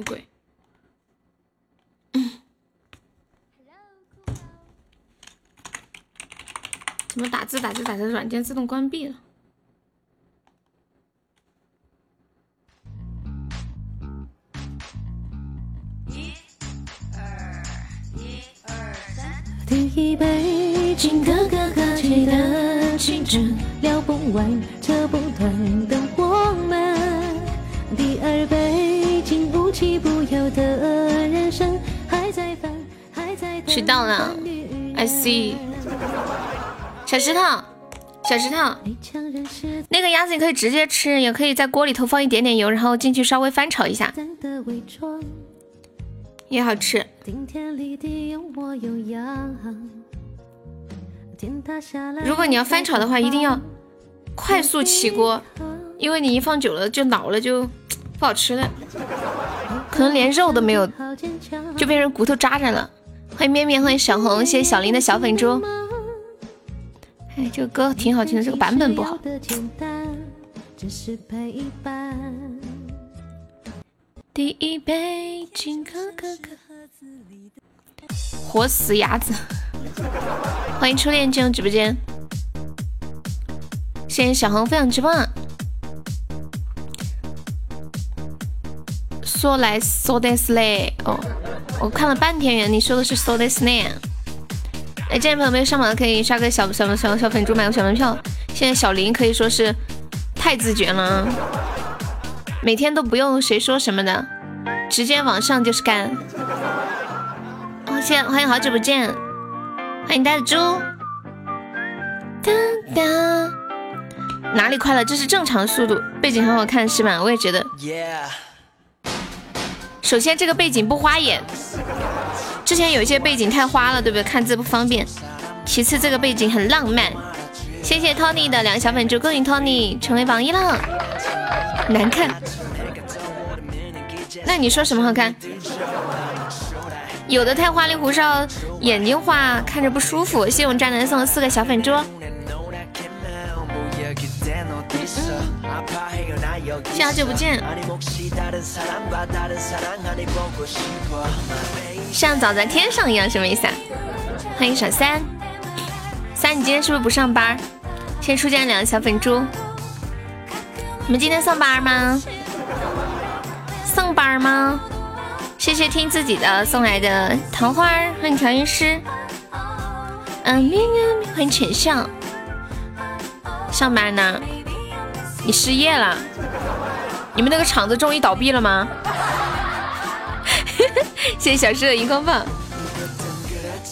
么鬼？怎么打字打字打字，软件自动关闭了？一二一二三。第一杯敬哥哥哥记得青春聊不完，I see。小石头，小石头，那个鸭子你可以直接吃，也可以在锅里头放一点点油，然后进去稍微翻炒一下，也好吃。如果你要翻炒的话，一定要快速起锅，因为你一放久了就老了，就不好吃了，可能连肉都没有，就变成骨头渣渣了。欢迎面面，欢迎小红，谢谢小林的小粉猪。哎，这个歌挺好听的，这个版本不好。第一杯敬可可可，活死鸭子！欢迎初恋进入直播间，谢谢小红分享直播。说来说的是嘞，哦，我看了半天，原你说的是说的是呢。哎，这位朋友没有上榜的可以刷个小小小小粉猪，买个小门票。现在小林可以说是太自觉了啊，每天都不用谁说什么的，直接往上就是干。哦，谢谢，欢迎好久不见，欢迎呆的猪。哒哒，哪里快了？这是正常速度，背景很好看是吧？我也觉得。首先这个背景不花眼。之前有一些背景太花了，对不对？看字不方便。其次，这个背景很浪漫。谢谢 Tony 的两个小粉猪，恭喜 Tony 成为榜一了。难看？那你说什么好看？有的太花里胡哨，眼睛花，看着不舒服。谢谢我们渣男送的四个小粉猪。好久不见。像早在天上一样，什么意思啊？欢迎小三，三，你今天是不是不上班？先出现两个小粉猪，你们今天上班吗？上班吗？谢谢听自己的送来的桃花，欢迎调音师。嗯，喵喵欢迎浅笑。上班呢？你失业了？你们那个厂子终于倒闭了吗？谢谢小诗的荧光棒，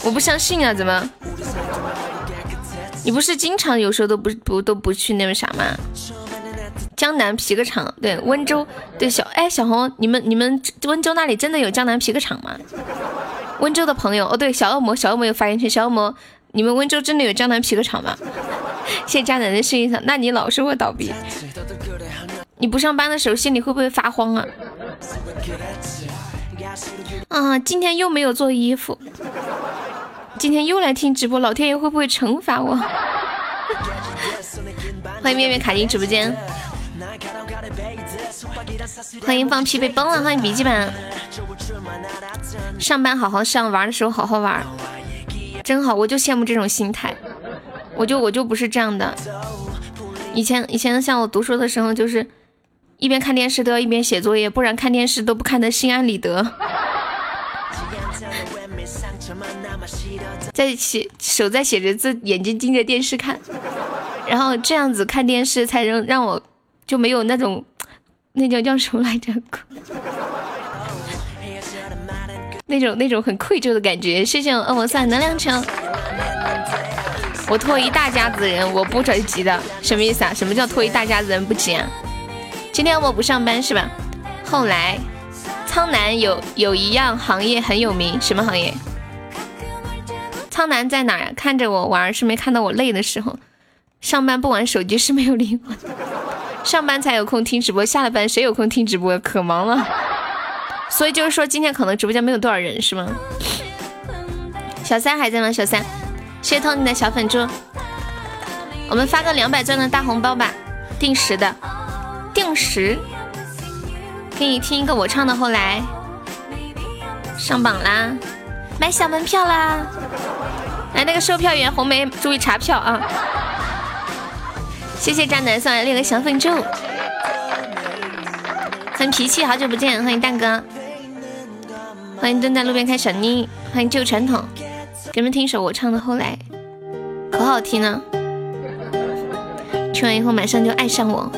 我不相信啊，怎么？你不是经常有时候都不不都不去那个啥吗？江南皮革厂，对，温州，对小哎小红，你们你们温州那里真的有江南皮革厂吗？温州的朋友，哦对，小恶魔小恶魔有发言权，小恶魔，你们温州真的有江南皮革厂吗？谢谢江南的声音上，那你老是会倒闭。你不上班的时候心里会不会发慌啊？啊，今天又没有做衣服，今天又来听直播，老天爷会不会惩罚我？欢迎面面卡进直播间，欢迎放屁被崩了，欢迎笔记本。上班好好上，玩的时候好好玩，真好，我就羡慕这种心态，我就我就不是这样的。以前以前像我读书的时候，就是一边看电视都要一边写作业，不然看电视都不看得心安理得。在写手在写着字，眼睛盯着电视看，然后这样子看电视才能让我就没有那种那叫叫什么来着？那种那种很愧疚的感觉。谢谢我恶魔算能量球。我拖一大家子人，我不着急的，什么意思啊？什么叫拖一大家子人不急啊？今天我不上班是吧？后来苍南有有一样行业很有名，什么行业？苍南在哪儿？看着我玩是没看到我累的时候。上班不玩手机是没有灵魂，上班才有空听直播，下了班谁有空听直播？可忙了。所以就是说今天可能直播间没有多少人是吗？小三还在吗？小三。谢谢你的小粉猪，我们发个两百钻的大红包吧，定时的，定时，给你听一个我唱的。后来上榜啦，买小门票啦！来，那个售票员红梅，注意查票啊！谢谢渣男送来六个小粉猪，欢迎脾气，好久不见，欢迎蛋哥，欢迎蹲在路边看小妮，欢迎旧传统，你们听一首我唱的《后来》，可好听了，听完以后马上就爱上我。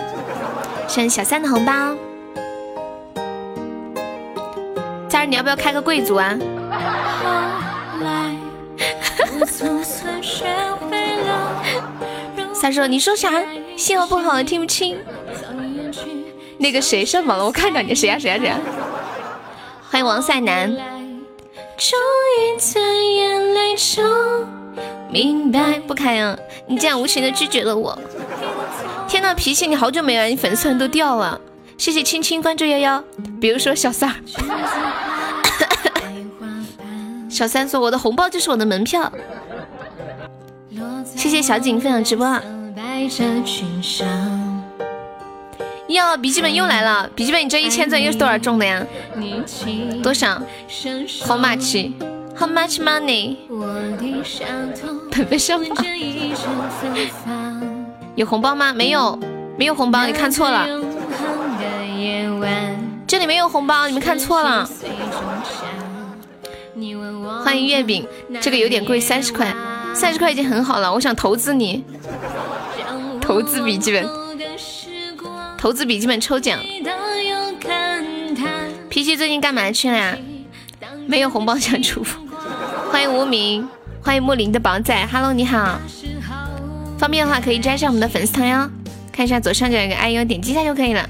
谢谢小三的红包。佳儿，你要不要开个贵族啊？三说：“你说啥？信号不好，听不清。”那个谁上榜了？我看看你谁呀？谁呀？谁呀？欢迎王赛南。明白不开啊！你这样无情的拒绝了我。天呐，脾气你好久没来，你粉丝团都掉了。谢谢青青关注幺幺，比如说小三儿，小三说我的红包就是我的门票。谢谢小景分享直播。哟，笔记本又来了，笔记本你这一千钻又是多少中的呀？多少？How much money？本本上榜。有红包吗？没有，没有红包，你看错了。这里没有红包，你们看错了。欢迎月饼，这个有点贵，三十块，三十块已经很好了。我想投资你，投资笔记本，投资笔记本抽奖。脾气最近干嘛去了呀？没有红包想祝福。欢迎无名，欢迎木林的宝仔，Hello，你好。方便的话可以加上我们的粉丝团哟，看一下左上角有个 I U，点击一下就可以了。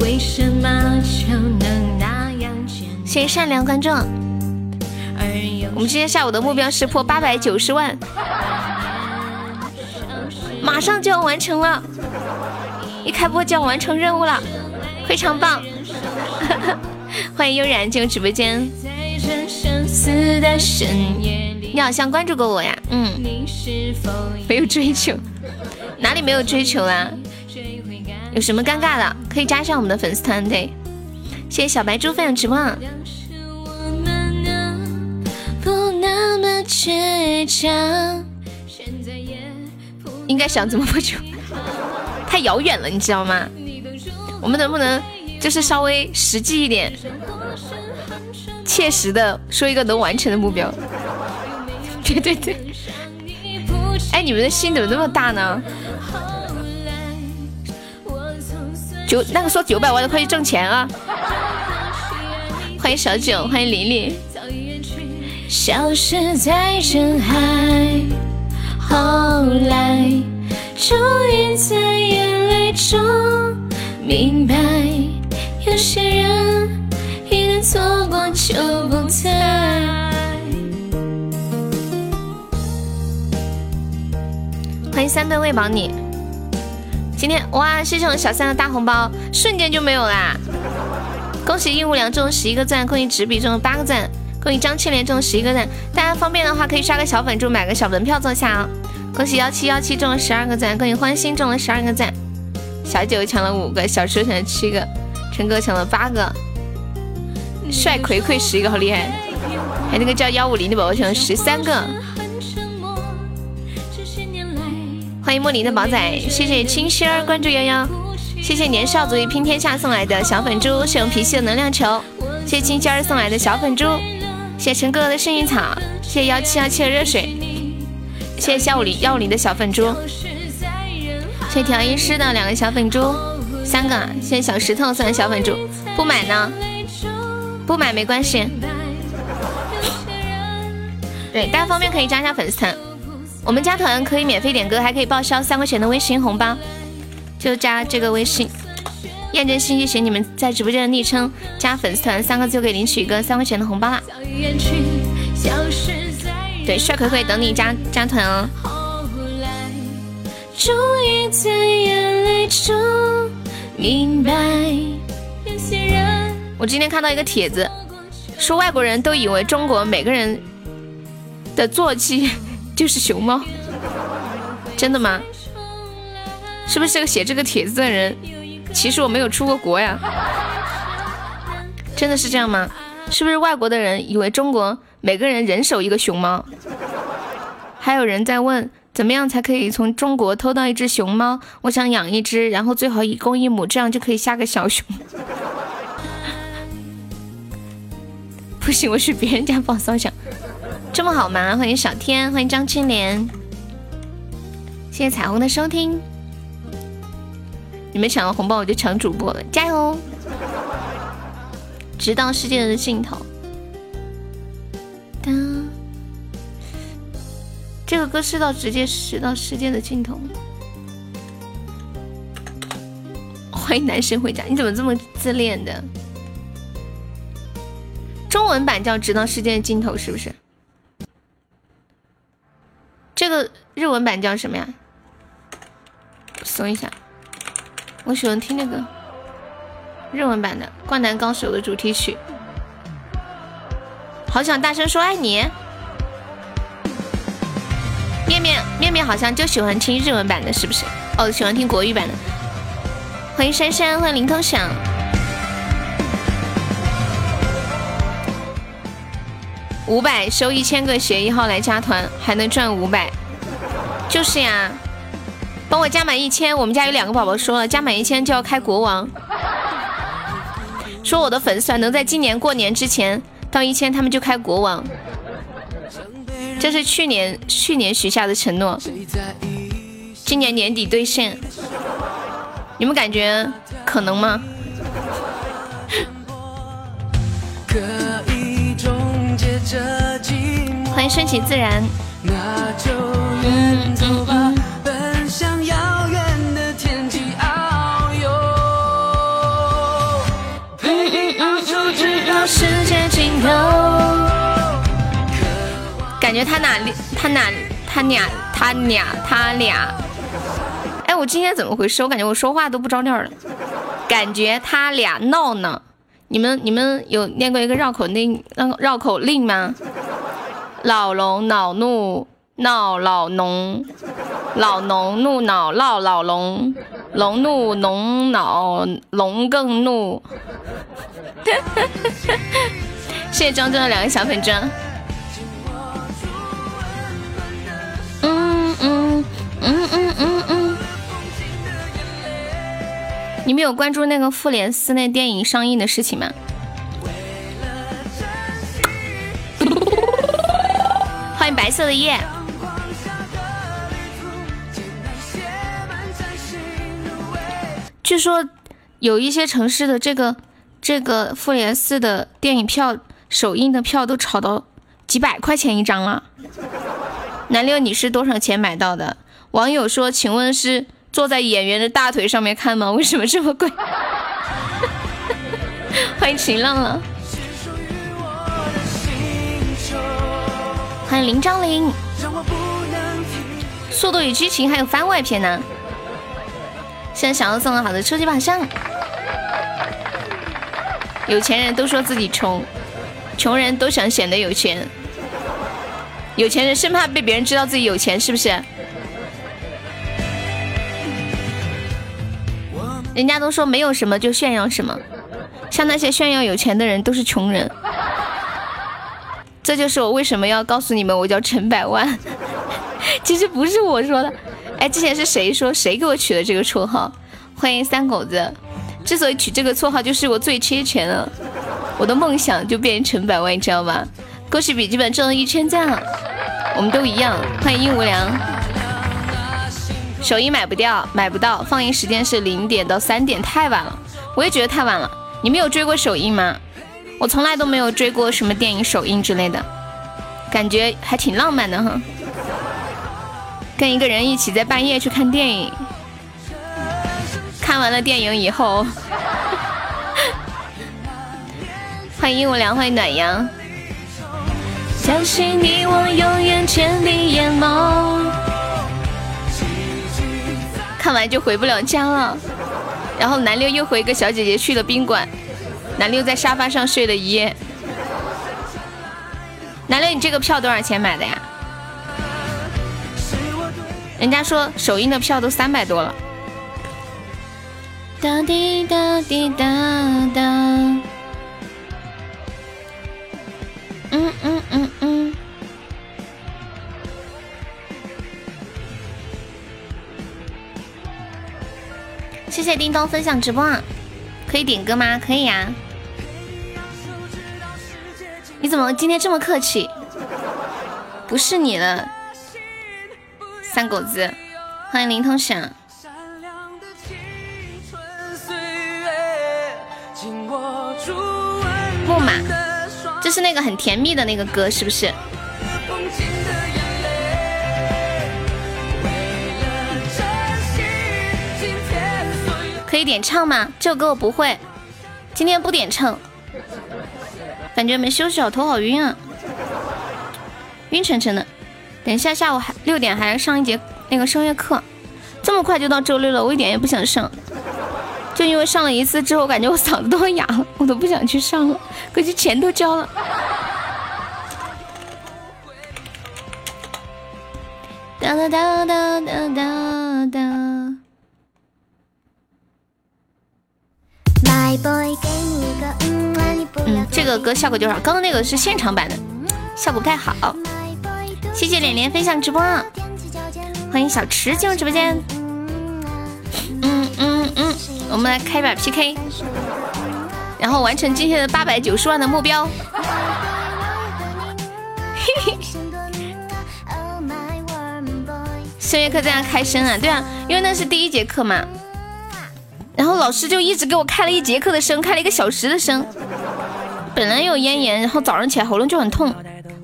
为什么就能那样谢谢善良观众。我们今天下午的目标是破八百九十万，马上就要完成了，一开播就要完成任务了，非常棒！欢迎悠然进入直播间。你好像关注过我呀？嗯，没有追求，哪里没有追求啊？有什么尴尬的，可以加上我们的粉丝团队。谢谢小白猪分享直播。应该想怎么不求？太遥远了，你知道吗？我们能不能就是稍微实际一点，切实的说一个能完成的目标？对对对。哎，你们的心怎么那么大呢？九那个说九百万的快去挣钱啊！欢迎小九，欢迎琳琳。消失在人海，后来终于在眼泪中明白，有些人错过就不再。欢迎三倍喂饱你。今天哇，谢谢我小三的大红包，瞬间就没有啦！恭喜应无良中十一个赞，恭喜纸笔中八个赞，恭喜张庆莲中十一个赞。大家方便的话可以刷个小粉猪，买个小门票坐下啊！恭喜幺七幺七中了十二个赞，恭喜欢心中了十二个赞。小九抢了五个，小车抢了七个，陈哥抢了八个，帅葵葵十一个，好厉害！还有那个叫幺五零的宝宝抢了十三个。欢迎莫林的宝仔，谢谢清心儿关注幺幺，谢谢年少足以拼天下送来的小粉猪，是用脾气的能量球，谢谢清心儿送来的小粉猪，谢谢陈哥哥的幸运草，谢谢幺七幺七的热水，谢谢幺五零幺五零的小粉猪，谢谢调音师的两个小粉猪，三个，谢谢小石头送的小粉猪，不买呢，不买没关系，对，大家方便可以加一下粉丝团。我们加团可以免费点歌，还可以报销三块钱的微信红包，就加这个微信，验证信息写你们在直播间的昵称，加粉丝团三个字就可以领取一个三块钱的红包啦。对，帅葵葵等你加加团哦。我今天看到一个帖子，说外国人都以为中国每个人的坐骑。就是熊猫，真的吗？是不是这个写这个帖子的人，其实我没有出过国呀？真的是这样吗？是不是外国的人以为中国每个人人手一个熊猫？还有人在问，怎么样才可以从中国偷到一只熊猫？我想养一只，然后最好一公一母，这样就可以下个小熊。不行，我去别人家报骚响。这么好吗？欢迎小天，欢迎张青莲，谢谢彩虹的收听。你们抢了红包，我就抢主播了，加油！直到世界的尽头。当这个歌是到直接直到世界的尽头。欢迎男神回家，你怎么这么自恋的？中文版叫《直到世界的尽头》，是不是？这个日文版叫什么呀？搜一下。我喜欢听那个日文版的《灌篮高手》的主题曲，好想大声说爱你。面面面面好像就喜欢听日文版的，是不是？哦，喜欢听国语版的。欢迎珊珊，欢迎林通响。五百收一千个协议号来加团，还能赚五百。就是呀。帮我加满一千，我们家有两个宝宝说了，加满一千就要开国王。说我的粉丝能在今年过年之前到一千，他们就开国王。这是去年去年许下的承诺，今年年底兑现。你们感觉可能吗？欢迎顺其自然。那就远走吧，奔向遥远的感觉他俩，他俩，他俩，他俩，他俩。哎，我今天怎么回事？我感觉我说话都不着调了。感觉他俩闹呢。你们，你们有念过一个绕口令，绕口令吗？老龙恼怒闹老农，老农怒恼闹老龙，龙怒农恼龙更怒。谢谢庄庄的两个小粉钻。嗯嗯嗯嗯嗯嗯。你们有关注那个复联四那电影上映的事情吗？欢迎白色的夜。据说有一些城市的这个这个复联四的电影票。首映的票都炒到几百块钱一张了，南六你是多少钱买到的？网友说，请问是坐在演员的大腿上面看吗？为什么这么贵？欢迎晴浪浪，欢迎林张林，速度与激情还有番外篇呢。现在想要送的好的超级宝箱，有钱人都说自己穷。穷人都想显得有钱，有钱人生怕被别人知道自己有钱，是不是？人家都说没有什么就炫耀什么，像那些炫耀有钱的人都是穷人。这就是我为什么要告诉你们，我叫陈百万。其实不是我说的，哎，之前是谁说谁给我取的这个绰号？欢迎三狗子。之所以取这个绰号，就是我最缺钱了。我的梦想就变成百万，你知道吗？恭喜笔记本中了一千赞，我们都一样。欢迎殷无良，首映买不掉，买不到，放映时间是零点到三点，太晚了。我也觉得太晚了。你们有追过首映吗？我从来都没有追过什么电影首映之类的，感觉还挺浪漫的哈。跟一个人一起在半夜去看电影，看完了电影以后。欢迎我凉，欢迎暖阳。相信你我永远千里眼眸。看完就回不了家了。然后南六又和一个小姐姐去了宾馆，南六在沙发上睡了一夜。南六，你这个票多少钱买的呀？人家说首映的票都三百多了。哒滴哒滴哒哒。谢谢叮咚分享直播，可以点歌吗？可以呀。你怎么今天这么客气？不是你了，三狗子，欢迎林通响。木马，这是那个很甜蜜的那个歌，是不是？可以点唱吗？这首歌我不会，今天不点唱，感觉没休息好，头好晕啊，晕沉沉的。等一下下午还六点还要上一节那个声乐课，这么快就到周六了，我一点也不想上，就因为上了一次之后，感觉我嗓子都要哑了，我都不想去上了，可惜钱都交了。哒哒哒哒哒哒哒。嗯，这个歌效果就好，刚刚那个是现场版的，效果不太好。谢谢脸脸分享直播，欢迎小池进入直播间。嗯嗯嗯，我们来开一把 PK，然后完成今天的八百九十万的目标。嘿嘿。声乐课在那开声啊？对啊，因为那是第一节课嘛。然后老师就一直给我开了一节课的声，开了一个小时的声。本来有咽炎，然后早上起来喉咙就很痛，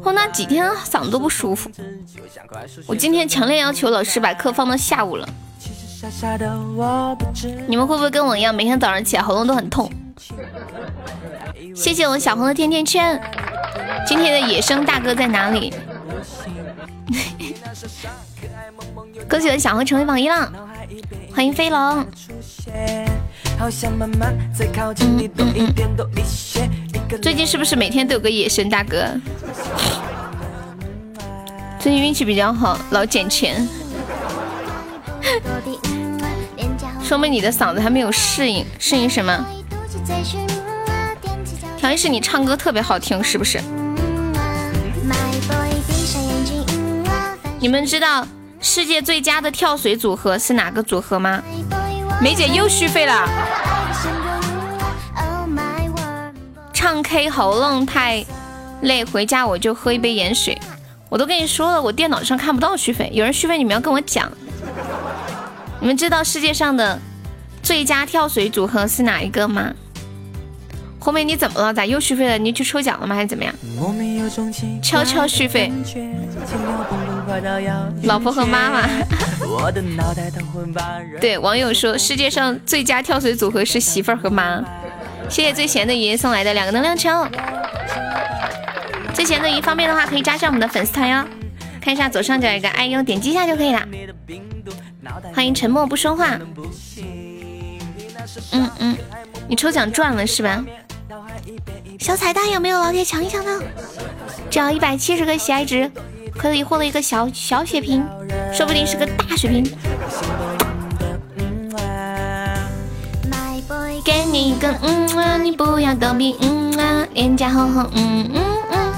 后那几天嗓子都不舒服。我今天强烈要求老师把课放到下午了。你们会不会跟我一样，每天早上起来喉咙都很痛？谢谢我小红的甜甜圈。今天的野生大哥在哪里？恭喜我小红成为榜一了，欢迎飞龙。最近是不是每天都有个野生大哥？最近运气比较好，老捡钱，说明你的嗓子还没有适应。适应什么？调音师你唱歌特别好听，是不是？你们知道世界最佳的跳水组合是哪个组合吗？梅姐又续费了，唱 K 喉咙太累，回家我就喝一杯盐水。我都跟你说了，我电脑上看不到续费，有人续费你们要跟我讲。你们知道世界上的最佳跳水组合是哪一个吗？红梅你怎么了？咋又续费了？你去抽奖了吗？还是怎么样？悄悄续费。老婆和妈妈。对，网友说世界上最佳跳水组合是媳妇儿和妈。谢谢最闲的鱼送来的两个能量球。最闲的鱼方便的话可以加上我们的粉丝团哟，看一下左上角有个爱优，点击一下就可以了。欢迎沉默不说话。嗯嗯，你抽奖赚了是吧？小彩蛋有没有老铁抢一抢呢？只要一百七十个喜爱值，可以获得一个小小血瓶，说不定是个大血瓶。给你一个嗯啊，你不要逗比嗯啊，脸颊红红嗯嗯嗯。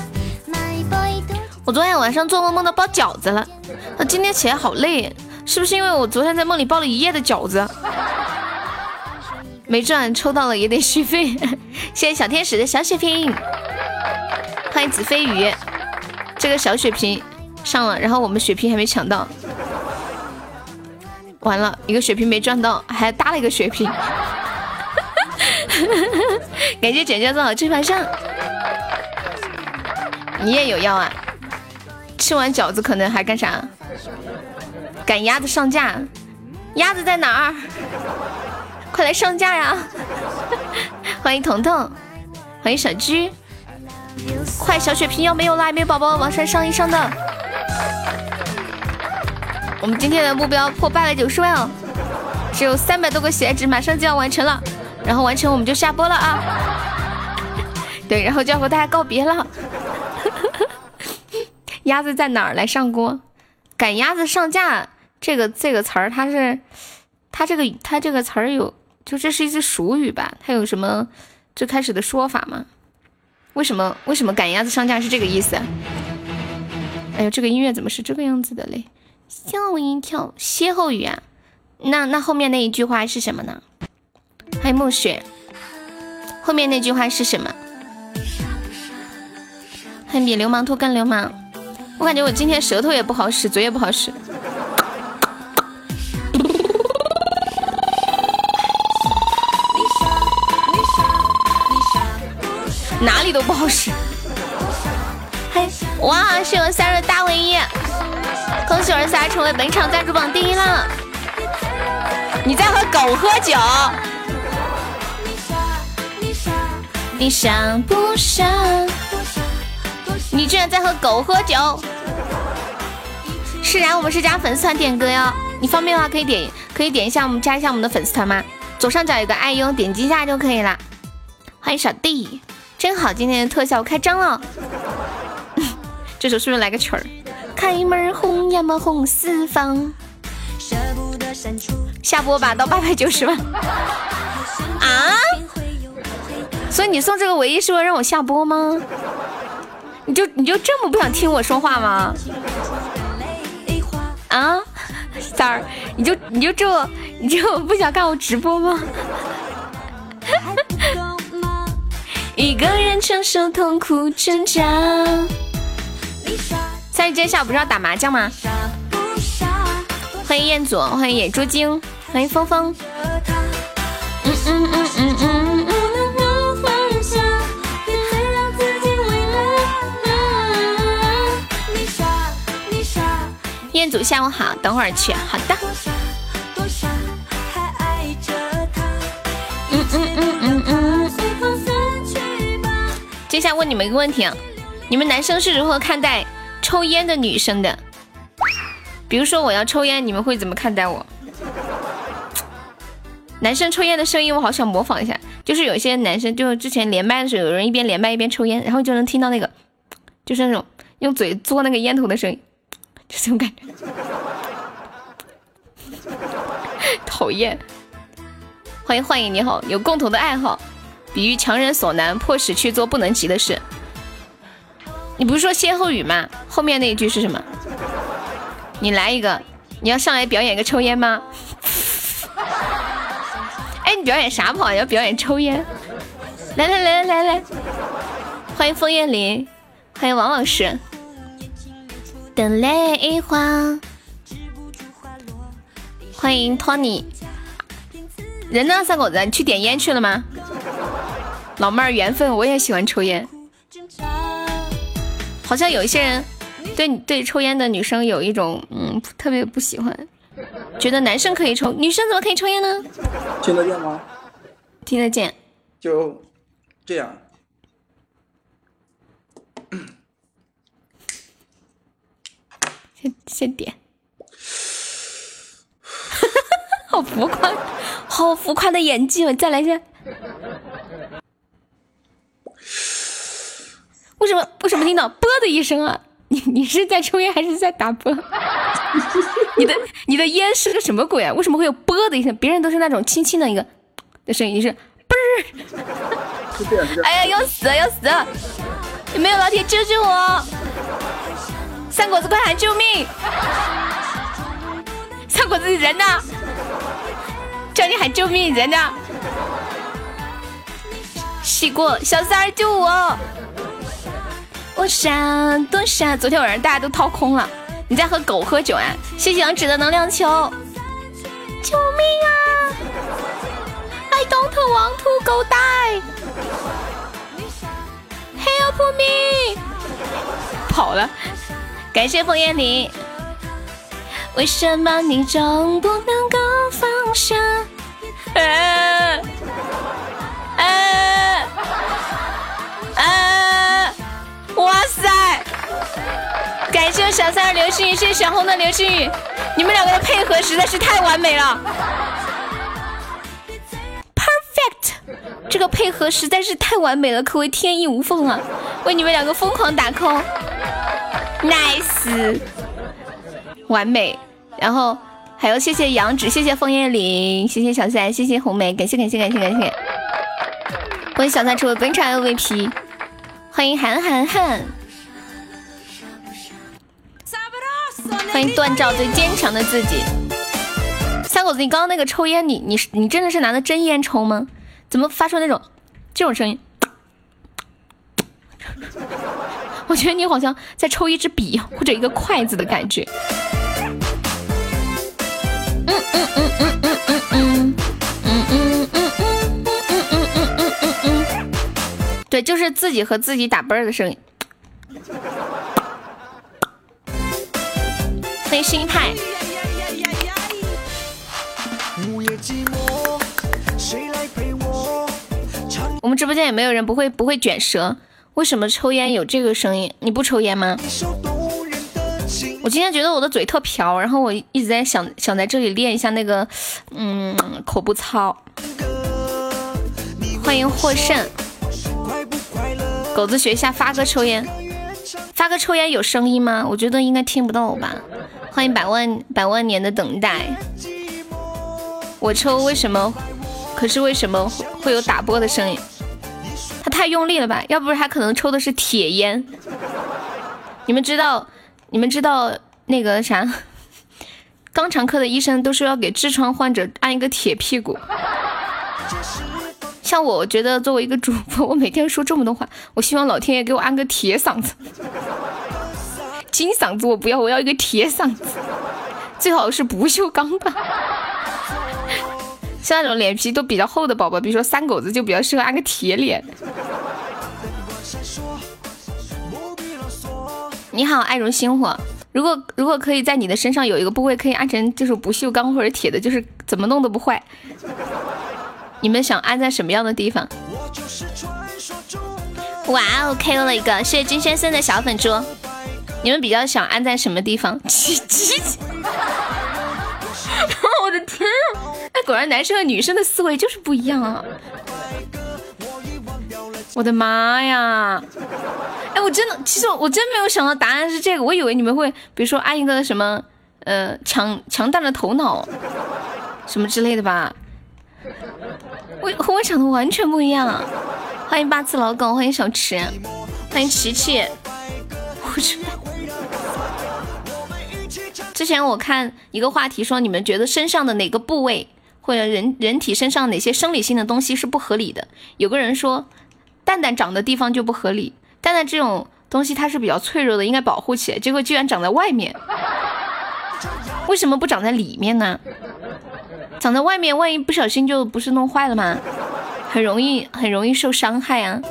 我昨天晚上做梦梦到包饺子了，那今天起来好累，是不是因为我昨天在梦里包了一夜的饺子？没赚，抽到了也得续费。谢谢小天使的小血瓶，欢迎子飞鱼。这个小血瓶上了，然后我们血瓶还没抢到，完了一个血瓶没赚到，还搭了一个血瓶。感谢姐姐做好这盘上，你也有药啊？吃完饺子可能还干啥？赶鸭子上架，鸭子在哪儿？快来上架呀！欢迎彤彤，欢迎小鞠，快小血瓶要没有了，没有宝宝往上上一上的。我们今天的目标破八百九十万哦，只有三百多个喜爱值，马上就要完成了，然后完成我们就下播了啊！对，然后就要和大家告别了。鸭子在哪儿？来上锅，赶鸭子上架这个这个词儿，它是它这个它这个词儿有。就这是一句俗语吧？它有什么最开始的说法吗？为什么为什么赶鸭子上架是这个意思？哎呦，这个音乐怎么是这个样子的嘞？吓我一跳！歇后语啊？那那后面那一句话是什么呢？欢迎暮雪，后面那句话是什么？还比流氓兔更流氓。我感觉我今天舌头也不好使，嘴也不好使。哪里都不好使。嘿，哇！是我三日大唯一，恭喜我三成为本场赞助榜第一了。你在和狗喝酒？你想不想？你居然在和狗喝酒？释然，我们是加粉丝团点歌哟。你方便的话可以点，可以点一下我们加一下我们的粉丝团吗？左上角有个爱优，点击一下就可以了。欢迎小弟，真好，今天的特效开张了。这首是不是来个曲儿？开门红呀嘛红四方。下播吧，到八百九十万。啊？所以你送这个唯一是为了让我下播吗？你就你就这么不想听我说话吗？啊，三儿，你就你就这你就不想看我直播吗？一个人承受痛苦挣扎。三儿，今天下午不是要打麻将吗？欢迎彦祖，欢迎野猪精，欢迎峰峰。嗯嗯嗯嗯嗯嗯。彦祖下午好，等会儿去。好的。嗯嗯嗯。下来问你们一个问题啊，你们男生是如何看待抽烟的女生的？比如说我要抽烟，你们会怎么看待我？男生抽烟的声音我好想模仿一下，就是有些男生，就之前连麦的时候，有人一边连麦一边抽烟，然后就能听到那个，就是那种用嘴嘬那个烟头的声音。就这种感觉，讨厌。欢迎幻影，你好，有共同的爱好，比喻强人所难，迫使去做不能及的事。你不是说歇后语吗？后面那一句是什么？你来一个，你要上来表演个抽烟吗？哎，你表演啥不好？要表演抽烟。来来来来来，欢迎枫叶林，欢迎王老师。等泪花，欢迎托尼。人呢？三狗子，你去点烟去了吗？老妹儿，缘分，我也喜欢抽烟。好像有一些人对对抽烟的女生有一种嗯特别不喜欢，觉得男生可以抽，女生怎么可以抽烟呢？听得见吗？听得见。就这样。先先点，好浮夸，好浮夸的演技哦！再来一下。为什么为什么听到啵的一声啊？你你是在抽烟还是在打啵？你的你的烟是个什么鬼啊？为什么会有啵的一声？别人都是那种轻轻的一个的声音，你是啵儿。哎呀，要死要死！有没有老铁救救我？三果子，快喊救命！三果子，人呢？叫你喊救命，人呢？洗过，小三儿救我！我傻多傻，昨天晚上大家都掏空了。你在和狗喝酒啊？谢谢杨芷的能量球！救命啊！I don't want to go die! Help me！跑了。感谢枫叶林。为什么你总不能够放下？哎哎哎！哇塞！感谢小三儿流星雨，谢谢小红的流星雨，你们两个的配合实在是太完美了，perfect！这个配合实在是太完美了，可谓天衣无缝啊！为你们两个疯狂打 call，nice！。完美。然后还有谢谢杨紫，谢谢枫叶林，谢谢小三，谢谢红梅，感谢感谢感谢感谢。欢迎小三成为本场 MVP，欢迎韩寒寒，欢迎锻造最坚强的自己。三三狗子，你刚刚那个抽烟，你你你真的是拿的真烟抽吗？怎么发出那种这种声音？我觉得你好像在抽一支笔或者一个筷子的感觉。嗯嗯嗯嗯嗯嗯嗯嗯嗯嗯嗯嗯嗯嗯，对，就是自己和自己打啵儿的声音。欢迎心态。我们直播间也没有人不会不会卷舌，为什么抽烟有这个声音？你不抽烟吗？我今天觉得我的嘴特瓢，然后我一直在想想在这里练一下那个，嗯，口部操。欢迎获胜，狗子学一下发哥抽烟，发哥抽烟有声音吗？我觉得应该听不到吧。欢迎百万百万年的等待，我抽为什么？可是为什么会有打波的声音？太用力了吧？要不是他可能抽的是铁烟。你们知道？你们知道那个啥？肛肠科的医生都说要给痔疮患者安一个铁屁股。像我，我觉得作为一个主播，我每天说这么多话，我希望老天爷给我安个铁嗓子。金嗓子我不要，我要一个铁嗓子，最好是不锈钢的。像那种脸皮都比较厚的宝宝，比如说三狗子，就比较适合安个铁脸。你好，爱如星火。如果如果可以在你的身上有一个部位可以安成就是不锈钢或者铁的，就是怎么弄都不坏。你们想安在什么样的地方？哇哦，KO 了一个，谢谢金先生的小粉猪。你们比较想安在什么地方？鸡鸡！果然男生和女生的思维就是不一样啊！我的妈呀！哎，我真的，其实我真没有想到答案是这个，我以为你们会，比如说安一个什么，呃，强强大的头脑，什么之类的吧？我和我想的完全不一样。欢迎八次老狗，欢迎小池，欢迎琪琪。我去。之前我看一个话题说，你们觉得身上的哪个部位或者人人体身上哪些生理性的东西是不合理的？有个人说，蛋蛋长的地方就不合理，蛋蛋这种东西它是比较脆弱的，应该保护起来，结果居然长在外面，为什么不长在里面呢？长在外面，万一不小心就不是弄坏了吗？很容易很容易受伤害啊。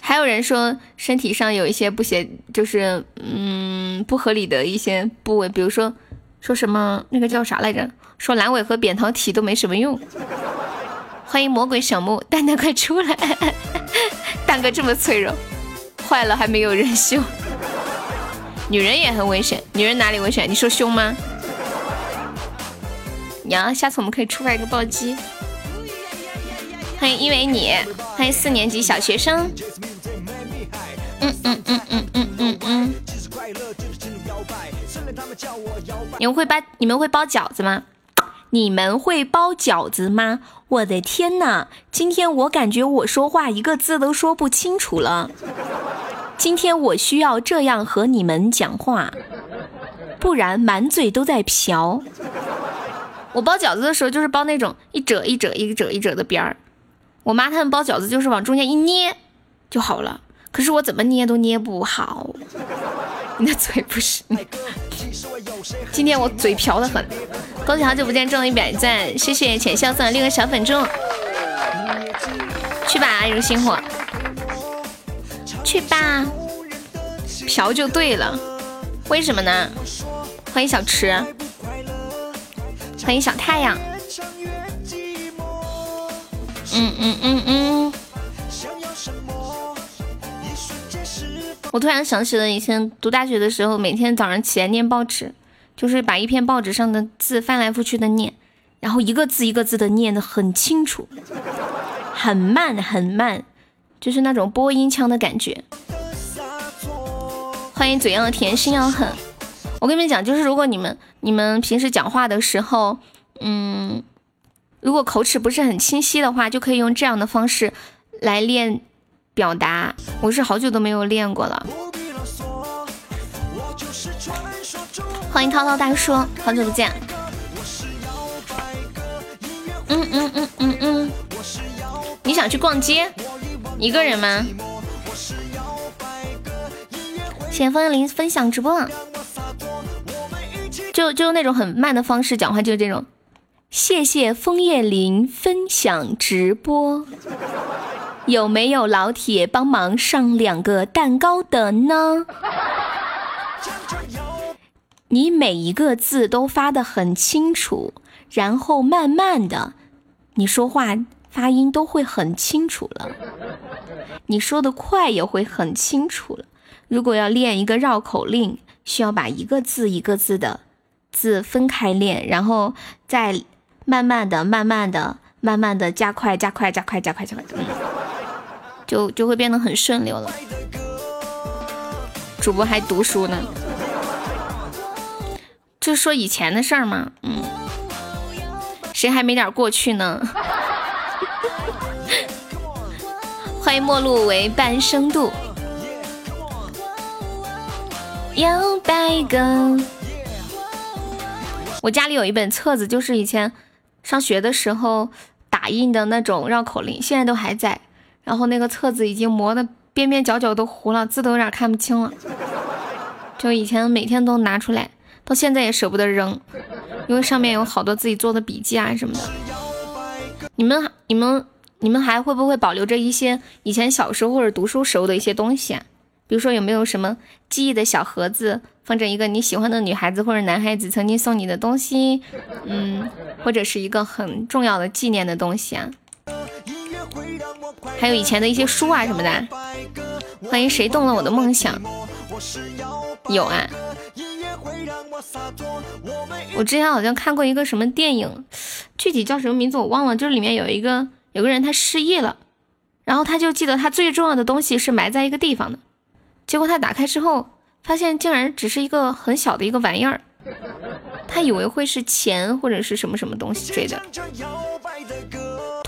还有人说身体上有一些不协，就是嗯不合理的一些部位，比如说说什么那个叫啥来着？说阑尾和扁桃体都没什么用。欢迎魔鬼小木蛋蛋快出来！蛋哥这么脆弱，坏了还没有人修。女人也很危险，女人哪里危险？你说凶吗？娘，下次我们可以出来一个暴击。欢迎因为你，欢迎四年级小学生。嗯嗯嗯嗯嗯嗯嗯。你们会包你们会包饺子吗？你们会包饺子吗？我的天哪！今天我感觉我说话一个字都说不清楚了。今天我需要这样和你们讲话，不然满嘴都在瓢。我包饺子的时候就是包那种一褶一褶一褶一褶的边儿。我妈他们包饺子就是往中间一捏就好了。可是我怎么捏都捏不好，你的嘴不是？今天我嘴瓢的很。恭喜好久不见中了一百赞，谢谢浅笑送的六个小粉猪。去吧，如星火，去吧，瓢就对了。为什么呢？欢迎小池，欢迎小太阳。嗯嗯嗯嗯。我突然想起了以前读大学的时候，每天早上起来念报纸，就是把一篇报纸上的字翻来覆去的念，然后一个字一个字的念的很清楚，很慢很慢，就是那种播音腔的感觉。欢迎嘴要甜心要狠，我跟你们讲，就是如果你们你们平时讲话的时候，嗯，如果口齿不是很清晰的话，就可以用这样的方式来练。表达，我是好久都没有练过了。欢迎涛涛大叔，好久不见。嗯嗯嗯嗯嗯，你想去逛街？一个人吗？谢谢枫叶林分享直播。就就那种很慢的方式讲话，就是这种。谢谢枫叶林分享直播。有没有老铁帮忙上两个蛋糕的呢？你每一个字都发的很清楚，然后慢慢的，你说话发音都会很清楚了。你说的快也会很清楚了。如果要练一个绕口令，需要把一个字一个字的。字分开练，然后再慢慢的、慢慢的、慢慢的加快、加快、加快、加快、加快，就就会变得很顺溜了。主播还读书呢，就说以前的事儿嘛，嗯，谁还没点过去呢？欢迎陌路为半生度，摇摆个。我家里有一本册子，就是以前上学的时候打印的那种绕口令，现在都还在。然后那个册子已经磨的边边角角都糊了，字都有点看不清了。就以前每天都拿出来，到现在也舍不得扔，因为上面有好多自己做的笔记啊什么的。你们、你们、你们还会不会保留着一些以前小时候或者读书时候的一些东西啊？比如说有没有什么记忆的小盒子？放着一个你喜欢的女孩子或者男孩子曾经送你的东西，嗯，或者是一个很重要的纪念的东西啊，还有以前的一些书啊什么的。欢迎谁动了我的梦想？有啊，我之前好像看过一个什么电影，具体叫什么名字我忘了，就是里面有一个有个人他失忆了，然后他就记得他最重要的东西是埋在一个地方的，结果他打开之后。发现竟然只是一个很小的一个玩意儿，他以为会是钱或者是什么什么东西之类的。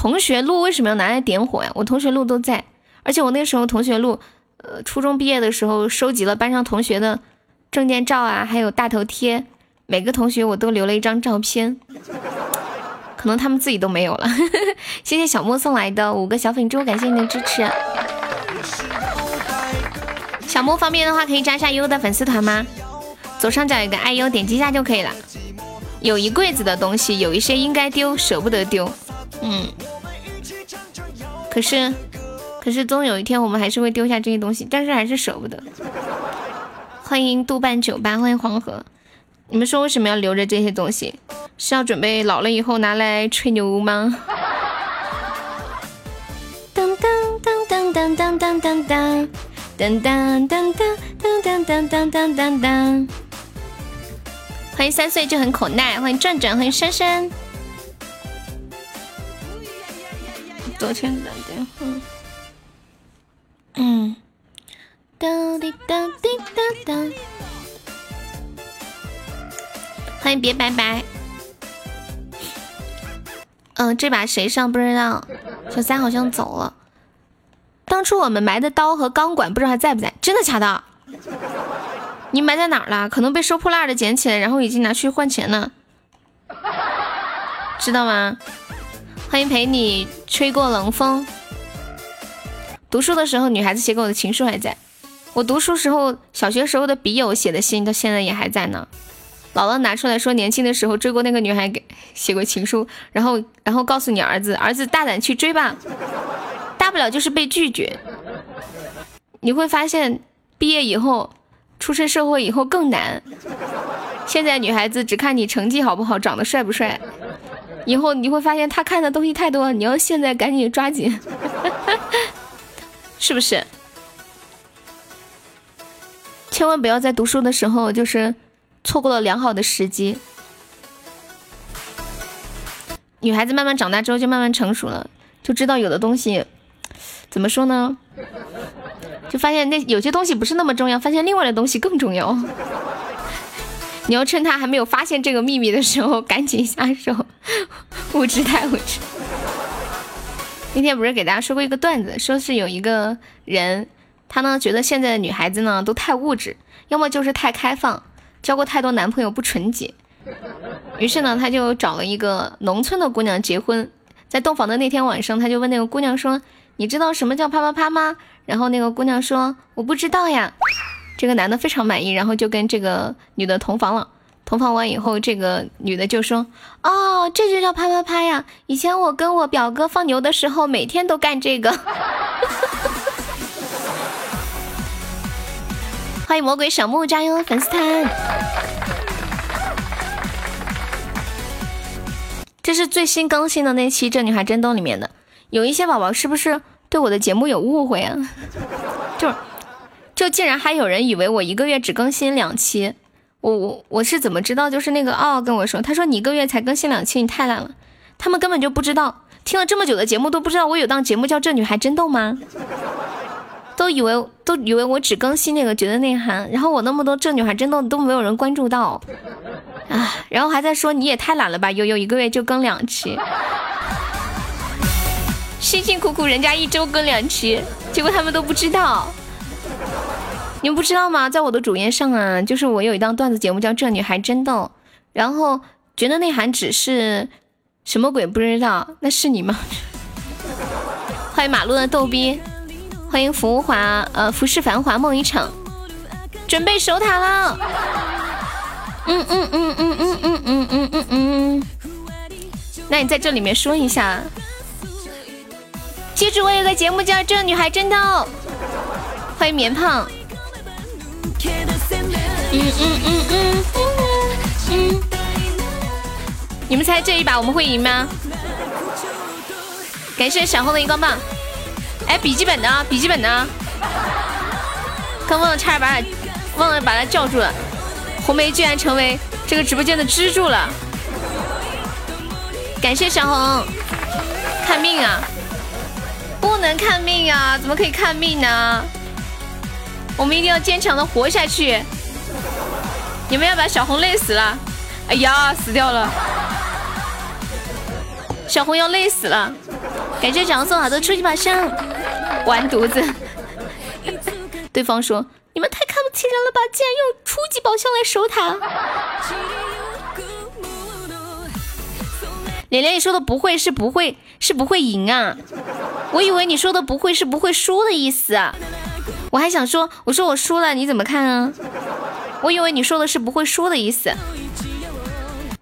同学录为什么要拿来点火呀？我同学录都在，而且我那时候同学录，呃，初中毕业的时候收集了班上同学的证件照啊，还有大头贴，每个同学我都留了一张照片，可能他们自己都没有了。谢谢小莫送来的五个小粉猪，感谢你的支持。小莫方便的话，可以加一下悠悠的粉丝团吗？左上角有个爱优，点击一下就可以了。有一柜子的东西，有一些应该丢，舍不得丢。嗯，可是，可是总有一天我们还是会丢下这些东西，但是还是舍不得。欢迎豆瓣酒吧，欢迎黄河。你们说为什么要留着这些东西？是要准备老了以后拿来吹牛吗？当当当当当当当当当。噔噔噔噔噔噔噔噔噔噔！欢迎三岁就很口耐，欢迎转转，欢迎珊珊。昨天打电话。嗯。当滴当滴当当。欢迎别拜拜。嗯，这把谁上不知道，小三好像走了。当初我们埋的刀和钢管不知道还在不在？真的假的？你埋在哪儿了？可能被收破烂的捡起来，然后已经拿去换钱了，知道吗？欢迎陪你吹过冷风。读书的时候，女孩子写给我的情书还在。我读书时候，小学时候的笔友写的信，到现在也还在呢。姥姥拿出来说，年轻的时候追过那个女孩，给写过情书，然后，然后告诉你儿子，儿子大胆去追吧。大不了就是被拒绝，你会发现毕业以后，出身社会以后更难。现在女孩子只看你成绩好不好，长得帅不帅，以后你会发现他看的东西太多，你要现在赶紧抓紧，是不是？千万不要在读书的时候就是错过了良好的时机。女孩子慢慢长大之后就慢慢成熟了，就知道有的东西。怎么说呢？就发现那有些东西不是那么重要，发现另外的东西更重要。你要趁他还没有发现这个秘密的时候，赶紧下手。物质太物质。那天不是给大家说过一个段子，说是有一个人，他呢觉得现在的女孩子呢都太物质，要么就是太开放，交过太多男朋友不纯洁，于是呢，他就找了一个农村的姑娘结婚。在洞房的那天晚上，他就问那个姑娘说：“你知道什么叫啪啪啪吗？”然后那个姑娘说：“我不知道呀。”这个男的非常满意，然后就跟这个女的同房了。同房完以后，这个女的就说：“哦，这就叫啪啪啪呀！以前我跟我表哥放牛的时候，每天都干这个。”欢迎魔鬼小木加油粉丝团！这是最新更新的那期《这女孩真逗》里面的。有一些宝宝是不是对我的节目有误会啊？就是就竟然还有人以为我一个月只更新两期。我我我是怎么知道？就是那个奥奥跟我说，他说你一个月才更新两期，你太懒了。他们根本就不知道，听了这么久的节目都不知道我有档节目叫《这女孩真逗》吗？都以为都以为我只更新那个绝对内涵，然后我那么多《这女孩真逗》都没有人关注到，啊，然后还在说你也太懒了吧，悠悠一个月就更两期，辛辛苦苦人家一周更两期，结果他们都不知道。你们不知道吗？在我的主页上啊，就是我有一档段子节目叫《这女孩真逗》，然后觉得内涵只是什么鬼不知道？那是你吗？欢迎马路的逗逼，欢迎浮华呃浮世繁华梦一场，准备守塔了。嗯嗯嗯嗯嗯嗯嗯嗯嗯嗯，那你在这里面说一下，记住我有个节目叫《这女孩真逗》，欢迎棉胖。嗯嗯嗯嗯，你们猜这一把我们会赢吗？感谢小红的荧光棒。哎，笔记本呢？笔记本呢？刚忘了差点把他忘了把他叫住了。红梅居然成为这个直播间的支柱了。感谢小红，看命啊！不能看命啊！怎么可以看命呢？我们一定要坚强的活下去。你们要把小红累死了！哎呀，死掉了！小红要累死了！感谢小红送好的初级宝箱，完犊子！对方说：“你们太看不起人了吧，竟然用初级宝箱来守塔！”连连，你说的不会是不会是不会赢啊？我以为你说的不会是不会输的意思啊！我还想说，我说我输了，你怎么看啊？我以为你说的是不会输的意思，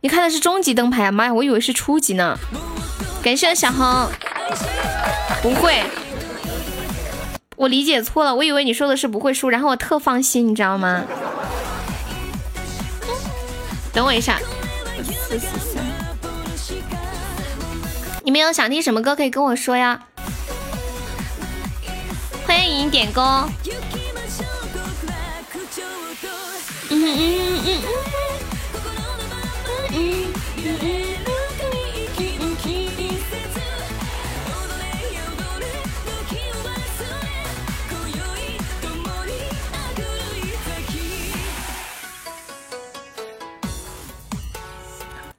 你看的是终极灯牌啊！妈呀，我以为是初级呢。感谢小红，不会，我理解错了，我以为你说的是不会输，然后我特放心，你知道吗？等我一下，你们有想听什么歌可以跟我说呀？欢迎点歌。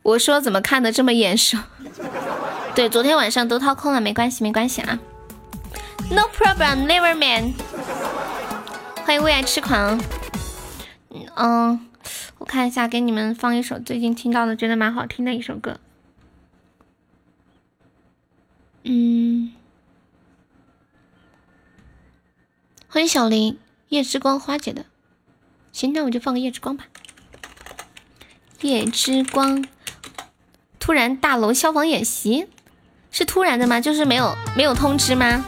我说怎么看的这么眼熟？对，昨天晚上都掏空了，没关系，没关系啊。No problem, never man。欢迎为爱痴狂。嗯，我看一下，给你们放一首最近听到的，觉得蛮好听的一首歌。嗯，欢迎小林，夜之光花姐的。行，那我就放个夜之光吧。夜之光，突然大楼消防演习，是突然的吗？就是没有没有通知吗？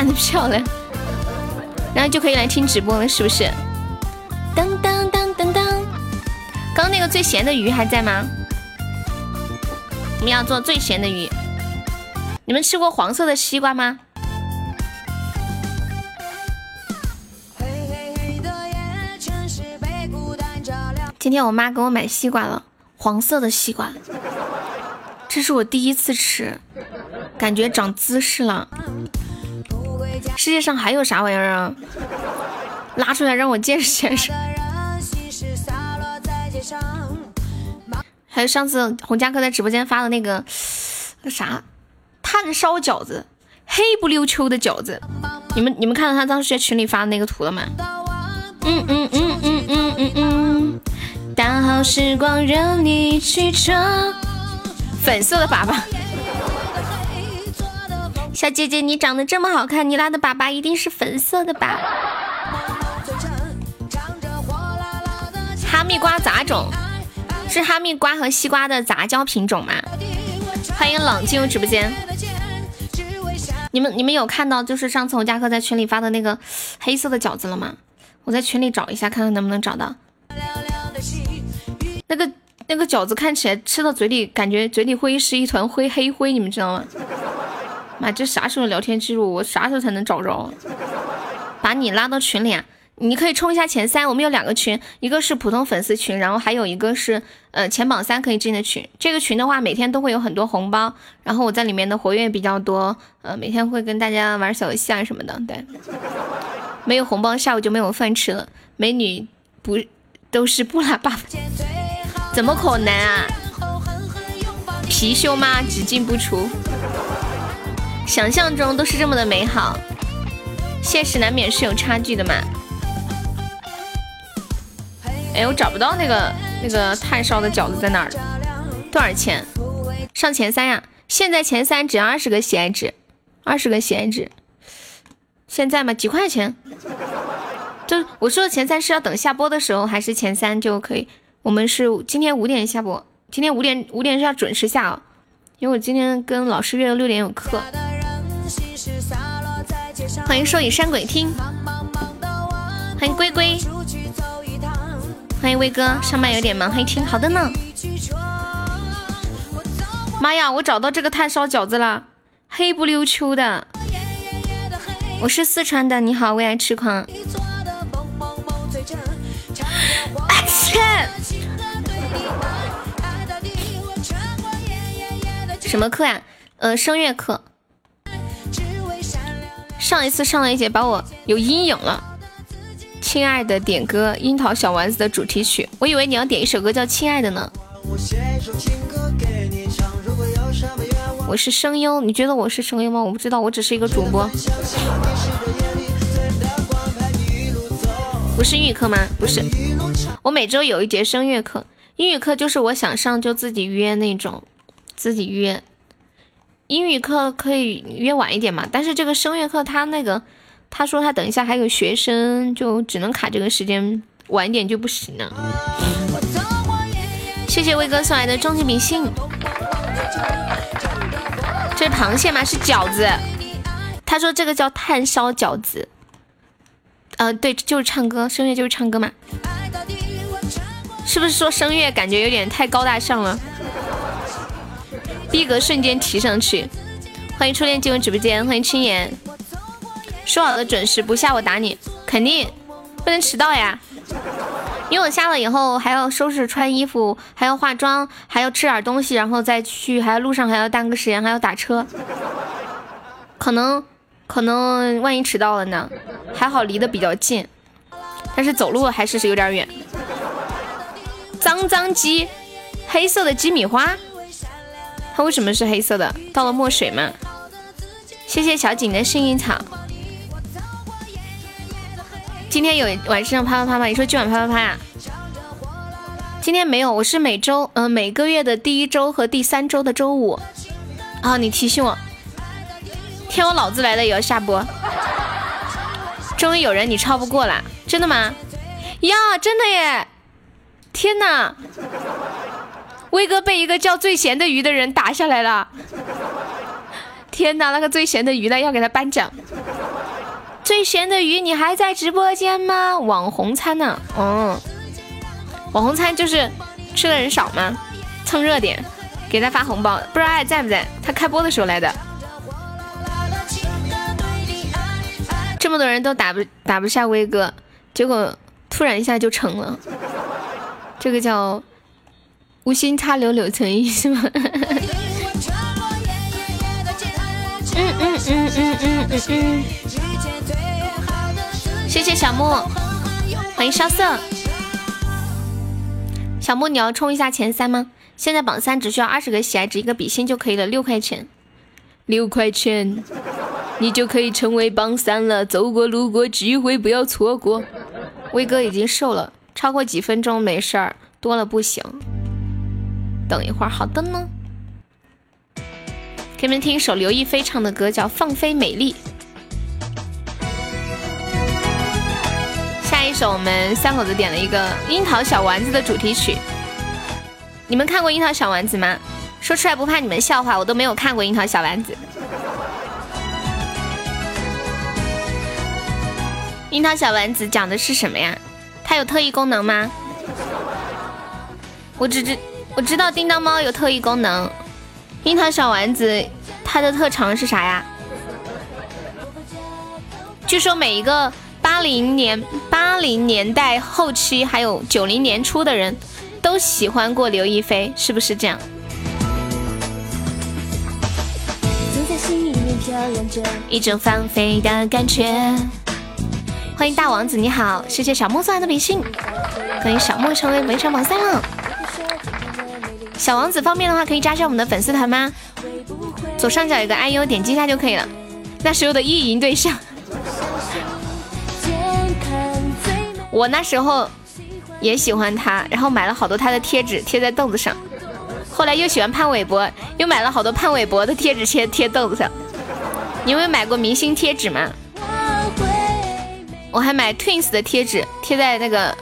干得漂亮，然后就可以来听直播了，是不是？当当当当当，刚刚那个最咸的鱼还在吗？我们要做最咸的鱼。你们吃过黄色的西瓜吗？今天我妈给我买西瓜了，黄色的西瓜，这是我第一次吃，感觉长姿势了。世界上还有啥玩意儿啊？拉出来让我见识见识。还有上次洪家哥在直播间发的那个那啥炭烧饺子，黑不溜秋的饺子，你们你们看到他当时在群里发的那个图了吗？嗯嗯嗯嗯嗯嗯嗯，大好时光任你去闯。粉色的粑粑，小姐姐你长得这么好看，你拉的粑粑一定是粉色的吧？哈密瓜杂种是哈密瓜和西瓜的杂交品种吗？欢迎冷进入直播间。你们你们有看到就是上次我家哥在群里发的那个黑色的饺子了吗？我在群里找一下，看看能不能找到。那个那个饺子看起来吃到嘴里，感觉嘴里会是一团灰黑灰，你们知道吗？妈，这啥时候聊天记录？我啥时候才能找着？把你拉到群里啊！你可以冲一下前三。我们有两个群，一个是普通粉丝群，然后还有一个是呃前榜三可以进的群。这个群的话，每天都会有很多红包，然后我在里面的活跃比较多，呃，每天会跟大家玩小游戏啊什么的。对。没有红包，下午就没有饭吃了。美女不都是不拉爸爸？怎么可能啊？貔貅吗？只进不出。想象中都是这么的美好，现实难免是有差距的嘛。哎，我找不到那个那个炭烧的饺子在哪儿？多少钱？上前三呀？现在前三只要二十个喜爱值，二十个喜爱值。现在吗？几块钱？就我说的前三是要等下播的时候，还是前三就可以？我们是今天五点下播，今天五点五点是要准时下哦，因为我今天跟老师约了六点有课。欢迎说雨山鬼听，欢迎龟龟，欢迎威哥，上班有点忙，欢迎听，好的呢。妈呀，我找到这个炭烧饺子了，黑不溜秋的。我是四川的，你好，为爱痴狂。什么课呀？呃，声乐课。上一次上了一节，把我有阴影了。亲爱的，点歌《樱桃小丸子》的主题曲。我以为你要点一首歌叫《亲爱的》呢。我是声优，你觉得我是声优吗？我不知道，我只是一个主播。不是英语课吗？不是，我每周有一节声乐课，英语课就是我想上就自己约那种，自己约。英语课可以约晚一点嘛？但是这个声乐课他那个，他说他等一下还有学生，就只能卡这个时间，晚一点就不行了。谢谢威哥送来的终极明信。这是螃蟹吗？是饺子。他说这个叫炭烧饺子。嗯，对，就是唱歌，声乐就是唱歌嘛。是不是说声乐感觉有点太高大上了？逼格瞬间提上去。欢迎初恋进入直播间，欢迎青岩。说好的准时，不下我打你，肯定不能迟到呀。因为我下了以后还要收拾穿衣服，还要化妆，还要吃点东西，然后再去，还要路上还要耽搁时间，还要打车，可能可能万一迟到了呢？还好离得比较近，但是走路还是是有点远。脏脏鸡，黑色的鸡米花，它为什么是黑色的？倒了墨水吗？谢谢小景的幸运草。今天有晚上啪啪啪吗？你说今晚啪啪啪呀？今天没有，我是每周，嗯，每个月的第一周和第三周的周五。啊，你提醒我，天我老子来了也要下播。终于有人你超不过了，真的吗？呀，真的耶！天哪，威哥被一个叫最闲的鱼的人打下来了。天哪，那个最闲的鱼呢？要给他颁奖。最闲的鱼，你还在直播间吗？网红餐呢？嗯，网红餐就是吃的人少吗？蹭热点，给他发红包。不知道爱在不在？他开播的时候来的。这么多人都打不打不下威哥，结果突然一下就成了。这个叫无心插柳柳成荫是吗？嗯嗯嗯嗯嗯嗯嗯。谢谢小木，欢迎萧瑟。小木，你要冲一下前三吗？现在榜三只需要二十个喜爱值，一个比心就可以了，六块钱，六块钱，你就可以成为榜三了。走过路过，机会不要错过。威哥已经瘦了，超过几分钟没事儿，多了不行。等一会儿，好的呢。给你们听一首刘亦菲唱的歌，叫《放飞美丽》。下一首我们三口子点了一个《樱桃小丸子》的主题曲。你们看过《樱桃小丸子》吗？说出来不怕你们笑话，我都没有看过《樱桃小丸子》。樱桃小丸子讲的是什么呀？它有特异功能吗？我只知我知道叮当猫有特异功能。樱桃小丸子它的特长是啥呀？据说每一个八零年八零年代后期还有九零年初的人都喜欢过刘亦菲，是不是这样？一种放飞的感觉。欢迎大王子，你好，谢谢小莫送来的比心，欢迎小莫成为围场榜三了。小王子方便的话，可以加上我们的粉丝团吗？左上角有个 IU，点击一下就可以了。那时候的意淫对象，我那时候也喜欢他，然后买了好多他的贴纸贴在凳子上。后来又喜欢潘玮柏，又买了好多潘玮柏的贴纸贴贴凳子上。你有没有买过明星贴纸吗？我还买 Twins 的贴纸贴在那个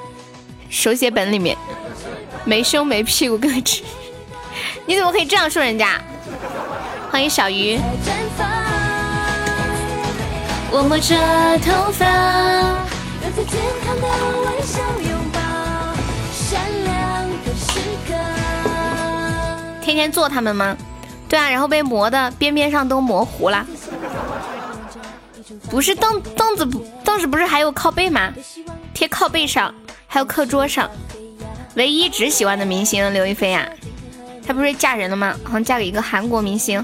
手写本里面，没胸没屁股哥吃，你怎么可以这样说人家？欢迎小鱼。我摸着头发，健康的微笑拥抱，善良的时刻天天做他们吗？对啊，然后被磨的边边上都磨糊了。不是凳凳子不凳子不是还有靠背吗？贴靠背上，还有课桌上。唯一只喜欢的明星刘亦菲呀，她不是嫁人了吗？好像嫁给一个韩国明星。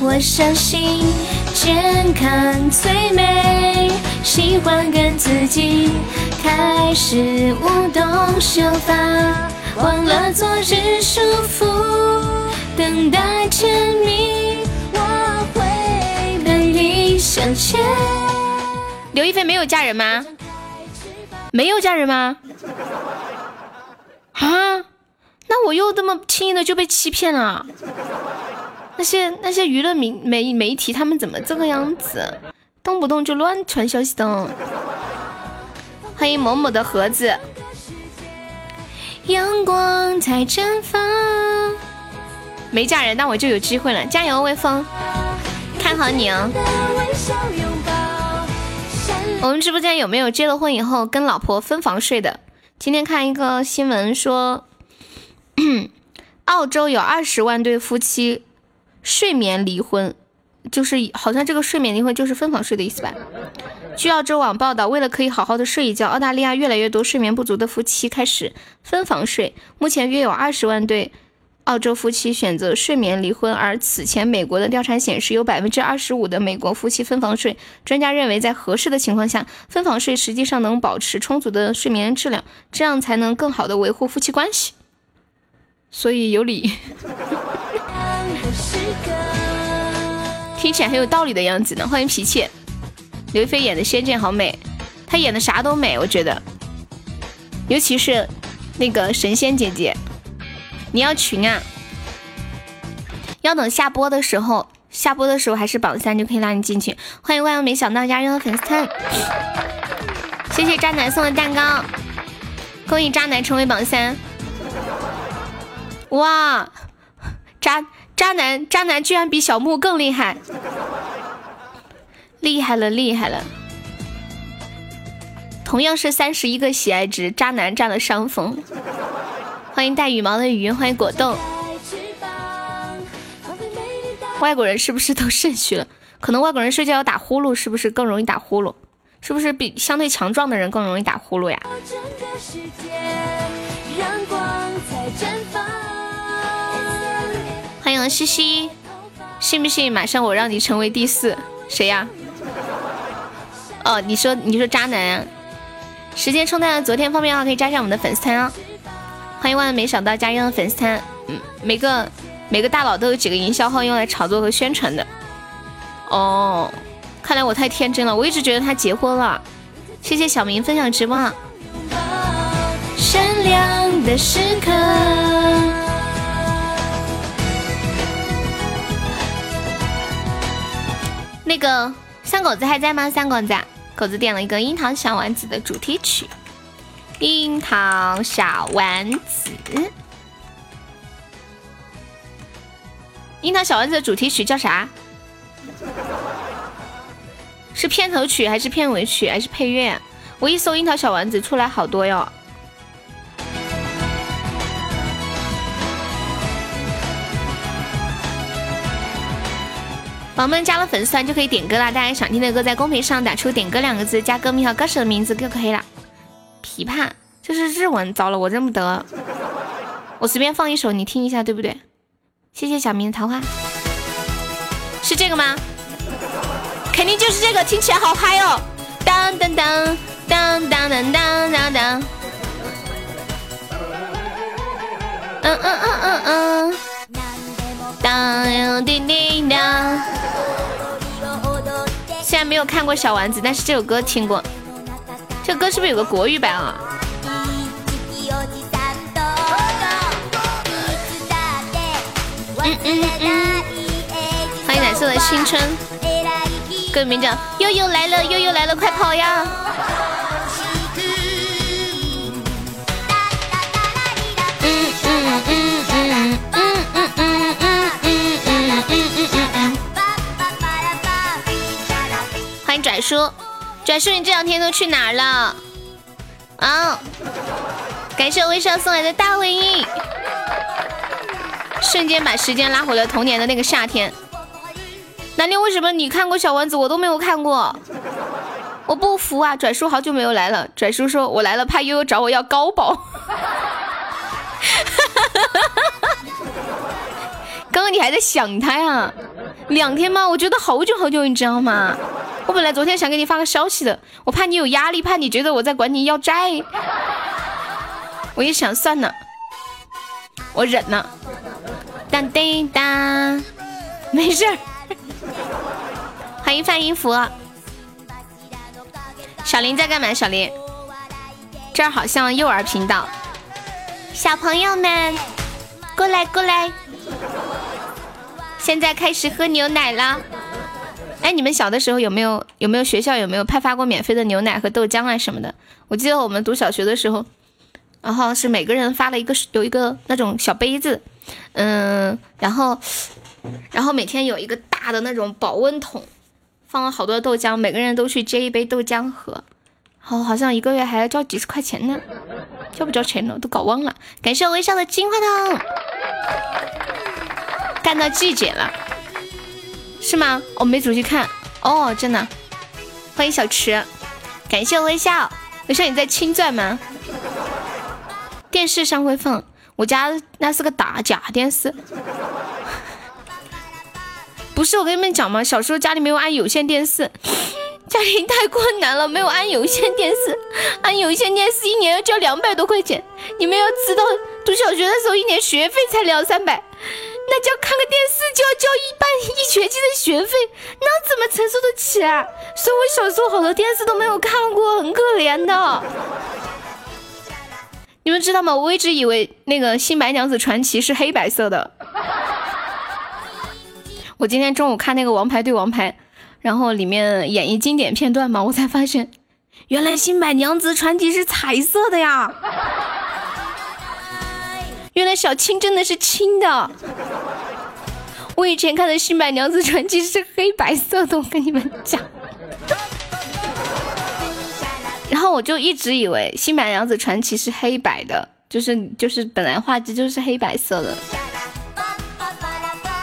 我相信健康最美，喜欢跟自己开始舞动秀发，忘了昨日束缚。等待甜蜜，我会向前。刘亦菲没有嫁人吗？没有嫁人吗？啊？那我又这么轻易的就被欺骗了？那些那些娱乐媒媒媒体他们怎么这个样子？动不动就乱传消息的。欢迎某某的盒子。阳光在绽放。没嫁人，那我就有机会了。加油，微风，看好你哦。我们直播间有没有结了婚以后跟老婆分房睡的？今天看一个新闻说，澳洲有二十万对夫妻睡眠离婚，就是好像这个睡眠离婚就是分房睡的意思吧？据澳洲网报道，为了可以好好的睡一觉，澳大利亚越来越多睡眠不足的夫妻开始分房睡。目前约有二十万对。澳洲夫妻选择睡眠离婚，而此前美国的调查显示，有百分之二十五的美国夫妻分房睡。专家认为，在合适的情况下，分房睡实际上能保持充足的睡眠质量，这样才能更好的维护夫妻关系。所以有理，听起来很有道理的样子呢。欢迎脾气，刘亦菲演的《仙剑》好美，她演的啥都美，我觉得，尤其是那个神仙姐姐。你要群啊？要等下播的时候，下播的时候还是榜三就可以拉你进去。欢迎万万没想到家人的粉丝团，谢谢渣男送的蛋糕，恭喜渣男成为榜三。哇，渣渣男渣男居然比小木更厉害，厉害了厉害了！同样是三十一个喜爱值，渣男占了上风。欢迎带羽毛的鱼，欢迎果冻。外国人是不是都肾虚了？可能外国人睡觉要打呼噜，是不是更容易打呼噜？是不是比相对强壮的人更容易打呼噜呀？欢迎西西，信不信马上我让你成为第四？谁呀？哦，你说你说渣男。时间冲淡了昨天，方便的话可以加上我们的粉丝团哦。欢迎万万没想到家人的粉丝团，嗯，每个每个大佬都有几个营销号用来炒作和宣传的。哦，看来我太天真了，我一直觉得他结婚了。谢谢小明分享直播。善良的时刻。那个三狗子还在吗？三狗子，狗子点了一个《樱桃小丸子》的主题曲，《樱桃小丸子》。樱桃小丸子的主题曲叫啥？是片头曲还是片尾曲还是配乐？我一搜樱桃小丸子出来好多哟。宝宝们加了粉丝团就可以点歌啦！大家想听的歌在公屏上打出“点歌”两个字，加歌名和歌手的名字就可以了。琵琶，这是日文，糟了，我认不得。我随便放一首，你听一下，对不对？谢谢小明的桃花，是这个吗？肯定就是这个，听起来好嗨哦！当当当当当当当当当，嗯嗯嗯嗯嗯，当叮叮当。虽然没有看过小丸子，但是这首歌听过。这歌是不是有个国语版啊？嗯嗯嗯，欢迎蓝色的青春，歌名叫悠悠来了，悠悠来了，快跑呀！嗯拽叔，你这两天都去哪儿了？啊！感谢我微笑送来的大回音，瞬间把时间拉回了童年的那个夏天。南宁，为什么你看过小丸子，我都没有看过？我不服啊！拽叔好久没有来了，拽叔说：“我来了，怕悠悠找我要高保。”哈。刚刚你还在想他呀？两天吗？我觉得好久好久，你知道吗？我本来昨天想给你发个消息的，我怕你有压力，怕你觉得我在管你要债。我一想，算了，我忍了。当叮当，没事儿。欢迎范音符。小林在干嘛？小林，这儿好像幼儿频道。小朋友们，过来过来。现在开始喝牛奶了。哎，你们小的时候有没有有没有学校有没有派发过免费的牛奶和豆浆啊什么的？我记得我们读小学的时候，然后是每个人发了一个有一个那种小杯子。嗯，然后，然后每天有一个大的那种保温桶，放了好多豆浆，每个人都去接一杯豆浆喝。好，好像一个月还要交几十块钱呢，交不交钱呢？都搞忘了。感谢微笑的金话筒，干到季节了，是吗？我没仔细看。哦，真的。欢迎小池，感谢微笑。微笑你在青钻吗？电视上会放。我家那是个大假电视，不是我跟你们讲吗？小时候家里没有安有线电视，家里太困难了，没有安有线电视，安有线电视一年要交两百多块钱。你们要知道，读小学的时候一年学费才两三百，那叫看个电视就要交一半一学期的学费，那怎么承受得起啊？所以我小时候好多电视都没有看过，很可怜的。你们知道吗？我一直以为那个《新白娘子传奇》是黑白色的。我今天中午看那个《王牌对王牌》，然后里面演绎经典片段嘛，我才发现，原来《新白娘子传奇》是彩色的呀！原来小青真的是青的。我以前看的《新白娘子传奇》是黑白色的，我跟你们讲。然后我就一直以为《新白娘子传奇》是黑白的，就是就是本来画质就是黑白色的。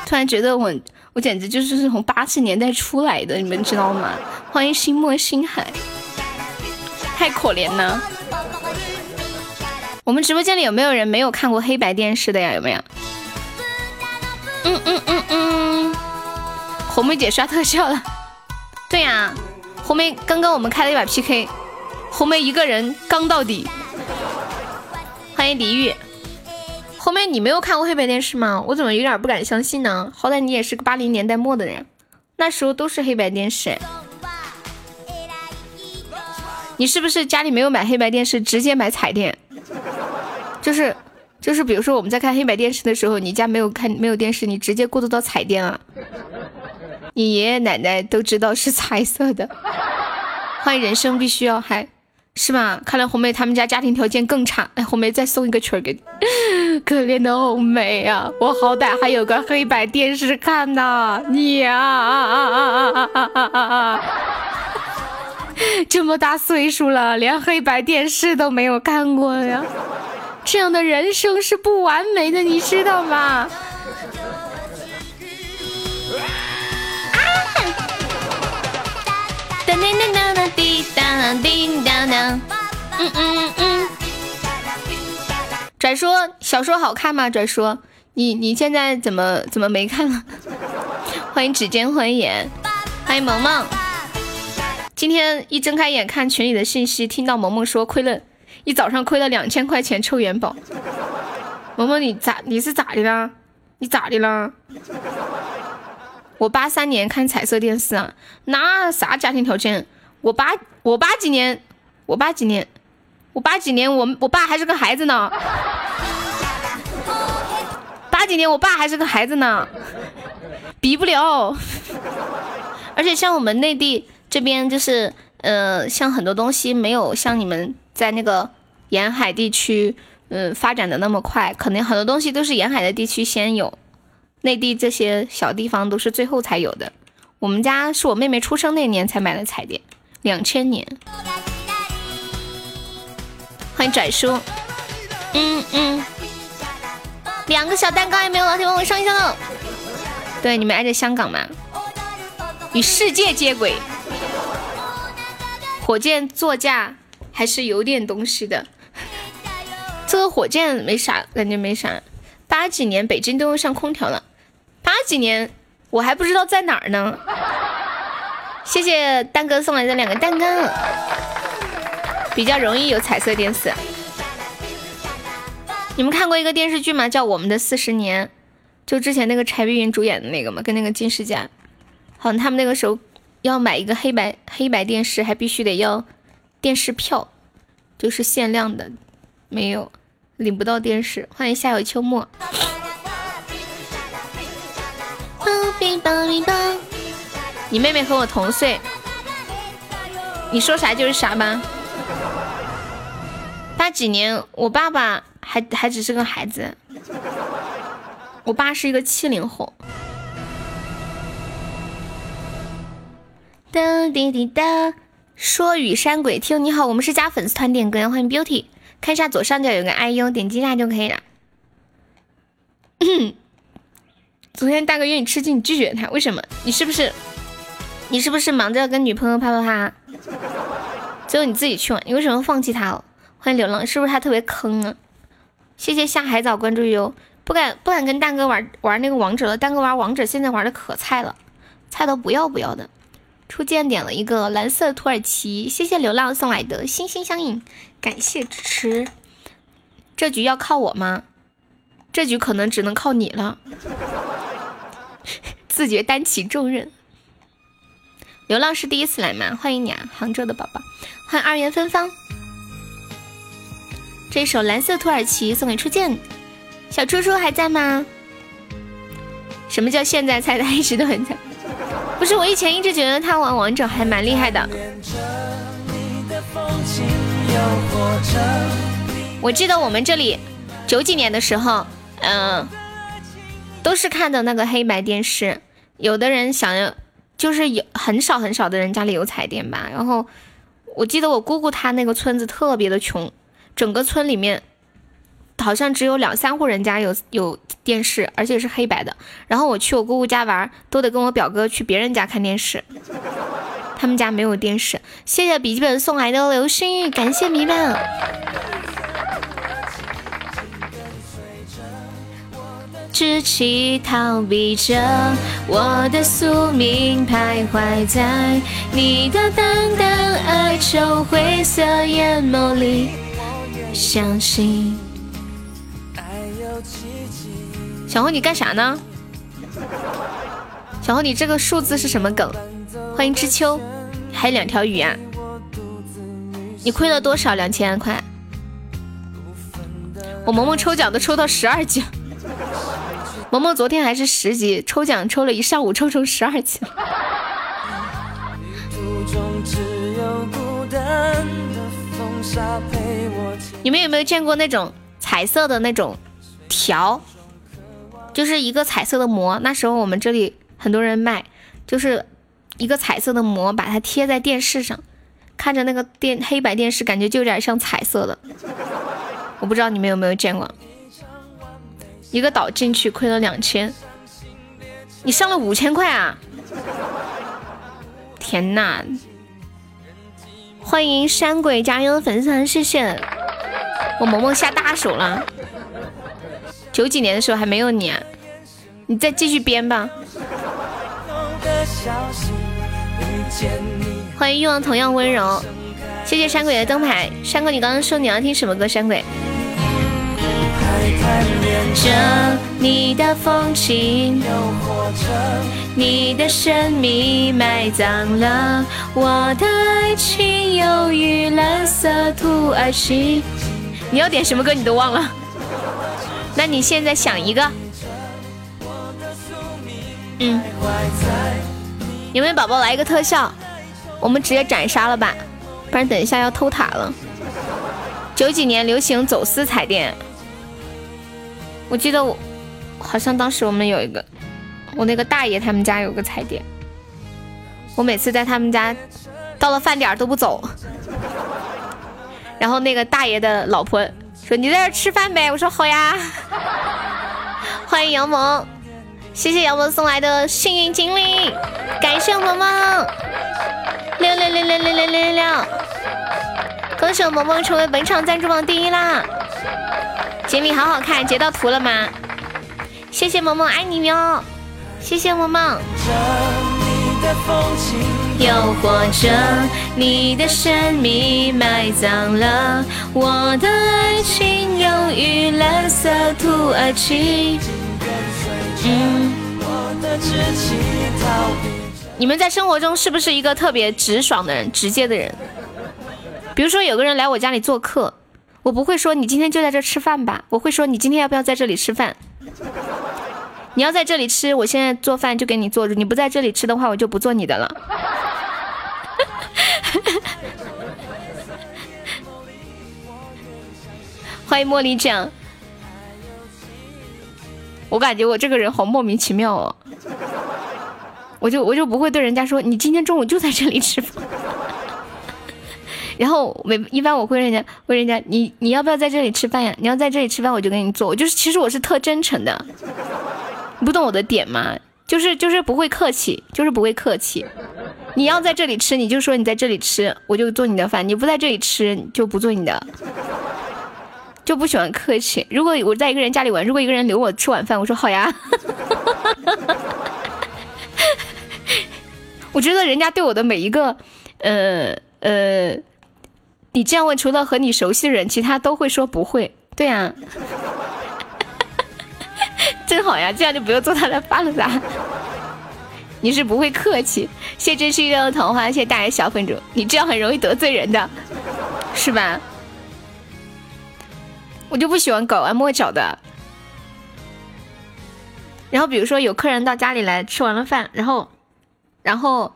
突然觉得我我简直就是从八十年代出来的，你们知道吗？欢迎心墨星海，太可怜了。我们直播间里有没有人没有看过黑白电视的呀？有没有？嗯嗯嗯嗯，红梅姐刷特效了。对呀，红梅刚刚我们开了一把 PK。红梅一个人刚到底，欢迎李玉。红梅，你没有看过黑白电视吗？我怎么有点不敢相信呢？好歹你也是个八零年代末的人，那时候都是黑白电视。你是不是家里没有买黑白电视，直接买彩电？就是就是，比如说我们在看黑白电视的时候，你家没有看没有电视，你直接过渡到彩电了。你爷爷奶奶都知道是彩色的。欢迎人生必须要嗨，是吗？看来红梅他们家家庭条件更差。哎，红梅再送一个曲儿给你。可怜的红梅呀，我好歹还有个黑白电视看呢。你呀，这么大岁数了，连黑白电视都没有看过呀。这样的人生是不完美的，你知道吗？当当当当当滴当叮当当，嗯嗯嗯。拽叔，小说好看吗？拽叔，你你现在怎么怎么没看了？欢迎指尖欢颜，欢迎萌萌。今天一睁开眼看群里的信息，听到萌萌说亏了。一早上亏了两千块钱抽元宝，萌萌你咋你是咋的啦？你咋的啦？我八三年看彩色电视啊，那啥家庭条件？我八我八几年，我八几年，我八几年我我爸还是个孩子呢，八几年我爸还是个孩子呢，比不了。而且像我们内地这边就是，呃，像很多东西没有像你们。在那个沿海地区，嗯，发展的那么快，可能很多东西都是沿海的地区先有，内地这些小地方都是最后才有的。我们家是我妹妹出生那年才买的彩电，两千年。欢迎拽叔，嗯嗯，两个小蛋糕也没有老铁帮我上一下喽。对，你们挨着香港吗？与世界接轨，火箭座驾。还是有点东西的，这个火箭没啥，感觉没啥。八几年北京都用上空调了，八几年我还不知道在哪儿呢。谢谢蛋哥送来的两个蛋糕，比较容易有彩色电视。你们看过一个电视剧吗？叫《我们的四十年》，就之前那个柴碧云主演的那个嘛，跟那个金世佳。好像他们那个时候要买一个黑白黑白电视，还必须得要。电视票就是限量的，没有领不到电视。欢迎夏有秋末。你妹妹和我同岁，你说啥就是啥吧。八几年，我爸爸还还只是个孩子，我爸是一个七零后。哒滴滴哒。说雨山鬼听你好，我们是加粉丝团点歌，欢迎 Beauty，看一下左上角有个 IU，点击一下就可以了。昨天大哥约你吃鸡，你拒绝他，为什么？你是不是你是不是忙着跟女朋友啪啪啪？最后你自己去玩，你为什么放弃他了？欢迎流浪，是不是他特别坑啊？谢谢下海藻关注哟，不敢不敢跟大哥玩玩那个王者了，大哥玩王者现在玩的可菜了，菜都不要不要的。初见点了一个蓝色土耳其，谢谢流浪送来的心心相印，感谢支持。这局要靠我吗？这局可能只能靠你了，自觉担起重任。流浪是第一次来吗？欢迎你啊，杭州的宝宝，欢迎二元芬芳。这首蓝色土耳其送给初见，小初初还在吗？什么叫现在猜？的一直都很在。不是我以前一直觉得他玩王者还蛮厉害的。我记得我们这里九几年的时候，嗯，都是看的那个黑白电视。有的人想要，就是有很少很少的人家里有彩电吧。然后我记得我姑姑她那个村子特别的穷，整个村里面。好像只有两三户人家有有电视，而且是黑白的。然后我去我姑姑家玩，都得跟我表哥去别人家看电视。他们家没有电视。谢谢笔记本送来的流星雨，感谢迷们。志气逃避着我的宿命，徘徊在你的淡淡哀愁灰色眼眸里，相信。小红，你干啥呢？小红，你这个数字是什么梗？欢迎知秋，还有两条鱼啊！你亏了多少？两千块。我萌萌抽奖都抽到十二级，萌萌昨天还是十级，抽奖抽了一上午，抽成十二级。你们有没有见过那种彩色的那种条？就是一个彩色的膜，那时候我们这里很多人卖，就是一个彩色的膜，把它贴在电视上，看着那个电黑白电视，感觉就有点像彩色的。我不知道你们有没有见过，一个岛进去亏了两千，你上了五千块啊！天呐！欢迎山鬼加油粉丝团，谢谢我萌萌下大手了。九几年的时候还没有你，你再继续编吧。欢迎欲望同样温柔，谢谢山鬼的灯牌。山鬼，你刚刚说你要听什么歌？山鬼。着你的风情，你的神秘埋葬了我的爱情，忧郁蓝色土耳其。你要点什么歌？你都忘了。那你现在想一个，嗯，有没有宝宝来一个特效？我们直接斩杀了吧，不然等一下要偷塔了。九几年流行走私彩电，我记得我好像当时我们有一个，我那个大爷他们家有个彩电，我每次在他们家到了饭点都不走，然后那个大爷的老婆。说你在这吃饭呗，我说好呀。欢迎杨萌，谢谢杨萌送来的幸运精灵，感谢萌萌，六六六六六六六六，恭喜我萌萌成为本场赞助榜第一啦！锦鲤好好看，截到图了吗？谢谢萌萌，爱你哟，谢谢萌萌。又或者你的神秘埋葬了我的爱情，忧郁蓝色土耳其。嗯，你们在生活中是不是一个特别直爽的人、直接的人？比如说有个人来我家里做客，我不会说你今天就在这吃饭吧，我会说你今天要不要在这里吃饭？你要在这里吃，我现在做饭就给你做。你不在这里吃的话，我就不做你的了。欢迎茉莉酱，我感觉我这个人好莫名其妙哦。我就我就不会对人家说你今天中午就在这里吃饭。然后每一般我会人家问人家你你要不要在这里吃饭呀？你要在这里吃饭，我就给你做。我就是其实我是特真诚的。你不懂我的点吗？就是就是不会客气，就是不会客气。你要在这里吃，你就说你在这里吃，我就做你的饭；你不在这里吃，就不做你的。就不喜欢客气。如果我在一个人家里玩，如果一个人留我吃晚饭，我说好呀。我觉得人家对我的每一个，呃呃，你这样问，除了和你熟悉的人，其他都会说不会。对呀。真好呀，这样就不用做他的饭了噻。你是不会客气，谢真心的桃花，谢大爷小粉主，你这样很容易得罪人的，是吧？我就不喜欢拐弯抹角的。然后比如说有客人到家里来吃完了饭，然后，然后，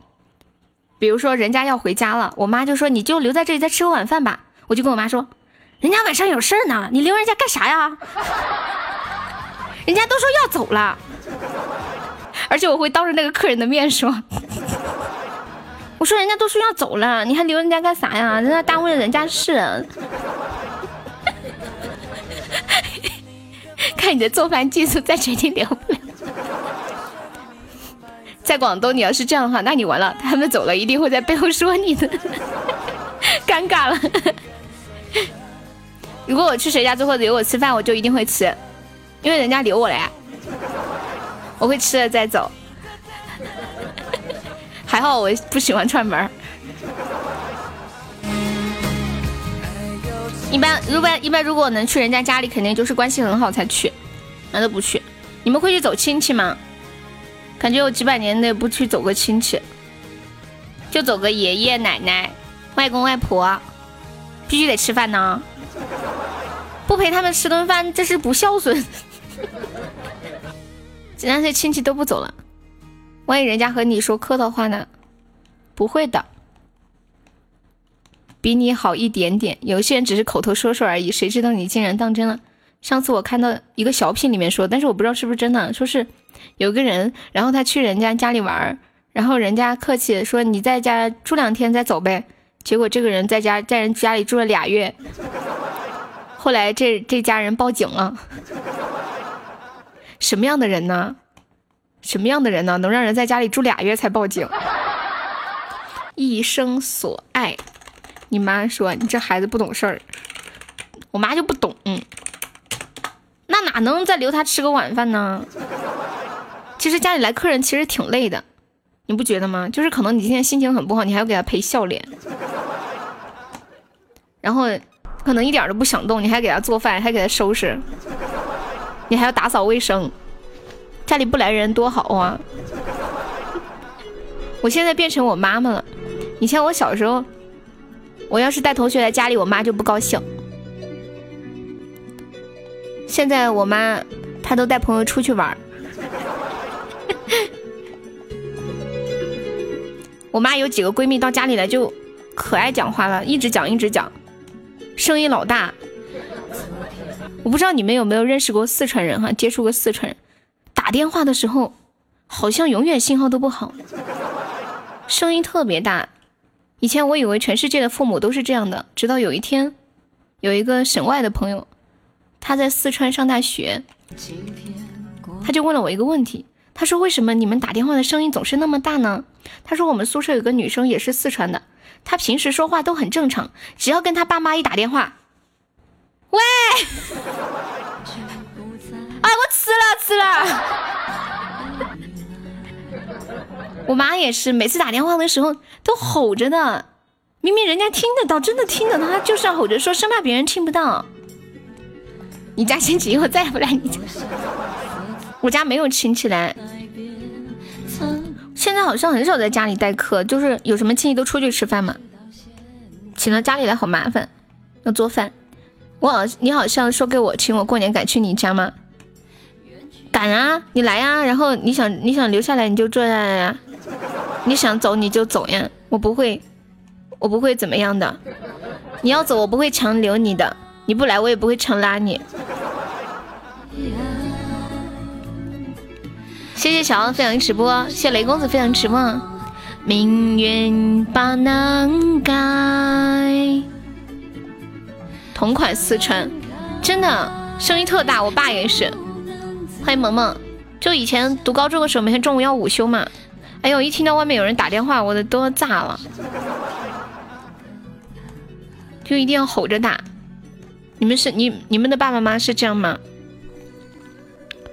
比如说人家要回家了，我妈就说你就留在这里再吃个晚饭吧。我就跟我妈说，人家晚上有事儿呢，你留人家干啥呀？人家都说要走了，而且我会当着那个客人的面说：“我说人家都说要走了，你还留人家干啥呀？人家耽误了人家事。看你的做饭技术，再决定留不了。在广东，你要是这样的话，那你完了，他们走了一定会在背后说你的，尴尬了。如果我去谁家做或者留我吃饭，我就一定会吃。”因为人家留我了呀，我会吃了再走。还好我不喜欢串门一般，如果一般，如果能去人家家里，肯定就是关系很好才去，那都不去？你们会去走亲戚吗？感觉我几百年内不去走个亲戚，就走个爷爷奶奶、外公外婆，必须得吃饭呢，不陪他们吃顿饭，这是不孝顺。那些亲戚都不走了，万一人家和你说客套话呢？不会的，比你好一点点。有些人只是口头说说而已，谁知道你竟然当真了？上次我看到一个小品里面说，但是我不知道是不是真的，说是有个人，然后他去人家家里玩，然后人家客气说你在家住两天再走呗。结果这个人在家在人家里住了俩月，后来这这家人报警了。什么样的人呢？什么样的人呢？能让人在家里住俩月才报警？一生所爱，你妈说你这孩子不懂事儿，我妈就不懂。那哪能再留他吃个晚饭呢？其实家里来客人其实挺累的，你不觉得吗？就是可能你今天心情很不好，你还要给他陪笑脸，然后可能一点都不想动，你还给他做饭，还给他收拾。你还要打扫卫生，家里不来人多好啊！我现在变成我妈妈了。以前我小时候，我要是带同学来家里，我妈就不高兴。现在我妈她都带朋友出去玩 我妈有几个闺蜜到家里来就可爱讲话了，一直讲一直讲，声音老大。我不知道你们有没有认识过四川人哈，接触过四川人，打电话的时候好像永远信号都不好，声音特别大。以前我以为全世界的父母都是这样的，直到有一天，有一个省外的朋友，他在四川上大学，他就问了我一个问题，他说为什么你们打电话的声音总是那么大呢？他说我们宿舍有个女生也是四川的，她平时说话都很正常，只要跟她爸妈一打电话。喂，啊，我吃了吃了。我妈也是，每次打电话的时候都吼着的，明明人家听得到，真的听得到，她就是要吼着说，生怕别人听不到。你家亲戚以后再也不来你家。我家没有亲戚来，现在好像很少在家里待客，就是有什么亲戚都出去吃饭嘛。请到家里来好麻烦，要做饭。我好，你好像说给我请我过年敢去你家吗？敢啊，你来呀！然后你想你想留下来你就坐下来呀，你想走你就走呀，我不会，我不会怎么样的。你要走我不会强留你的，你不来我也不会强拉你。谢谢小王分享直播，谢雷公子分享直播。命运把难改。同款四川，真的声音特大，我爸也是。欢迎萌萌，就以前读高中的时候，每天中午要午休嘛。哎呦，一听到外面有人打电话，我的都要炸了，就一定要吼着打。你们是你你们的爸爸妈妈是这样吗？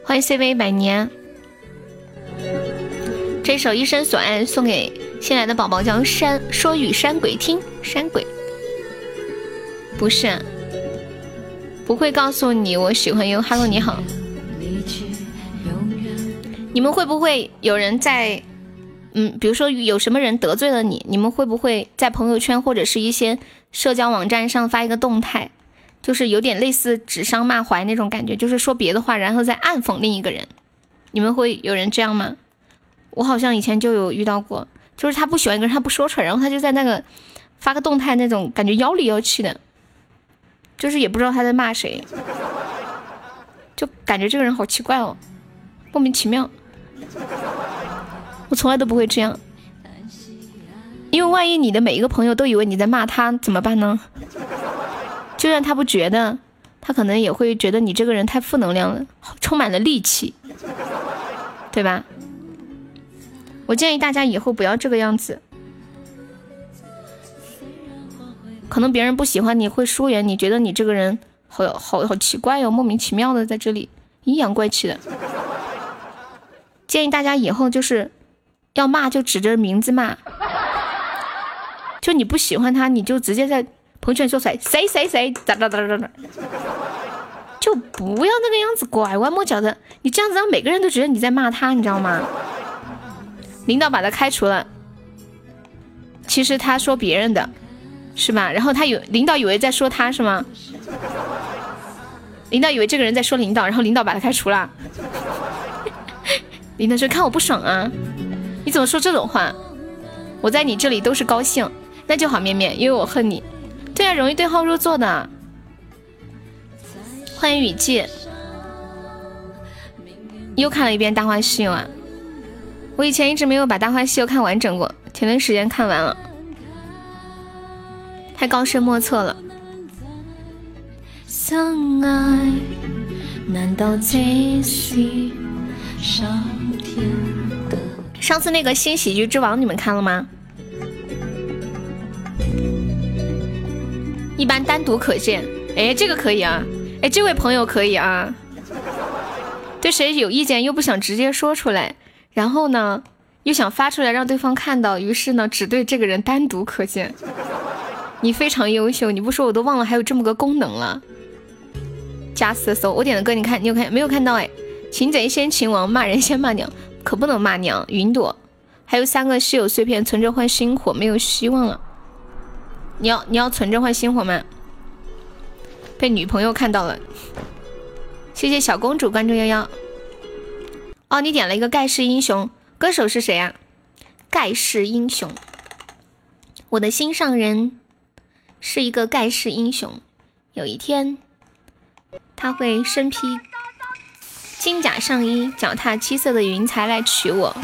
欢迎 CV 百年，这首《一生所爱》送给新来的宝宝，叫山说与山鬼听，山鬼不是。不会告诉你我喜欢用，Hello 你好。你们会不会有人在，嗯，比如说有什么人得罪了你，你们会不会在朋友圈或者是一些社交网站上发一个动态，就是有点类似指桑骂槐那种感觉，就是说别的话，然后再暗讽另一个人。你们会有人这样吗？我好像以前就有遇到过，就是他不喜欢一个人，他不说出来，然后他就在那个发个动态，那种感觉妖里妖气的。就是也不知道他在骂谁，就感觉这个人好奇怪哦，莫名其妙。我从来都不会这样，因为万一你的每一个朋友都以为你在骂他，怎么办呢？就算他不觉得，他可能也会觉得你这个人太负能量了，充满了戾气，对吧？我建议大家以后不要这个样子。可能别人不喜欢你会疏远你，觉得你这个人好好好奇怪哟，莫名其妙的在这里阴阳怪气的。建议大家以后就是要骂就指着名字骂，就你不喜欢他，你就直接在朋友圈说谁谁谁谁咋咋咋咋咋，就不要那个样子拐弯抹角的，你这样子让每个人都觉得你在骂他，你知道吗？领导把他开除了，其实他说别人的。是吧？然后他有领导以为在说他是吗？领导以为这个人在说领导，然后领导把他开除了。领导说看我不爽啊，你怎么说这种话？我在你这里都是高兴，那就好，面面，因为我恨你。对啊，容易对号入座的。欢迎雨季，又看了一遍《大话西游》啊！我以前一直没有把《大话西游》看完整过，前段时间看完了。太高深莫测了。相爱难道上天？上次那个新喜剧之王你们看了吗？一般单独可见。哎，这个可以啊。哎，这位朋友可以啊。对谁有意见又不想直接说出来，然后呢又想发出来让对方看到，于是呢只对这个人单独可见。你非常优秀，你不说我都忘了还有这么个功能了。加私搜，我点的歌你看，你有看没有看到？哎，擒贼先擒王，骂人先骂娘，可不能骂娘。云朵，还有三个稀有碎片，存着换星火，没有希望了。你要你要存着换星火吗？被女朋友看到了，谢谢小公主关注幺幺。哦，你点了一个盖世英雄，歌手是谁呀？盖世英雄，我的心上人。是一个盖世英雄，有一天他会身披金甲上衣，脚踏七色的云彩来娶我。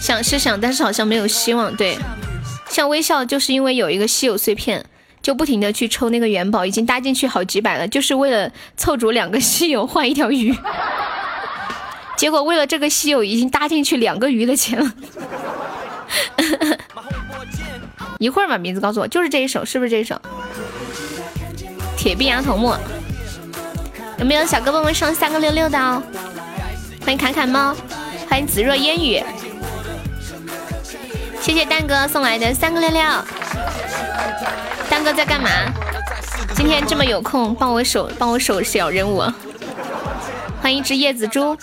想是想，但是好像没有希望。对，像微笑就是因为有一个稀有碎片，就不停的去抽那个元宝，已经搭进去好几百了，就是为了凑足两个稀有换一条鱼。结果为了这个稀有，已经搭进去两个鱼的钱了。一会儿把名字告诉我，就是这一首，是不是这一首？铁臂羊头目，有没有小哥帮们上三个六六的哦？欢迎侃侃猫，欢迎紫若烟雨，谢谢蛋哥送来的三个六六。蛋哥在干嘛？今天这么有空，帮我守帮我守小任务。欢迎一只叶子猪。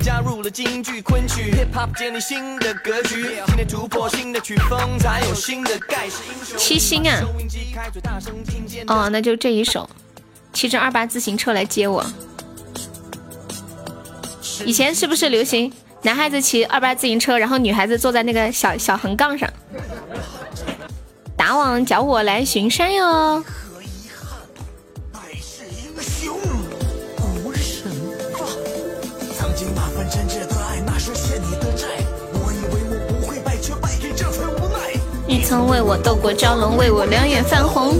加入了京剧昆曲，hip hop 建立新的格局，今天突破新的曲风，才有新的盖世英雄。七星啊！哦，那就这一首，骑着二八自行车来接我。以前是不是流行男孩子骑二八自行车，然后女孩子坐在那个小小横杠上？打网叫我来巡山哟。你曾为我斗过蛟龙，为我两眼泛红。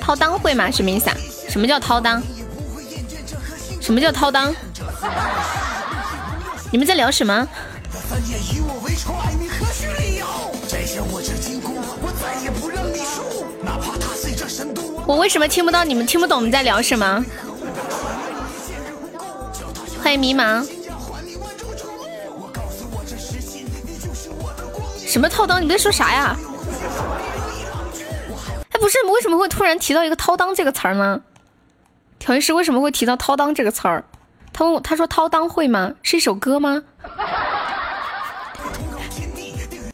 掏裆会吗？什么意思啊？什么叫掏裆？什么叫掏裆？你们在聊什么？我为什么听不到？你们听不懂我们在聊什么？欢迎迷茫。什么掏裆？你在说啥呀？哎，不是，为什么会突然提到一个掏裆这个词儿呢？调音师为什么会提到掏裆这个词儿？他问我，他说掏裆会吗？是一首歌吗？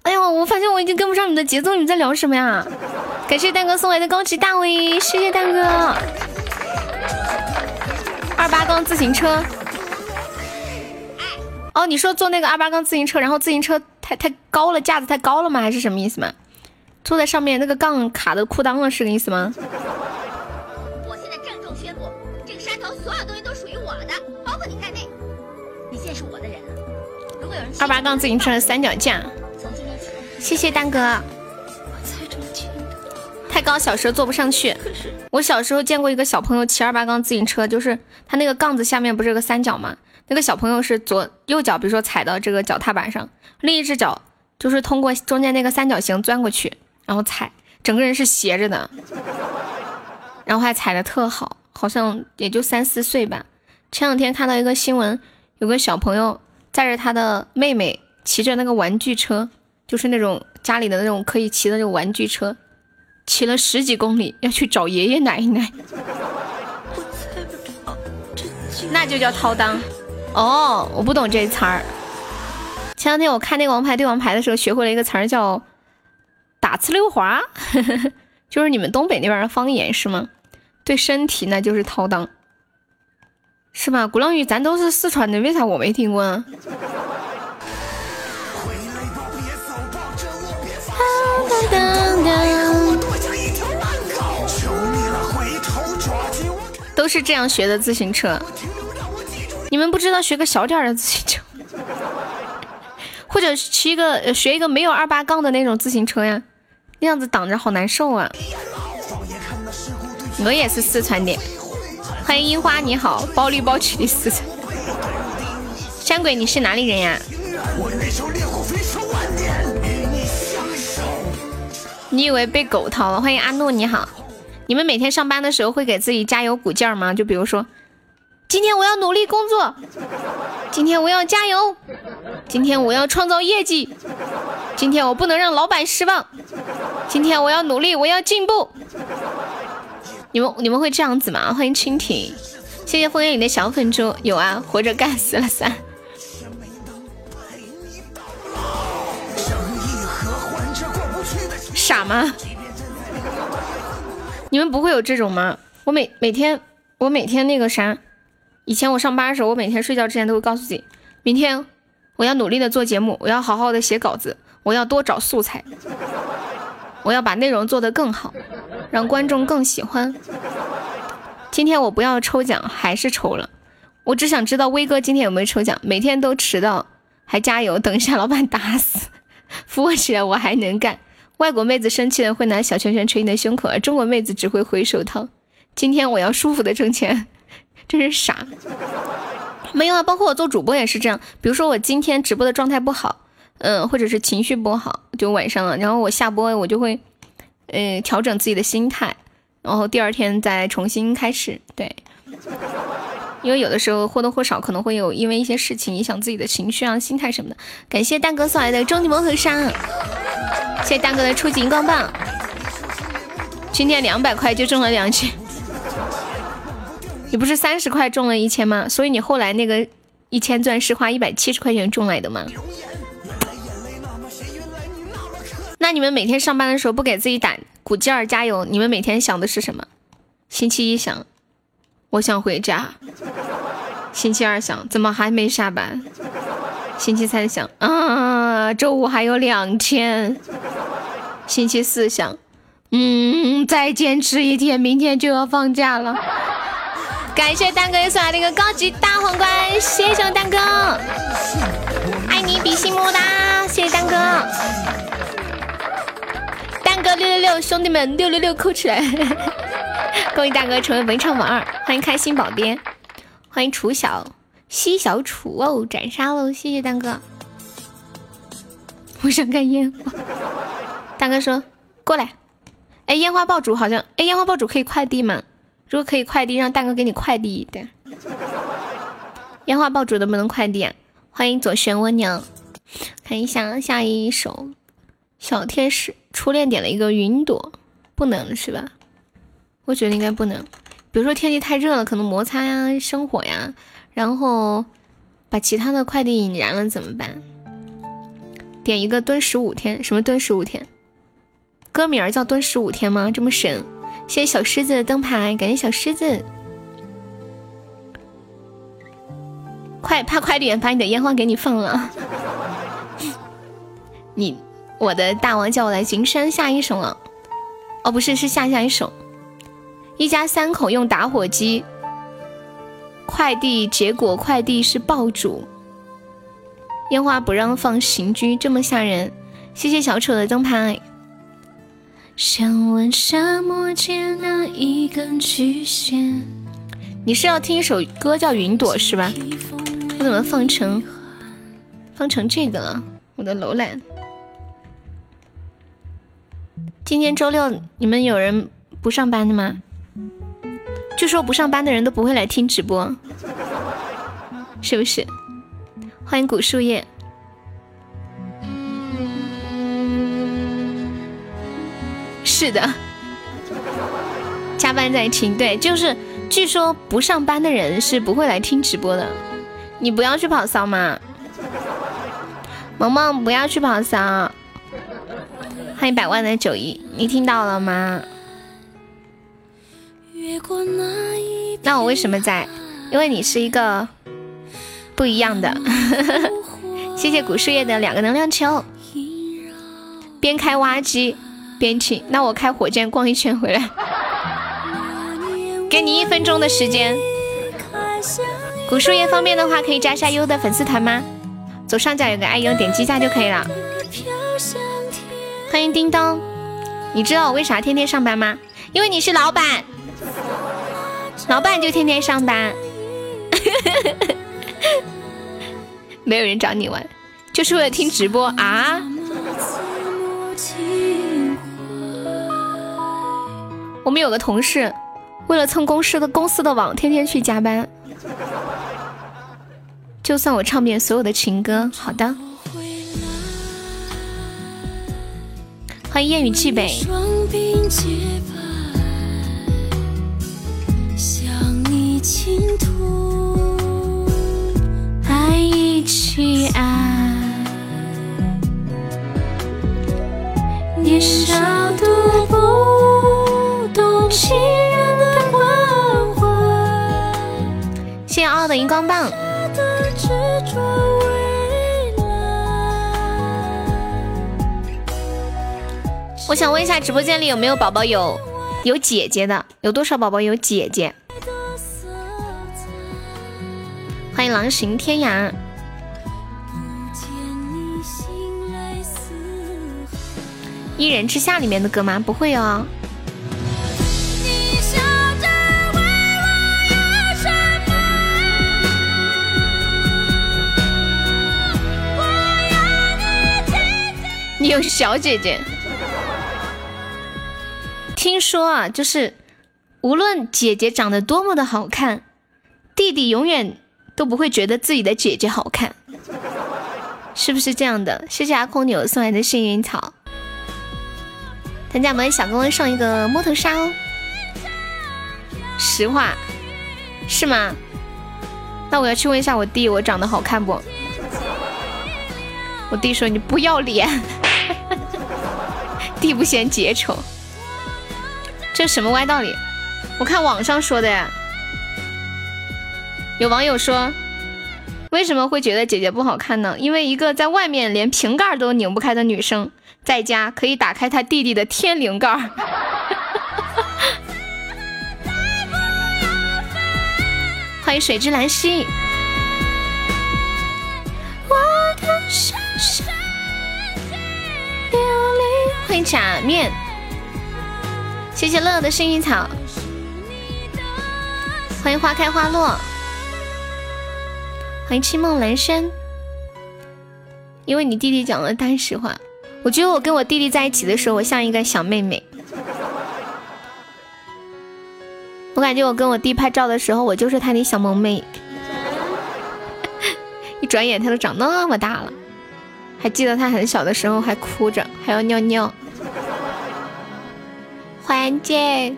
哎呦，我发现我已经跟不上你的节奏，你在聊什么呀？感谢蛋哥送来的高级大 V，谢谢蛋哥。二八杠自行车。哦，你说坐那个二八杠自行车，然后自行车太太高了，架子太高了吗？还是什么意思吗？坐在上面那个杠卡的裤裆了，是个意思吗？我现在郑重宣布，这个山头所有东西都属于我的，包括你在内。你现在是我的人了。如果有人二八杠自行车的三脚架，谢谢丹哥。太高，小时候坐不上去。我小时候见过一个小朋友骑二八杠自行车，就是他那个杠子下面不是有个三角吗？那个小朋友是左右脚，比如说踩到这个脚踏板上，另一只脚就是通过中间那个三角形钻过去，然后踩，整个人是斜着的，然后还踩的特好，好像也就三四岁吧。前两天看到一个新闻，有个小朋友载着他的妹妹骑着那个玩具车，就是那种家里的那种可以骑的那种玩具车，骑了十几公里要去找爷爷奶奶。那就叫掏裆。哦，我不懂这词儿。前两天我看那个王牌对王牌的时候，学会了一个词儿叫打呲溜滑，就是你们东北那边的方言是吗？对身体那就是掏裆，是吧？鼓浪屿咱都是四川的，为啥我没听过呢？都是这样学的自行车，你们不知道学个小点的自行车，或者骑一个学一个没有二八杠的那种自行车呀？那样子挡着好难受啊！我也是四川的，欢迎樱花，你好，包里包气的四川。山鬼，你是哪里人呀？你以为被狗掏了？欢迎阿诺，你好。你们每天上班的时候会给自己加油鼓劲儿吗？就比如说，今天我要努力工作，今天我要加油，今天我要创造业绩，今天我不能让老板失望，今天我要努力，我要进步。你们你们会这样子吗？欢迎蜻蜓，谢谢枫叶里的小粉猪。有啊，活着干死了三。傻吗？你们不会有这种吗？我每每天我每天那个啥，以前我上班的时候，我每天睡觉之前都会告诉自己，明天我要努力的做节目，我要好好的写稿子，我要多找素材，我要把内容做得更好，让观众更喜欢。今天我不要抽奖，还是抽了。我只想知道威哥今天有没有抽奖。每天都迟到，还加油，等一下老板打死，扶我起来，我还能干。外国妹子生气了会拿小拳拳捶你的胸口，而中国妹子只会回手掏。今天我要舒服的挣钱，真是傻。没有啊，包括我做主播也是这样。比如说我今天直播的状态不好，嗯，或者是情绪不好，就晚上了，然后我下播我就会，呃，调整自己的心态，然后第二天再重新开始。对，因为有的时候或多或少可能会有因为一些事情影响自己的情绪啊、心态什么的。感谢大哥送来的终极魔盒山。谢谢大哥的初级荧光棒，今天两百块就中了两千，你不是三十块中了一千吗？所以你后来那个一千钻是花一百七十块钱中来的吗？那你们每天上班的时候不给自己打鼓劲儿加油，你们每天想的是什么？星期一想，我想回家；星期二想，怎么还没下班？星期三想，啊，周五还有两天。星期四想，嗯，再坚持一天，明天就要放假了。感谢蛋哥又送来的一个高级大皇冠，谢谢蛋哥，爱你比心么么哒，谢谢蛋哥。蛋哥六六六，兄弟们六六六扣起来！恭喜大哥成为文昌王二，欢迎开心宝爹，欢迎楚小。西小楚哦，斩杀喽！谢谢蛋哥，我想看烟花。大哥说过来，哎，烟花爆竹好像，哎，烟花爆竹可以快递吗？如果可以快递，让大哥给你快递一点。烟花爆竹能不能快递？欢迎左旋蜗牛，看一下下一首小天使初恋点了一个云朵，不能是吧？我觉得应该不能。比如说天气太热了，可能摩擦呀、生火呀。然后把其他的快递引燃了怎么办？点一个蹲十五天，什么蹲十五天？歌名儿叫蹲十五天吗？这么神？谢谢小狮子的灯牌，感谢小狮子。快，怕快点把你的烟花给你放了。你，我的大王叫我来行山下一首了。哦，不是，是下下一首。一家三口用打火机。快递结果，快递是爆竹，烟花不让放，刑拘这么吓人。谢谢小丑的灯牌。想问沙漠间那一根曲线？你是要听一首歌叫《云朵》是吧？我怎么放成放成这个了？我的楼兰。今天周六，你们有人不上班的吗？据说不上班的人都不会来听直播，是不是？欢迎古树叶。是的，加班在听，对，就是据说不上班的人是不会来听直播的。你不要去跑骚吗？萌萌不要去跑骚。欢迎百万的九一，你听到了吗？那我为什么在？因为你是一个不一样的。谢谢古树叶的两个能量球。边开挖机边请，那我开火箭逛一圈回来。给你一分钟的时间。古树叶方便的话，可以加一下优的粉丝团吗？左上角有个爱优，点击一下就可以了。欢迎叮咚，你知道我为啥天天上班吗？因为你是老板，老板就天天上班。没有人找你玩，就是为了听直播啊！我们有个同事，为了蹭公司的公司的网，天天去加班。就算我唱遍所有的情歌，好的。欢迎烟雨寄北。爱一起爱，年少读不傲的荧光棒。我想问一下，直播间里有没有宝宝有有姐姐的？有多少宝宝有姐姐？欢迎狼行天涯。一人之下里面的歌吗？不会哦。你有小姐姐。听说啊，就是无论姐姐长得多么的好看，弟弟永远都不会觉得自己的姐姐好看，是不是这样的？谢谢阿空牛送来的幸运草，咱家们小哥哥上一个摸头杀哦。实话是吗？那我要去问一下我弟，我长得好看不？我弟说你不要脸，弟不嫌姐丑。这什么歪道理？我看网上说的呀。有网友说，为什么会觉得姐姐不好看呢？因为一个在外面连瓶盖都拧不开的女生，在家可以打开她弟弟的天灵盖。欢迎水之兰溪。欢迎假面。谢谢乐乐的幸运草，欢迎花开花落，欢迎清梦阑珊。因为你弟弟讲了大实话，我觉得我跟我弟弟在一起的时候，我像一个小妹妹。我感觉我跟我弟拍照的时候，我就是他的小萌妹。一转眼他都长那么大了，还记得他很小的时候还哭着，还要尿尿。环姐，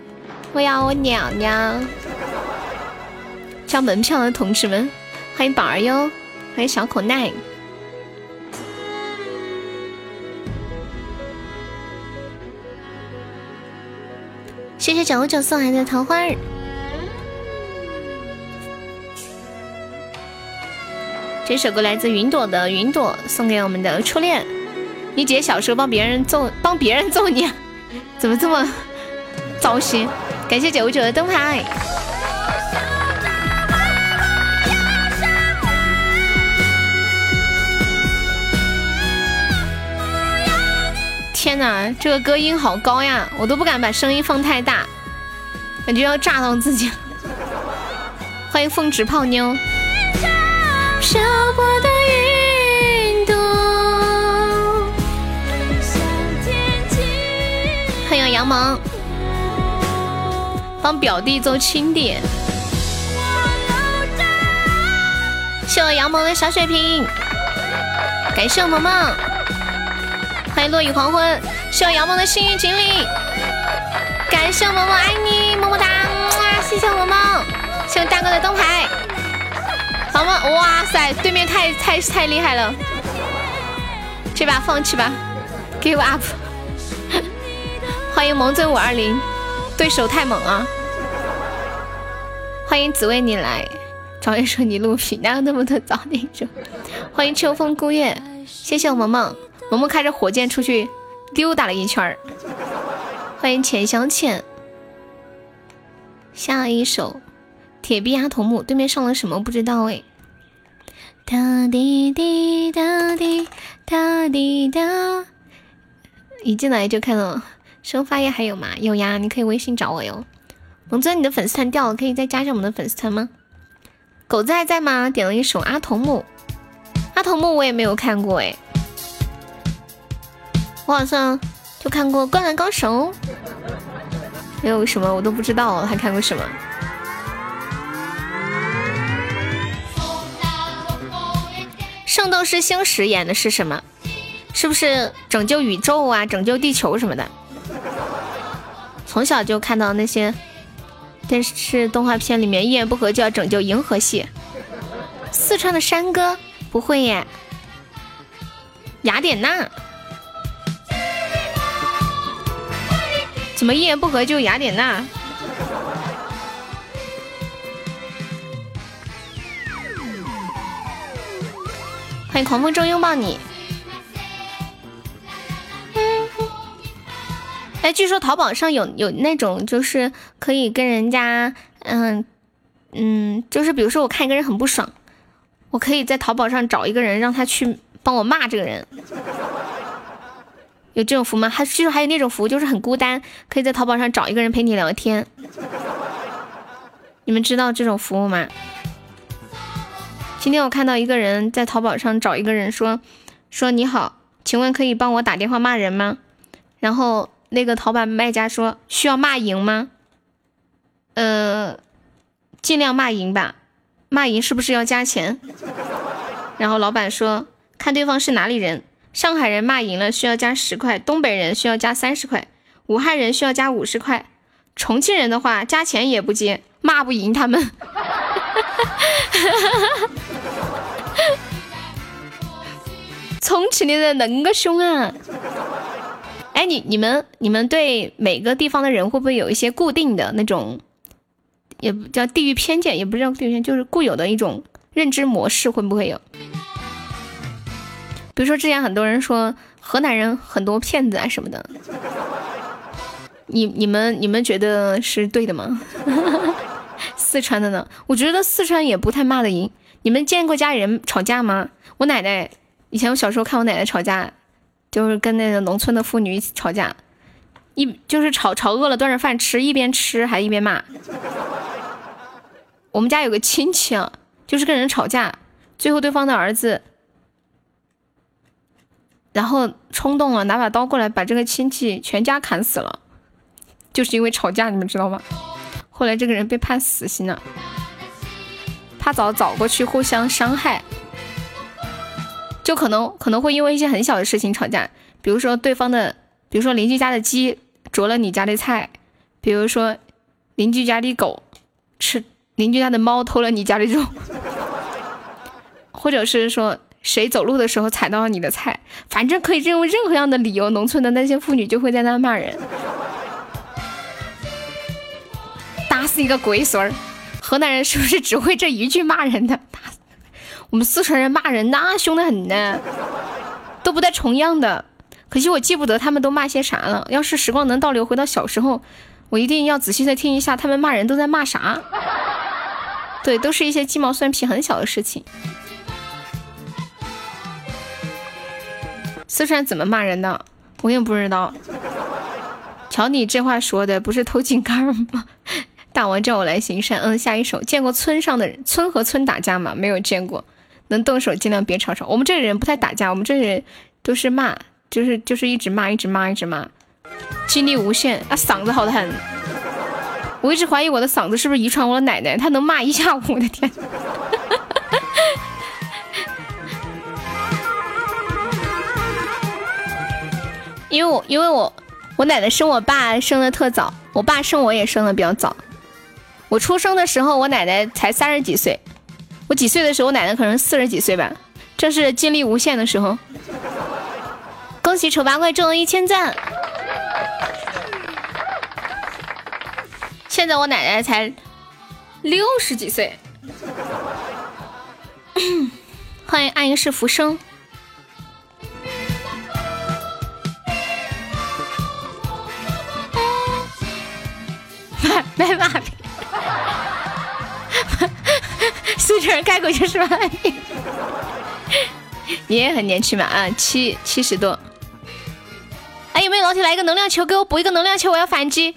我要我娘娘。交门票的同志们，欢迎宝儿哟，欢迎小口奈。谢谢九九送来的桃花儿。这首歌来自云朵的云朵，送给我们的初恋。你姐小时候帮别人揍，帮别人揍你，怎么这么？糟心，感谢九九的灯牌。天哪，这个歌音好高呀，我都不敢把声音放太大，感觉要炸到自己。欢迎凤旨泡妞。漂泊的云朵欢迎杨萌。帮表弟揍亲弟，谢我杨萌的小水瓶，感谢我萌萌，欢迎落雨黄昏，谢我杨萌的幸运锦鲤，感谢我萌萌爱你么么哒，谢谢我萌萌，谢我大哥的灯牌，好吗？哇塞，对面太太太厉害了，这把放弃吧，give up。欢迎萌尊五二零，对手太猛啊！欢迎紫薇你来，早点说你录屏，哪有那么多早点说？欢迎秋风孤月，谢谢我萌萌，萌萌开着火箭出去溜达了一圈儿。欢迎浅香浅，下一首铁臂阿童木，对面上了什么不知道哎。哒滴滴哒滴哒滴哒，一进来就看到。生发液还有吗？有呀，你可以微信找我哟。萌尊，你的粉丝团掉了，可以再加上我们的粉丝团吗？狗子还在吗？点了一首阿童木，阿童木我也没有看过哎，我好像就看过《灌篮高手》，还有什么我都不知道，还看过什么？圣斗士星矢演的是什么？是不是拯救宇宙啊，拯救地球什么的？从小就看到那些电视动画片里面，一言不合就要拯救银河系。四川的山歌不会耶，雅典娜怎么一言不合就雅典娜？欢迎狂风中拥抱你。哎，据说淘宝上有有那种，就是可以跟人家，嗯嗯，就是比如说我看一个人很不爽，我可以在淘宝上找一个人，让他去帮我骂这个人。有这种服吗？还据说还有那种服务，就是很孤单，可以在淘宝上找一个人陪你聊天。你们知道这种服务吗？今天我看到一个人在淘宝上找一个人说说你好，请问可以帮我打电话骂人吗？然后。那个淘宝卖家说需要骂赢吗？呃，尽量骂赢吧，骂赢是不是要加钱？然后老板说看对方是哪里人，上海人骂赢了需要加十块，东北人需要加三十块，武汉人需要加五十块，重庆人的话加钱也不接，骂不赢他们。重庆的人恁个凶啊！哎，你你们你们对每个地方的人会不会有一些固定的那种，也不叫地域偏见，也不叫地域偏见，就是固有的一种认知模式，会不会有？比如说之前很多人说河南人很多骗子啊什么的，你你们你们觉得是对的吗？四川的呢？我觉得四川也不太骂得赢。你们见过家里人吵架吗？我奶奶以前我小时候看我奶奶吵架。就是跟那个农村的妇女一起吵架，一就是吵吵饿了端着饭吃，一边吃还一边骂。我们家有个亲戚啊，就是跟人吵架，最后对方的儿子，然后冲动了，拿把刀过来把这个亲戚全家砍死了，就是因为吵架，你们知道吗？后来这个人被判死刑了，怕早早过去互相伤害。就可能可能会因为一些很小的事情吵架，比如说对方的，比如说邻居家的鸡啄了你家的菜，比如说邻居家的狗吃邻居家的猫偷了你家的肉，或者是说谁走路的时候踩到了你的菜，反正可以用任何样的理由，农村的那些妇女就会在那骂人，打死一个龟孙儿。河南人是不是只会这一句骂人的？我们四川人骂人那凶得很呢，都不带重样的。可惜我记不得他们都骂些啥了。要是时光能倒流回到小时候，我一定要仔细的听一下他们骂人都在骂啥。对，都是一些鸡毛蒜皮很小的事情。四川怎么骂人的？我也不知道。瞧你这话说的，不是偷井盖吗？大王叫我来行善。嗯，下一首。见过村上的人，村和村打架吗？没有见过。能动手尽量别吵吵。我们这里人不太打架，我们这里人都是骂，就是就是一直骂，一直骂，一直骂，精力无限啊，嗓子好的很。我一直怀疑我的嗓子是不是遗传我的奶奶，她能骂一下午。我的天！因为我因为我我奶奶生我爸生的特早，我爸生我也生的比较早。我出生的时候，我奶奶才三十几岁。我几岁的时候，我奶奶可能四十几岁吧。这是精力无限的时候。恭喜丑八怪中了一千赞。现在我奶奶才六十几岁。欢迎爱因是浮生。买马屁，随着人开口就是吧。你也很年轻嘛啊，七七十多。哎，有没有老铁来一个能量球？给我补一个能量球，我要反击！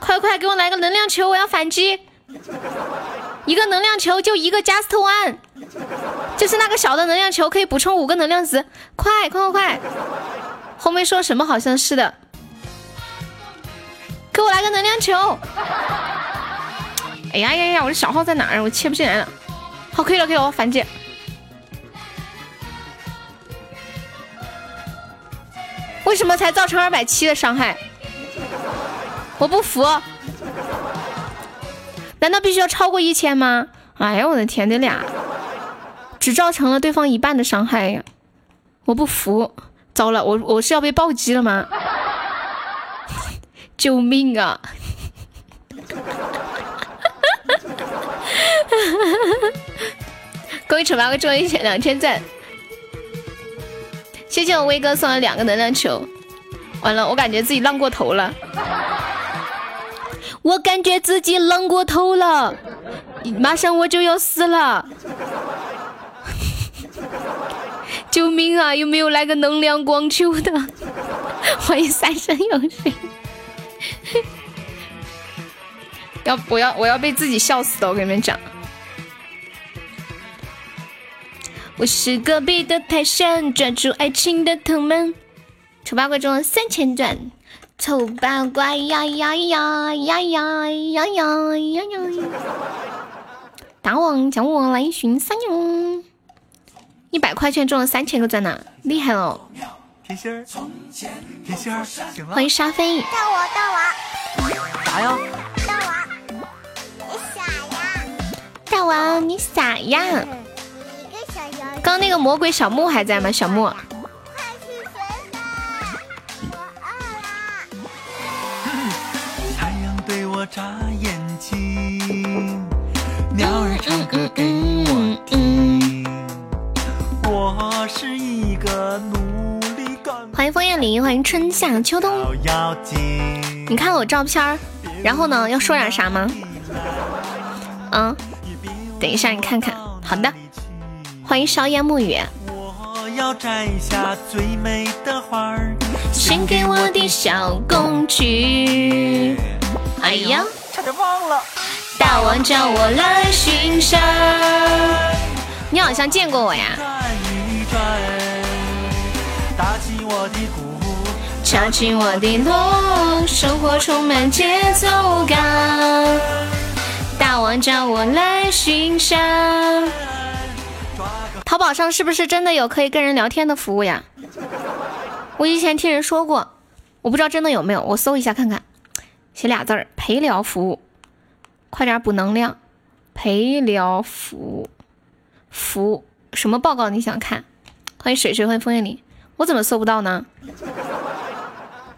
快快给我来个能量球，我要反击！一个能量球就一个 just one，就是那个小的能量球可以补充五个能量值。快快快快！后面说什么？好像是的。给我来个能量球！哎呀呀呀！我的小号在哪儿？我切不进来了。好，可以了，可以了，反击。为什么才造成二百七的伤害？我不服！难道必须要超过一千吗？哎呀，我的天，这俩只造成了对方一半的伤害呀！我不服！糟了，我我是要被暴击了吗？救命啊！恭喜丑八怪中了一千两千赞，谢谢我威哥送了两个能量球。完了，我感觉自己浪过头了，我感觉自己浪过头了，马上我就要死了！救命啊！有没有来个能量光球的？欢迎三生有幸。要我要我要被自己笑死的！我跟你们讲，我是隔壁的泰山，抓住爱情的藤蔓。丑八怪中了三千钻，丑八怪呀呀呀呀呀呀呀呀呀！大王叫我来巡山哟！一百块钱中了三千个钻呢，厉害了！甜心儿，甜心儿，欢迎沙飞。到我，到我。啥呀？大王，你傻呀？刚那个魔鬼小木还在吗？小木。太阳对我眨眼睛，鸟儿唱歌给我听。我是一个努力干。欢迎枫叶林，欢迎春夏秋冬。你看我照片然后呢？要说点啥吗？嗯。等一下，你看看。好的，欢迎硝烟暮雨。献给我的小公举。哎呀，差点忘了。大王叫我来巡山。你好像见过我呀。敲起我的锣，生活充满节奏感。大王叫我来巡山。淘宝上是不是真的有可以跟人聊天的服务呀？我以前听人说过，我不知道真的有没有，我搜一下看看。写俩字儿陪聊服务，快点补能量。陪聊服务，服什么报告你想看？欢迎水水，欢迎枫叶林。我怎么搜不到呢？